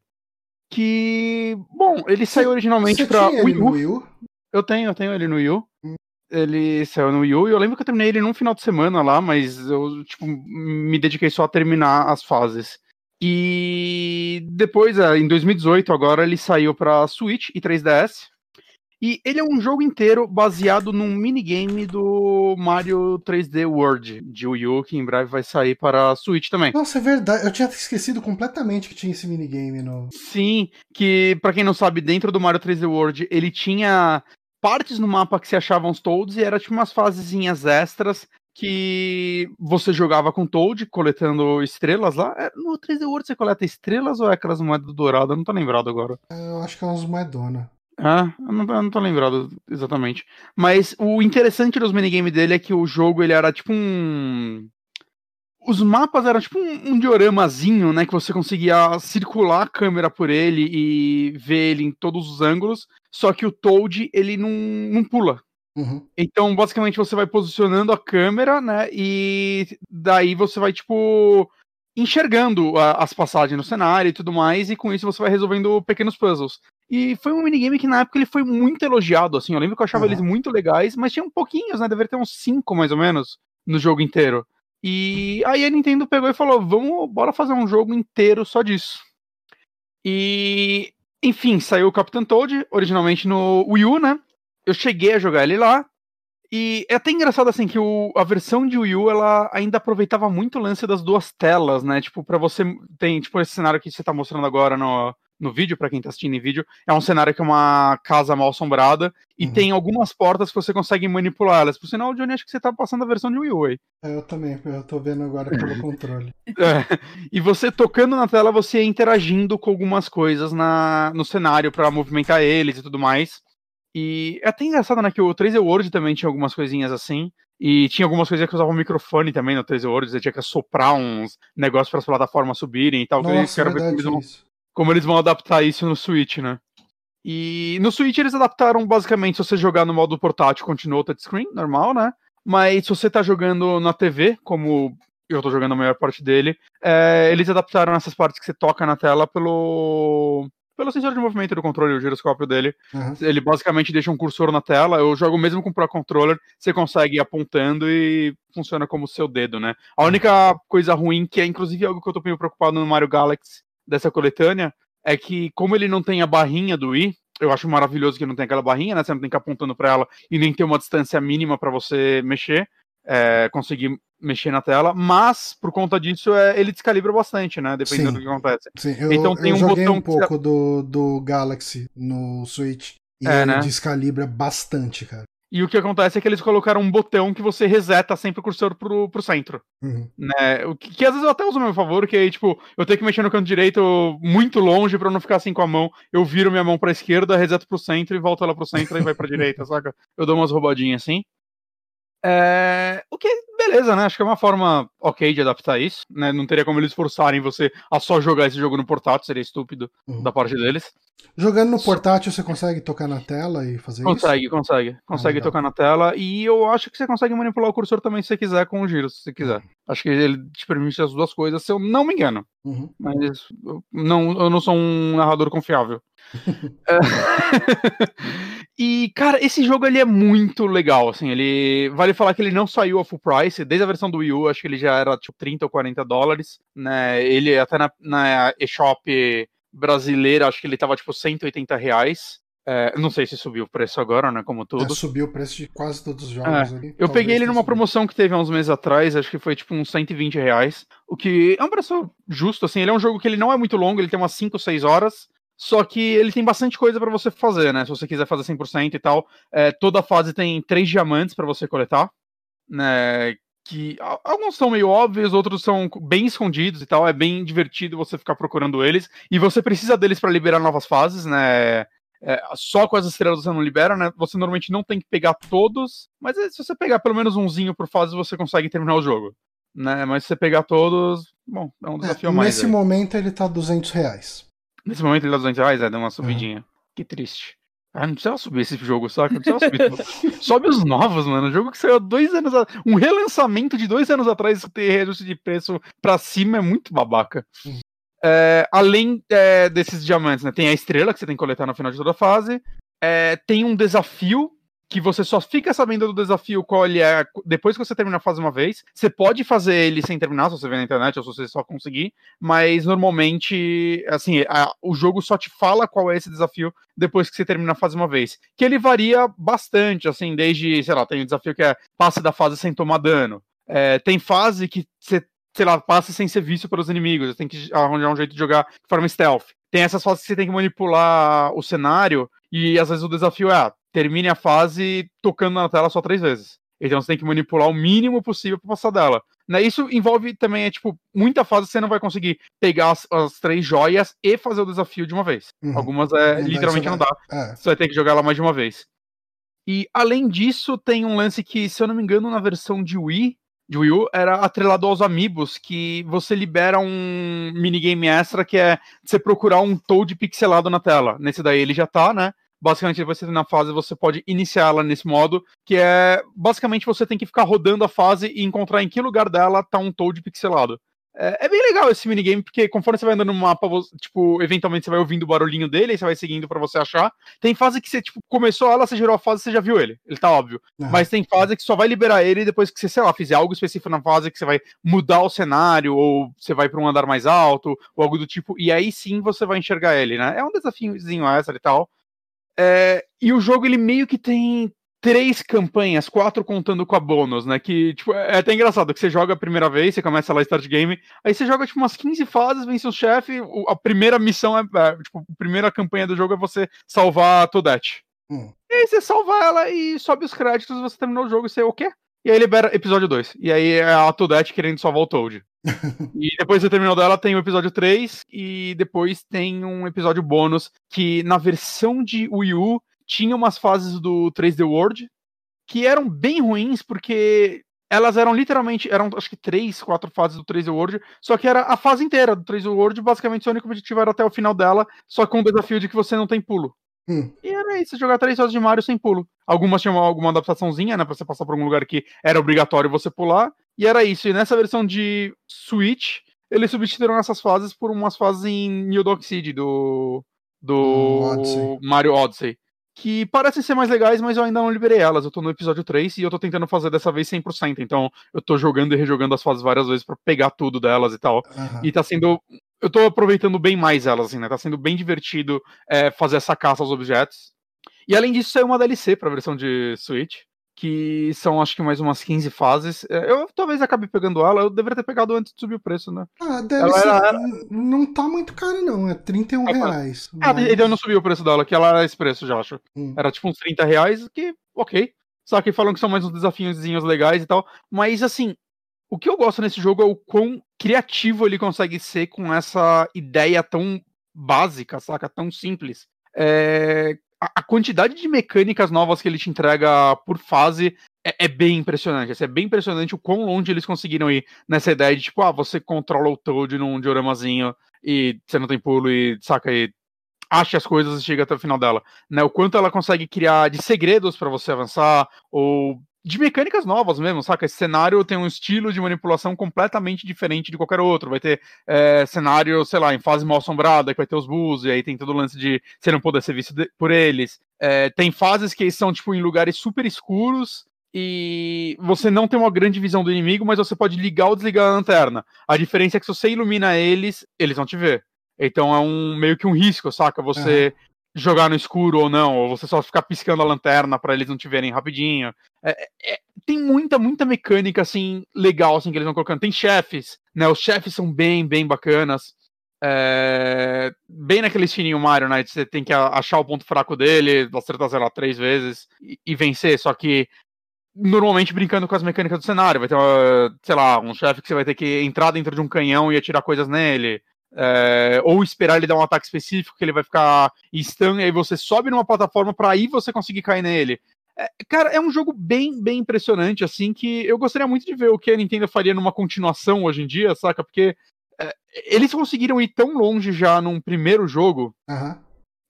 Que. Bom, ele saiu originalmente pra Wii U. Wii U. Eu tenho, eu tenho ele no Wii U. Ele saiu no Wii U e eu lembro que eu terminei ele num final de semana lá, mas eu, tipo, me dediquei só a terminar as fases. E depois, é, em 2018, agora ele saiu para Switch e 3DS. E ele é um jogo inteiro baseado num minigame do Mario 3D World de Wii U, que em breve vai sair para a Switch também. Nossa, é verdade. Eu tinha esquecido completamente que tinha esse minigame no. Sim, que para quem não sabe, dentro do Mario 3D World, ele tinha partes no mapa que se achavam os Toads e era tipo umas fasezinhas extras que você jogava com Toad, coletando estrelas lá. É, no 3D World você coleta estrelas ou é aquelas moedas douradas? Eu não tô lembrado agora. Eu acho que é umas moedonas. Ah, eu não, eu não tô lembrado exatamente. Mas o interessante dos minigames dele é que o jogo ele era tipo um. Os mapas eram tipo um, um dioramazinho, né? Que você conseguia circular a câmera por ele e ver ele em todos os ângulos. Só que o Toad, ele não, não pula. Uhum. Então, basicamente, você vai posicionando a câmera, né? E daí você vai, tipo, enxergando a, as passagens no cenário e tudo mais. E com isso você vai resolvendo pequenos puzzles. E foi um minigame que na época ele foi muito elogiado, assim. Eu lembro que eu achava uhum. eles muito legais, mas tinha um pouquinhos, né? Deveria ter uns cinco mais ou menos no jogo inteiro. E aí a Nintendo pegou e falou: vamos, bora fazer um jogo inteiro só disso. E, enfim, saiu o Captain Toad, originalmente no Wii U, né? Eu cheguei a jogar ele lá. E é até engraçado assim que o, a versão de Wii U ela ainda aproveitava muito o lance das duas telas, né? Tipo, para você tem tipo esse cenário que você tá mostrando agora no, no vídeo, para quem tá assistindo em vídeo, é um cenário que é uma casa mal assombrada e uhum. tem algumas portas que você consegue manipular elas. Por sinal, Johnny, acho que você tá passando a versão de Wii U aí. É, eu também, eu tô vendo agora pelo (laughs) controle. É, e você tocando na tela, você é interagindo com algumas coisas na, no cenário para movimentar eles e tudo mais. E é até engraçado, né, que o 3D World também tinha algumas coisinhas assim. E tinha algumas coisas que usavam microfone também no 3D World, você tinha que assoprar uns negócios para as plataformas subirem e tal. Nossa, que eu quero ver como eles vão adaptar isso no Switch, né? E no Switch eles adaptaram basicamente se você jogar no modo portátil, continua o touchscreen, normal, né? Mas se você tá jogando na TV, como eu tô jogando a maior parte dele, é, eles adaptaram essas partes que você toca na tela pelo pelo sensor de movimento do controle, o giroscópio dele. Uhum. Ele basicamente deixa um cursor na tela. Eu jogo mesmo com o Pro Controller, você consegue ir apontando e funciona como o seu dedo, né? A única coisa ruim, que é inclusive algo que eu tô meio preocupado no Mario Galaxy, dessa coletânea é que, como ele não tem a barrinha do Wii, eu acho maravilhoso que não tem aquela barrinha, né? Você não tem que ir apontando para ela e nem ter uma distância mínima para você mexer, é, conseguir mexer na tela, mas por conta disso é, ele descalibra bastante, né? Dependendo sim, do que acontece. Sim, eu, então tem eu um joguei botão um pouco que... do, do Galaxy no Switch e é, ele né? descalibra bastante, cara. E o que acontece é que eles colocaram um botão que você reseta sempre o cursor pro, pro centro. Uhum. Né? O que, que, às vezes eu até uso a meu favor, que aí, tipo, eu tenho que mexer no canto direito muito longe para não ficar assim com a mão. Eu viro minha mão pra esquerda, reseto pro centro e volto ela pro centro e vai pra (laughs) direita, saca? Eu dou umas roubadinhas assim. É... O que, beleza, né? Acho que é uma forma ok de adaptar isso, né? Não teria como eles forçarem você a só jogar esse jogo no portátil, seria estúpido uhum. da parte deles. Jogando no portátil, você consegue tocar na tela e fazer consegue, isso? Consegue, consegue. Consegue ah, tocar na tela. E eu acho que você consegue manipular o cursor também se você quiser com o giro, se você quiser. Uhum. Acho que ele te permite as duas coisas, se eu não me engano. Uhum. Mas eu não, eu não sou um narrador confiável. É... (laughs) E, cara, esse jogo ele é muito legal, assim, ele... Vale falar que ele não saiu a full price, desde a versão do Wii U, acho que ele já era, tipo, 30 ou 40 dólares, né? Ele, até na, na eShop brasileira, acho que ele tava, tipo, 180 reais. É, não sei se subiu o preço agora, né? Como tudo. É, subiu o preço de quase todos os jogos é, ali. Eu peguei ele numa promoção que teve há uns meses atrás, acho que foi tipo uns 120 reais. O que é um preço justo, assim. Ele é um jogo que ele não é muito longo, ele tem umas 5, 6 horas. Só que ele tem bastante coisa para você fazer, né? Se você quiser fazer 100% e tal. É, toda fase tem três diamantes para você coletar. Né? Que alguns são meio óbvios, outros são bem escondidos e tal. É bem divertido você ficar procurando eles. E você precisa deles para liberar novas fases, né? é, só com as estrelas você não libera, né? Você normalmente não tem que pegar todos, mas é, se você pegar pelo menos umzinho por fase, você consegue terminar o jogo. Né? Mas se você pegar todos, bom, é um desafio é, mais. Nesse aí. momento ele tá 200 reais. Nesse momento ele tá 200 reais, é, deu uma subidinha. É. Que triste. Ah, não precisa subir esse jogo, saca? Não precisa subir. (laughs) Sobe os novos, mano. O jogo que saiu há dois anos atrás. Um relançamento de dois anos atrás ter reajuste de preço pra cima é muito babaca. Uhum. É, além é, desses diamantes, né, tem a estrela que você tem que coletar no final de toda a fase. É, tem um desafio que você só fica sabendo do desafio qual ele é depois que você termina a fase uma vez. Você pode fazer ele sem terminar, se você ver na internet ou se você só conseguir, mas normalmente, assim, a, o jogo só te fala qual é esse desafio depois que você termina a fase uma vez. Que ele varia bastante, assim, desde, sei lá, tem o um desafio que é passe da fase sem tomar dano. É, tem fase que você sei lá, passa sem ser visto pelos inimigos. Você tem que arranjar um jeito de jogar de forma stealth. Tem essas fases que você tem que manipular o cenário, e às vezes o desafio é, ah, termine a fase tocando na tela só três vezes. Então você tem que manipular o mínimo possível para passar dela. Né, isso envolve também, é tipo, muita fase você não vai conseguir pegar as, as três joias e fazer o desafio de uma vez. Uhum. Algumas é, literalmente não dá. É. Você vai ter que jogar ela mais de uma vez. E além disso, tem um lance que, se eu não me engano, na versão de Wii, de Wii U era atrelado aos amigos, que você libera um minigame extra que é você procurar um Toad pixelado na tela. Nesse daí ele já tá, né? Basicamente, você na fase, você pode iniciá-la nesse modo, que é basicamente você tem que ficar rodando a fase e encontrar em que lugar dela tá um Toad pixelado. É, é, bem legal esse minigame, porque conforme você vai andando no mapa, você, tipo, eventualmente você vai ouvindo o barulhinho dele, e você vai seguindo para você achar. Tem fase que você, tipo, começou ela, você gerou a fase, você já viu ele. Ele tá óbvio. Uhum. Mas tem fase que só vai liberar ele depois que você, sei lá, fizer algo específico na fase, que você vai mudar o cenário, ou você vai para um andar mais alto, ou algo do tipo, e aí sim você vai enxergar ele, né? É um desafiozinho essa e tal. É, e o jogo, ele meio que tem três campanhas, quatro contando com a bônus, né? Que, tipo, é até engraçado que você joga a primeira vez, você começa lá Start Game, aí você joga, tipo, umas 15 fases, vence o chefe, a primeira missão é, é, tipo, a primeira campanha do jogo é você salvar a Toadette. Hum. E aí você salva ela e sobe os créditos, você terminou o jogo e você, o quê? E aí libera episódio 2. E aí é a Toadette querendo salvar o Toad. E depois você terminou dela, tem o episódio 3, e depois tem um episódio bônus que na versão de Wii U tinha umas fases do 3D World que eram bem ruins, porque elas eram literalmente, eram acho que três, quatro fases do 3D World, só que era a fase inteira do 3D World, basicamente o único objetivo era até o final dela, só com o desafio de que você não tem pulo. Hum. E era isso, jogar três fases de Mario sem pulo. Algumas tinham alguma adaptaçãozinha, né, pra você passar por algum lugar que era obrigatório você pular, e era isso. E nessa versão de Switch, eles substituíram essas fases por umas fases em New Dog City do, do Odyssey. Mario Odyssey que parecem ser mais legais, mas eu ainda não liberei elas. Eu tô no episódio 3 e eu tô tentando fazer dessa vez 100%. Então eu tô jogando e rejogando as fases várias vezes para pegar tudo delas e tal. Uhum. E tá sendo. Eu tô aproveitando bem mais elas, assim, né? Tá sendo bem divertido é, fazer essa caça aos objetos. E além disso, saiu uma DLC pra versão de Switch que são acho que mais umas 15 fases. É, eu talvez acabe pegando ela, eu deveria ter pegado antes de subir o preço, né? Ah, deve ela ser. Era... Não tá muito caro, não, é 31 ah, reais. Ah, mas... então eu não subi o preço dela, que ela era esse preço, já acho. Hum. Era tipo uns 30 reais, que ok. Só que falam que são mais uns desafios legais e tal. Mas assim, o que eu gosto nesse jogo é o quão criativo ele consegue ser com essa ideia tão básica, saca? Tão simples. É, a, quantidade de mecânicas novas que ele te entrega por fase é, é, bem impressionante. Assim, é bem impressionante o quão longe eles conseguiram ir nessa ideia de, tipo, ah, você controla o Toad num dioramazinho e você não tem pulo e saca e acha as coisas e chega até o final dela. Né? O quanto ela consegue criar de segredos para você avançar, ou de mecânicas novas mesmo, saca? Esse cenário tem um estilo de manipulação completamente diferente de qualquer outro. Vai ter é, cenário, sei lá, em fase mal assombrada, que vai ter os bulls, e aí tem todo o lance de você não poder ser visto de, por eles. É, tem fases que são, tipo, em lugares super escuros, e você não tem uma grande visão do inimigo, mas você pode ligar ou desligar a lanterna. A diferença é que se você ilumina eles, eles vão te ver. Então é um meio que um risco, saca? Você uhum jogar no escuro ou não, ou você só ficar piscando a lanterna para eles não te verem rapidinho. É, é, tem muita, muita mecânica, assim, legal, assim, que eles vão colocando. Tem chefes, né? Os chefes são bem, bem bacanas. É, bem naquele estilinho Mario, né? Você tem que achar o ponto fraco dele, acertar, sei lá, três vezes e, e vencer, só que normalmente brincando com as mecânicas do cenário. Vai ter, sei lá, um chefe que você vai ter que entrar dentro de um canhão e atirar coisas nele. É, ou esperar ele dar um ataque específico que ele vai ficar stun, e aí você sobe numa plataforma para aí você conseguir cair nele. É, cara, é um jogo bem, bem impressionante, assim, que eu gostaria muito de ver o que a Nintendo faria numa continuação hoje em dia, saca? Porque é, eles conseguiram ir tão longe já num primeiro jogo uhum.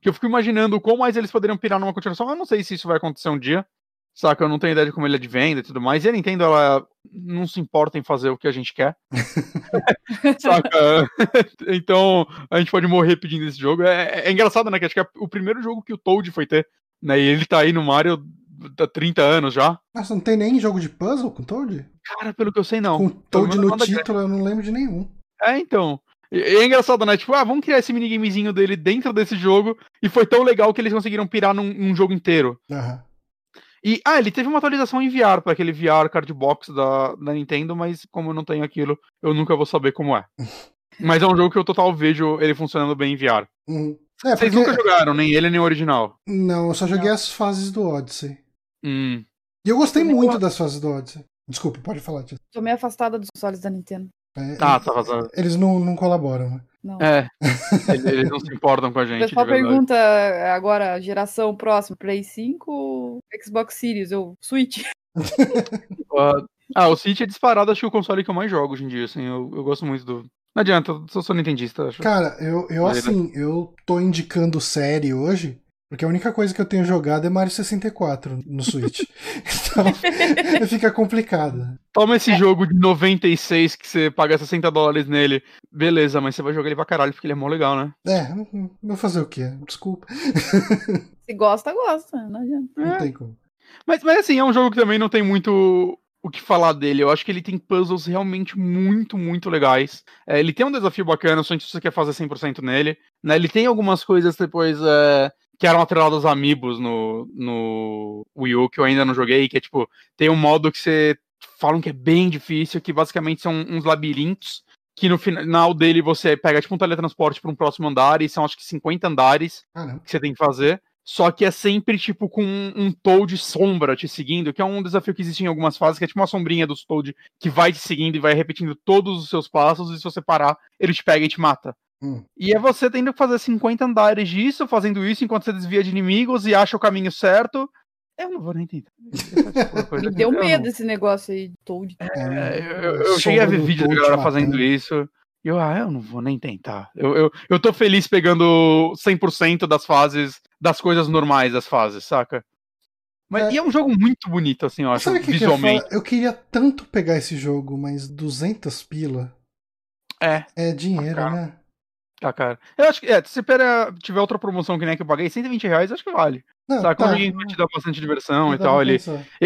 que eu fico imaginando como mais eles poderiam pirar numa continuação. Eu não sei se isso vai acontecer um dia. Saca, eu não tenho ideia de como ele é de venda e tudo mais. E a Nintendo, ela não se importa em fazer o que a gente quer. (laughs) Saca? (laughs) então, a gente pode morrer pedindo esse jogo. É, é engraçado, né? Que acho que é o primeiro jogo que o Toad foi ter. Né? E ele tá aí no Mario há 30 anos já. Mas não tem nem jogo de puzzle com Toad? Cara, pelo que eu sei, não. Com Toad no título, eu não lembro de nenhum. É, então. E é engraçado, né? Tipo, ah, vamos criar esse minigamezinho dele dentro desse jogo. E foi tão legal que eles conseguiram pirar num, num jogo inteiro. Aham. Uhum. E, ah, ele teve uma atualização em VR para aquele VR card box da, da Nintendo, mas como eu não tenho aquilo, eu nunca vou saber como é. (laughs) mas é um jogo que eu total vejo ele funcionando bem em VR. Uhum. É, Vocês porque... nunca jogaram, nem ele nem o original? Não, eu só joguei não. as fases do Odyssey. Hum. E eu gostei muito das fases do Odyssey. Desculpa, pode falar, Tia. Tô meio afastada dos consoles da Nintendo. É, tá, tá vazando. Eles não, não colaboram, né? Não. É, (laughs) eles não se importam com a gente. O pessoal pergunta agora, geração próxima, Play 5 Xbox Series ou Switch? uh, (laughs) ah, o Switch é disparado, acho que é o console que eu mais jogo hoje em dia, assim, eu, eu gosto muito do... Não adianta, eu sou nintendista, acho. Cara, eu, eu assim, eu tô indicando série hoje, porque a única coisa que eu tenho jogado é Mario 64 no Switch. (laughs) então (laughs) fica complicado. Toma esse é. jogo de 96 que você paga 60 dólares nele. Beleza, mas você vai jogar ele pra caralho porque ele é mó legal, né? É, vou fazer o quê? Desculpa. (laughs) Se gosta, gosta. Não adianta. Não é. tem como. Mas, mas assim, é um jogo que também não tem muito o que falar dele. Eu acho que ele tem puzzles realmente muito, muito legais. É, ele tem um desafio bacana, só se você quer fazer 100% nele. Né? Ele tem algumas coisas depois. É que eram atrelados Amiibos no, no Wii U, que eu ainda não joguei, que é tipo, tem um modo que você falam que é bem difícil, que basicamente são uns labirintos, que no final dele você pega tipo um teletransporte para um próximo andar, e são acho que 50 andares que você tem que fazer. Só que é sempre, tipo, com um Toad sombra te seguindo, que é um desafio que existe em algumas fases, que é tipo uma sombrinha dos Toad que vai te seguindo e vai repetindo todos os seus passos, e se você parar, ele te pega e te mata. Hum. E é você tendo que fazer 50 andares disso, fazendo isso enquanto você desvia de inimigos e acha o caminho certo. Eu não vou nem tentar. (laughs) Me deu medo esse negócio aí de Toad. É, eu, eu, eu cheguei a ver vídeos da galera fazendo isso. E eu, ah, eu não vou nem tentar. Eu, eu, eu tô feliz pegando 100% das fases, das coisas normais das fases, saca? Mas é. e é um jogo muito bonito, assim, eu acho, Sabe que visualmente. Que eu, eu, queria tanto pegar esse jogo, mas 200 pila. É. É dinheiro, ah, né? Tá, cara. Eu acho que, é, se pera, tiver outra promoção que nem que eu paguei, 120 reais, acho que vale. Não, Sabe? Tá. Quando alguém vai te dar bastante diversão e tal. Ele...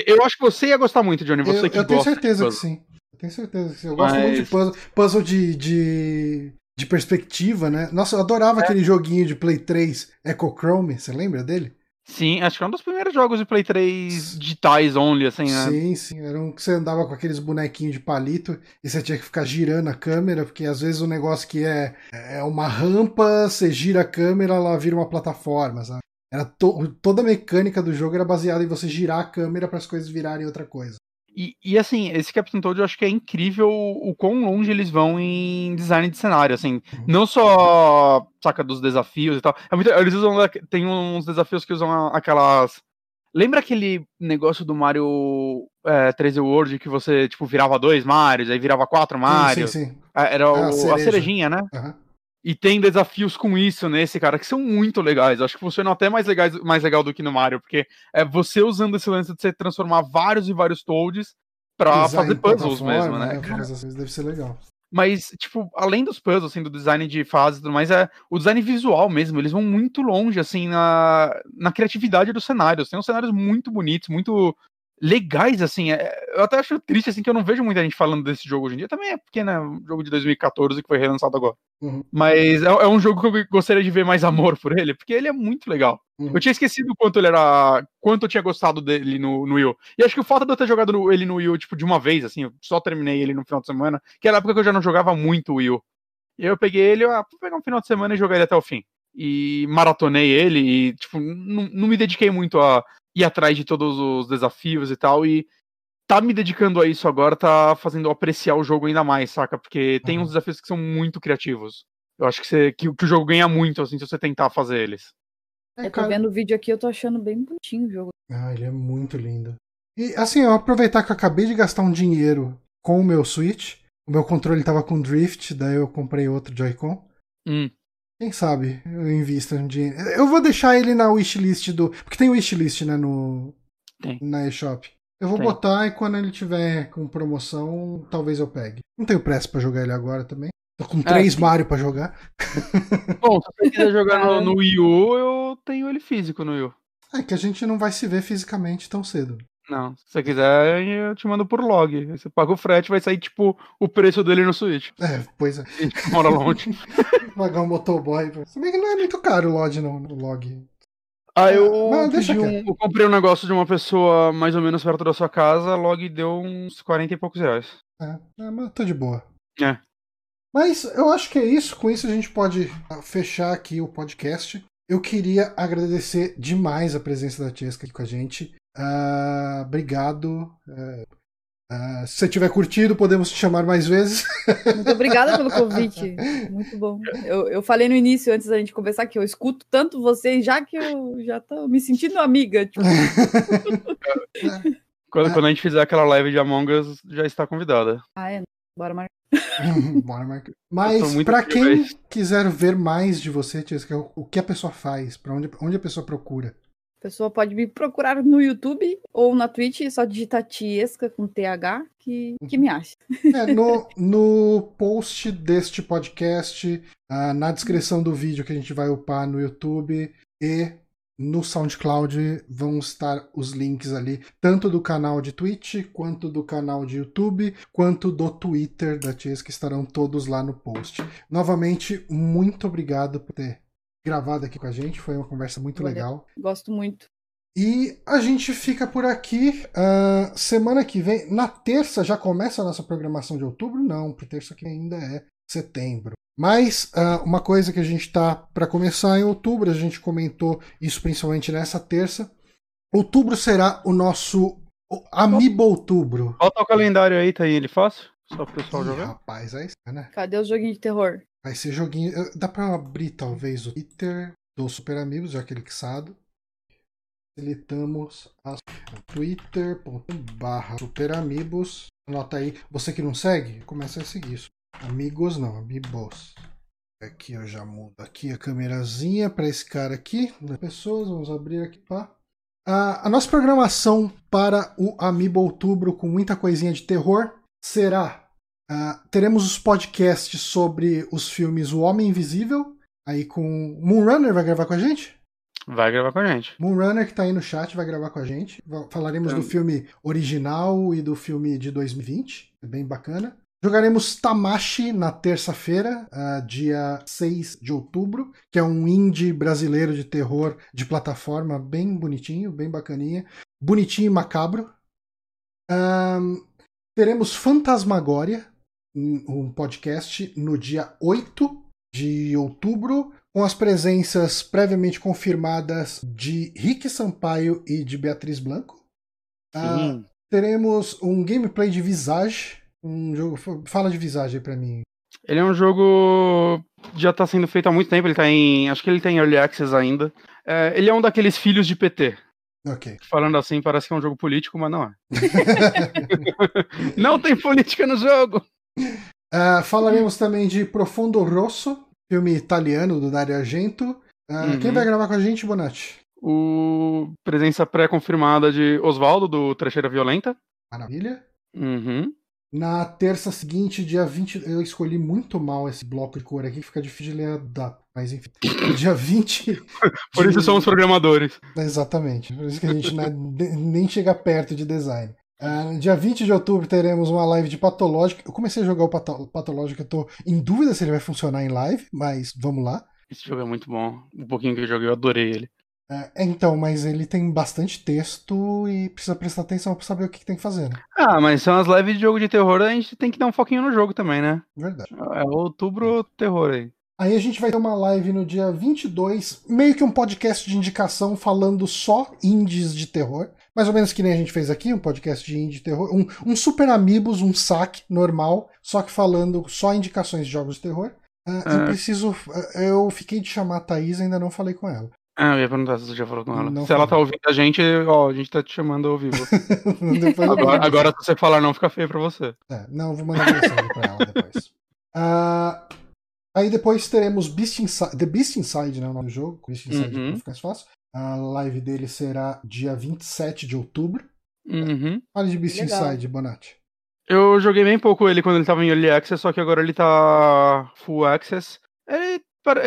Eu acho que você ia gostar muito, Johnny. Você eu, que eu tenho certeza que sim. Eu tenho certeza que sim. Eu Mas... gosto muito de puzzle, puzzle de, de, de perspectiva, né? Nossa, eu adorava é. aquele joguinho de Play 3, Echochrome. Você lembra dele? Sim, acho que é um dos primeiros jogos de Play 3 digitais only, assim, né? Sim, sim. Era um que você andava com aqueles bonequinhos de palito e você tinha que ficar girando a câmera, porque às vezes o negócio que é, é uma rampa, você gira a câmera, ela vira uma plataforma, sabe? Era to toda a mecânica do jogo era baseada em você girar a câmera para as coisas virarem outra coisa. E, e, assim, esse Captain Toad eu acho que é incrível o quão longe eles vão em design de cenário, assim, uhum. não só, saca, dos desafios e tal, é muito, eles usam, tem uns desafios que usam aquelas, lembra aquele negócio do Mario é, 3D World que você, tipo, virava dois Marios, aí virava quatro Marios? Sim, sim, sim. É, era o, a, cereja. a, cerejinha, né? Uhum. E tem desafios com isso nesse, cara, que são muito legais. Acho que funcionam até mais, legais, mais legal do que no Mario, porque é você usando esse lance de você transformar vários e vários Toads pra fazer puzzles mesmo, né? né? Vezes deve ser legal. Mas, tipo, além dos puzzles, assim, do design de fase e tudo mais, é o design visual mesmo. Eles vão muito longe, assim, na, na criatividade dos cenários. Tem uns cenários muito bonitos, muito legais, assim. É, eu até acho triste, assim, que eu não vejo muita gente falando desse jogo hoje em dia. Também é porque, né, um jogo de 2014 que foi relançado agora. Uhum. Mas é, é, um jogo que eu gostaria de ver mais amor por ele, porque ele é muito legal. Uhum. Eu tinha esquecido quanto ele era. quanto eu tinha gostado dele no, no Wii E acho que o fato de eu ter jogado no, ele no Wii tipo, de uma vez, assim, eu só terminei ele no final de semana, que era a época que eu já não jogava muito o Wii E aí eu peguei ele, ah, vou pegar um final de semana e jogar ele até o fim. E maratonei ele e, tipo, não, não me dediquei muito a ir atrás de todos os desafios e tal. E tá me dedicando a isso agora, tá fazendo eu apreciar o jogo ainda mais, saca? Porque tem uns desafios que são muito criativos. Eu acho que, você, que, que o jogo ganha muito, assim, se você tentar fazer eles. É, eu tô vendo o vídeo aqui, eu tô achando bem bonitinho o jogo. Ah, ele é muito lindo. E assim, eu aproveitar que eu acabei de gastar um dinheiro com o meu Switch. O meu controle tava com drift, daí eu comprei outro Joy-Con. Hum. Quem sabe eu invisto um dinheiro. Eu vou deixar ele na wishlist do. Porque tem wishlist, né, no. Tem. Na eShop. Eu vou tem. botar e quando ele tiver com promoção, talvez eu pegue. Não tenho pressa para jogar ele agora também. Tô com é, três é, Mario pra jogar. (laughs) Bom, se você quiser jogar no, no Wii U, eu tenho ele físico no Wii U. É que a gente não vai se ver fisicamente tão cedo. Não, se você quiser, eu te mando por log. Você paga o frete, vai sair tipo o preço dele no Switch. É, pois é. A gente mora longe. (laughs) Pagar um motoboy. Se bem que não é muito caro o log, não, no log. Ah, eu, não, um, eu comprei um negócio de uma pessoa mais ou menos perto da sua casa, log deu uns 40 e poucos reais. É, é mas tô de boa. É. Mas eu acho que é isso. Com isso a gente pode ah, fechar aqui o podcast. Eu queria agradecer demais a presença da Tiesca aqui com a gente. Uh, obrigado. Uh, uh, se você tiver curtido, podemos te chamar mais vezes. Muito obrigada pelo (laughs) convite. Muito bom. Eu, eu falei no início, antes da gente conversar, que eu escuto tanto vocês já que eu já tô me sentindo amiga. Tipo. (laughs) quando, quando a gente fizer aquela live de Among Us, já está convidada. Ah, é? Bora marcar. (laughs) Mas para quem quiser ver mais de você, o que a pessoa faz, para onde, onde a pessoa procura? Pessoa pode me procurar no YouTube ou na Twitch, só digitar Tiesca com TH que, que me acha. É, no, no post deste podcast, uh, na descrição do vídeo que a gente vai upar no YouTube e no SoundCloud vão estar os links ali, tanto do canal de Twitch, quanto do canal de YouTube, quanto do Twitter da Ties, que estarão todos lá no post. Novamente, muito obrigado por ter gravado aqui com a gente, foi uma conversa muito Valeu. legal. Gosto muito. E a gente fica por aqui. Uh, semana que vem, na terça, já começa a nossa programação de outubro? Não, porque terça que ainda é setembro. Mas uh, uma coisa que a gente está para começar em outubro, a gente comentou isso principalmente nessa terça. Outubro será o nosso Amiibo Outubro. Bota o calendário aí, tá aí ele fácil? Só o pessoal Ih, jogar. Rapaz, aí né? Cadê o joguinho de terror? Vai ser joguinho. Dá para abrir talvez o Twitter do Super Amigos, já que ele xado. Facilitamos a twitter.barra superamigos. Anota aí. Você que não segue, começa a seguir isso. Amigos não, amigos. Aqui eu já mudo aqui a câmerazinha para esse cara aqui, das pessoas. Vamos abrir aqui, pá. A, a nossa programação para o Amiibo Outubro, com muita coisinha de terror, será. Uh, teremos os podcasts sobre os filmes O Homem Invisível, aí com. Moonrunner vai gravar com a gente? Vai gravar com a gente. Moonrunner, que tá aí no chat, vai gravar com a gente. Falaremos então... do filme original e do filme de 2020. É bem bacana. Jogaremos Tamashi na terça-feira, uh, dia 6 de outubro, que é um indie brasileiro de terror de plataforma bem bonitinho, bem bacaninha. Bonitinho e macabro. Um, teremos Fantasmagória, um podcast, no dia 8 de outubro, com as presenças previamente confirmadas de Rick Sampaio e de Beatriz Blanco. Uh, teremos um gameplay de Visage um jogo. Fala de Visage aí pra mim. Ele é um jogo. Já tá sendo feito há muito tempo, ele tá em. Acho que ele tá em Early Access ainda. É, ele é um daqueles filhos de PT. Ok. Falando assim, parece que é um jogo político, mas não é. (laughs) (laughs) não tem política no jogo! Uh, falaremos também de Profundo Rosso, filme italiano do Dario Argento. Uh, uhum. Quem vai gravar com a gente, Bonatti? O presença pré-confirmada de Oswaldo, do Trecheira Violenta. Maravilha. Uhum. Na terça seguinte, dia 20, eu escolhi muito mal esse bloco de cor aqui, fica difícil de ler a data. Mas enfim, (laughs) dia 20. (laughs) Por isso somos programadores. Exatamente. Por isso que a gente (laughs) nem chega perto de design. Uh, dia 20 de outubro teremos uma live de Patológica. Eu comecei a jogar o Patológico, eu tô em dúvida se ele vai funcionar em live, mas vamos lá. Esse jogo é muito bom. Um pouquinho que eu joguei, eu adorei ele. É, então, mas ele tem bastante texto e precisa prestar atenção pra saber o que, que tem que fazer, né? Ah, mas são as lives de jogo de terror, a gente tem que dar um foquinho no jogo também, né? Verdade. É outubro terror aí. Aí a gente vai ter uma live no dia 22, meio que um podcast de indicação falando só indies de terror. Mais ou menos que nem a gente fez aqui, um podcast de indie de terror. Um, um Super Amigos, um saque normal, só que falando só indicações de jogos de terror. Uh, é. Eu preciso. Eu fiquei de chamar a Thaís, ainda não falei com ela. Ah, eu ia perguntar se você já falou com ela. Não se ela tá ouvindo a gente, ó, a gente tá te chamando ao vivo. (laughs) agora, agora, se você falar não, fica feio pra você. É, não, vou mandar mensagem pra ela depois. Uh, (laughs) aí depois teremos Beast Inside, The Beast Inside, né, o nome do jogo. Beast Inside uhum. fica mais fácil. A live dele será dia 27 de outubro. Uhum. Fale de Beast Legal. Inside, Bonatti. Eu joguei bem pouco ele quando ele tava em Early Access, só que agora ele tá Full Access. Ele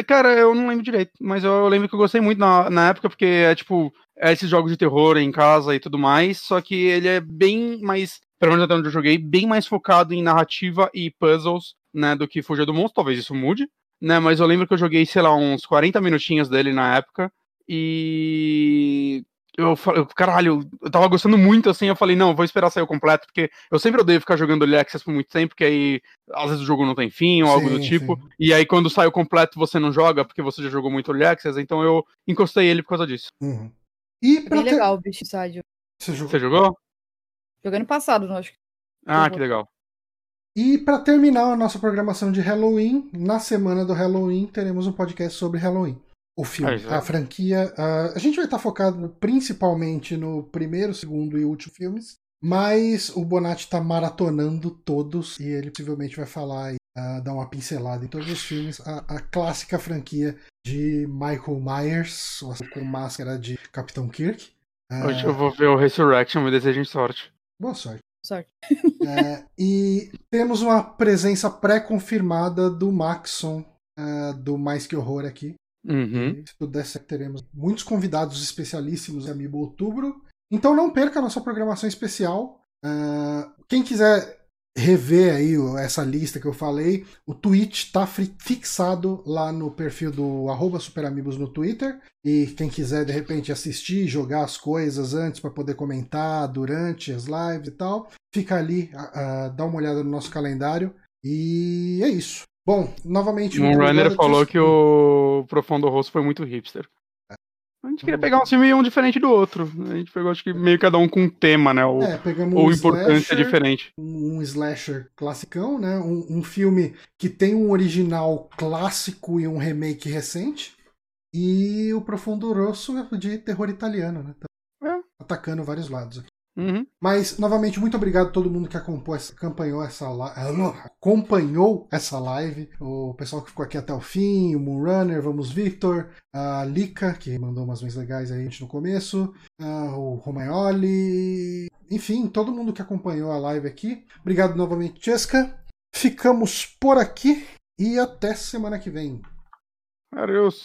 Cara, eu não lembro direito, mas eu lembro que eu gostei muito na, na época, porque é tipo, é esses jogos de terror em casa e tudo mais, só que ele é bem mais, pelo menos até onde eu joguei, bem mais focado em narrativa e puzzles, né, do que Fugir do Monstro, talvez isso mude, né, mas eu lembro que eu joguei, sei lá, uns 40 minutinhos dele na época, e eu falei, caralho, eu tava gostando muito assim, eu falei, não, vou esperar sair o completo, porque eu sempre odeio ficar jogando Early Access por muito tempo, porque aí às vezes o jogo não tem fim ou sim, algo do tipo, sim. e aí quando sai o completo você não joga, porque você já jogou muito Early Access, então eu encostei ele por causa disso. Uhum. E é bem ter... legal o bicho Side. Você jogou? Você jogou? Joguei no passado, não acho que. Ah, que legal. E para terminar a nossa programação de Halloween, na semana do Halloween teremos um podcast sobre Halloween o filme, é, a franquia. Uh, a gente vai estar focado principalmente no primeiro, segundo e último filmes, mas o Bonatti está maratonando todos e ele possivelmente vai falar e uh, dar uma pincelada em todos os filmes. A, a clássica franquia de Michael Myers, com máscara de Capitão Kirk. Uh, Hoje eu vou ver o Resurrection, me desejem sorte. Boa sorte. Sorte. (laughs) é, e temos uma presença pré-confirmada do Maxon do Mais Que Horror aqui. Uhum. Se tudo der certo, teremos muitos convidados especialíssimos em Amiibo Outubro. Então não perca a nossa programação especial. Uh, quem quiser rever aí essa lista que eu falei, o tweet está fixado lá no perfil do arroba Superamigos no Twitter. E quem quiser de repente assistir, jogar as coisas antes para poder comentar durante as lives e tal, fica ali, uh, dá uma olhada no nosso calendário. E é isso. Bom, novamente. O Runner falou que o Profundo Rosto foi muito hipster. A gente queria pegar um filme um diferente do outro. A gente pegou, acho que meio cada um com um tema, né? Ou, é, ou um importância diferente. Um slasher classicão, né? Um, um, filme que tem um original clássico e um remake recente. E o Profundo Rosso de terror italiano, né? Tá é. Atacando vários lados aqui. Uhum. Mas, novamente, muito obrigado a todo mundo que acompanhou essa, acompanhou essa live. O pessoal que ficou aqui até o fim, o Moonrunner, Vamos Victor, a Lika, que mandou umas mãos legais aí no começo, o Romaioli, enfim, todo mundo que acompanhou a live aqui. Obrigado novamente, Jessica. Ficamos por aqui e até semana que vem. Adeus.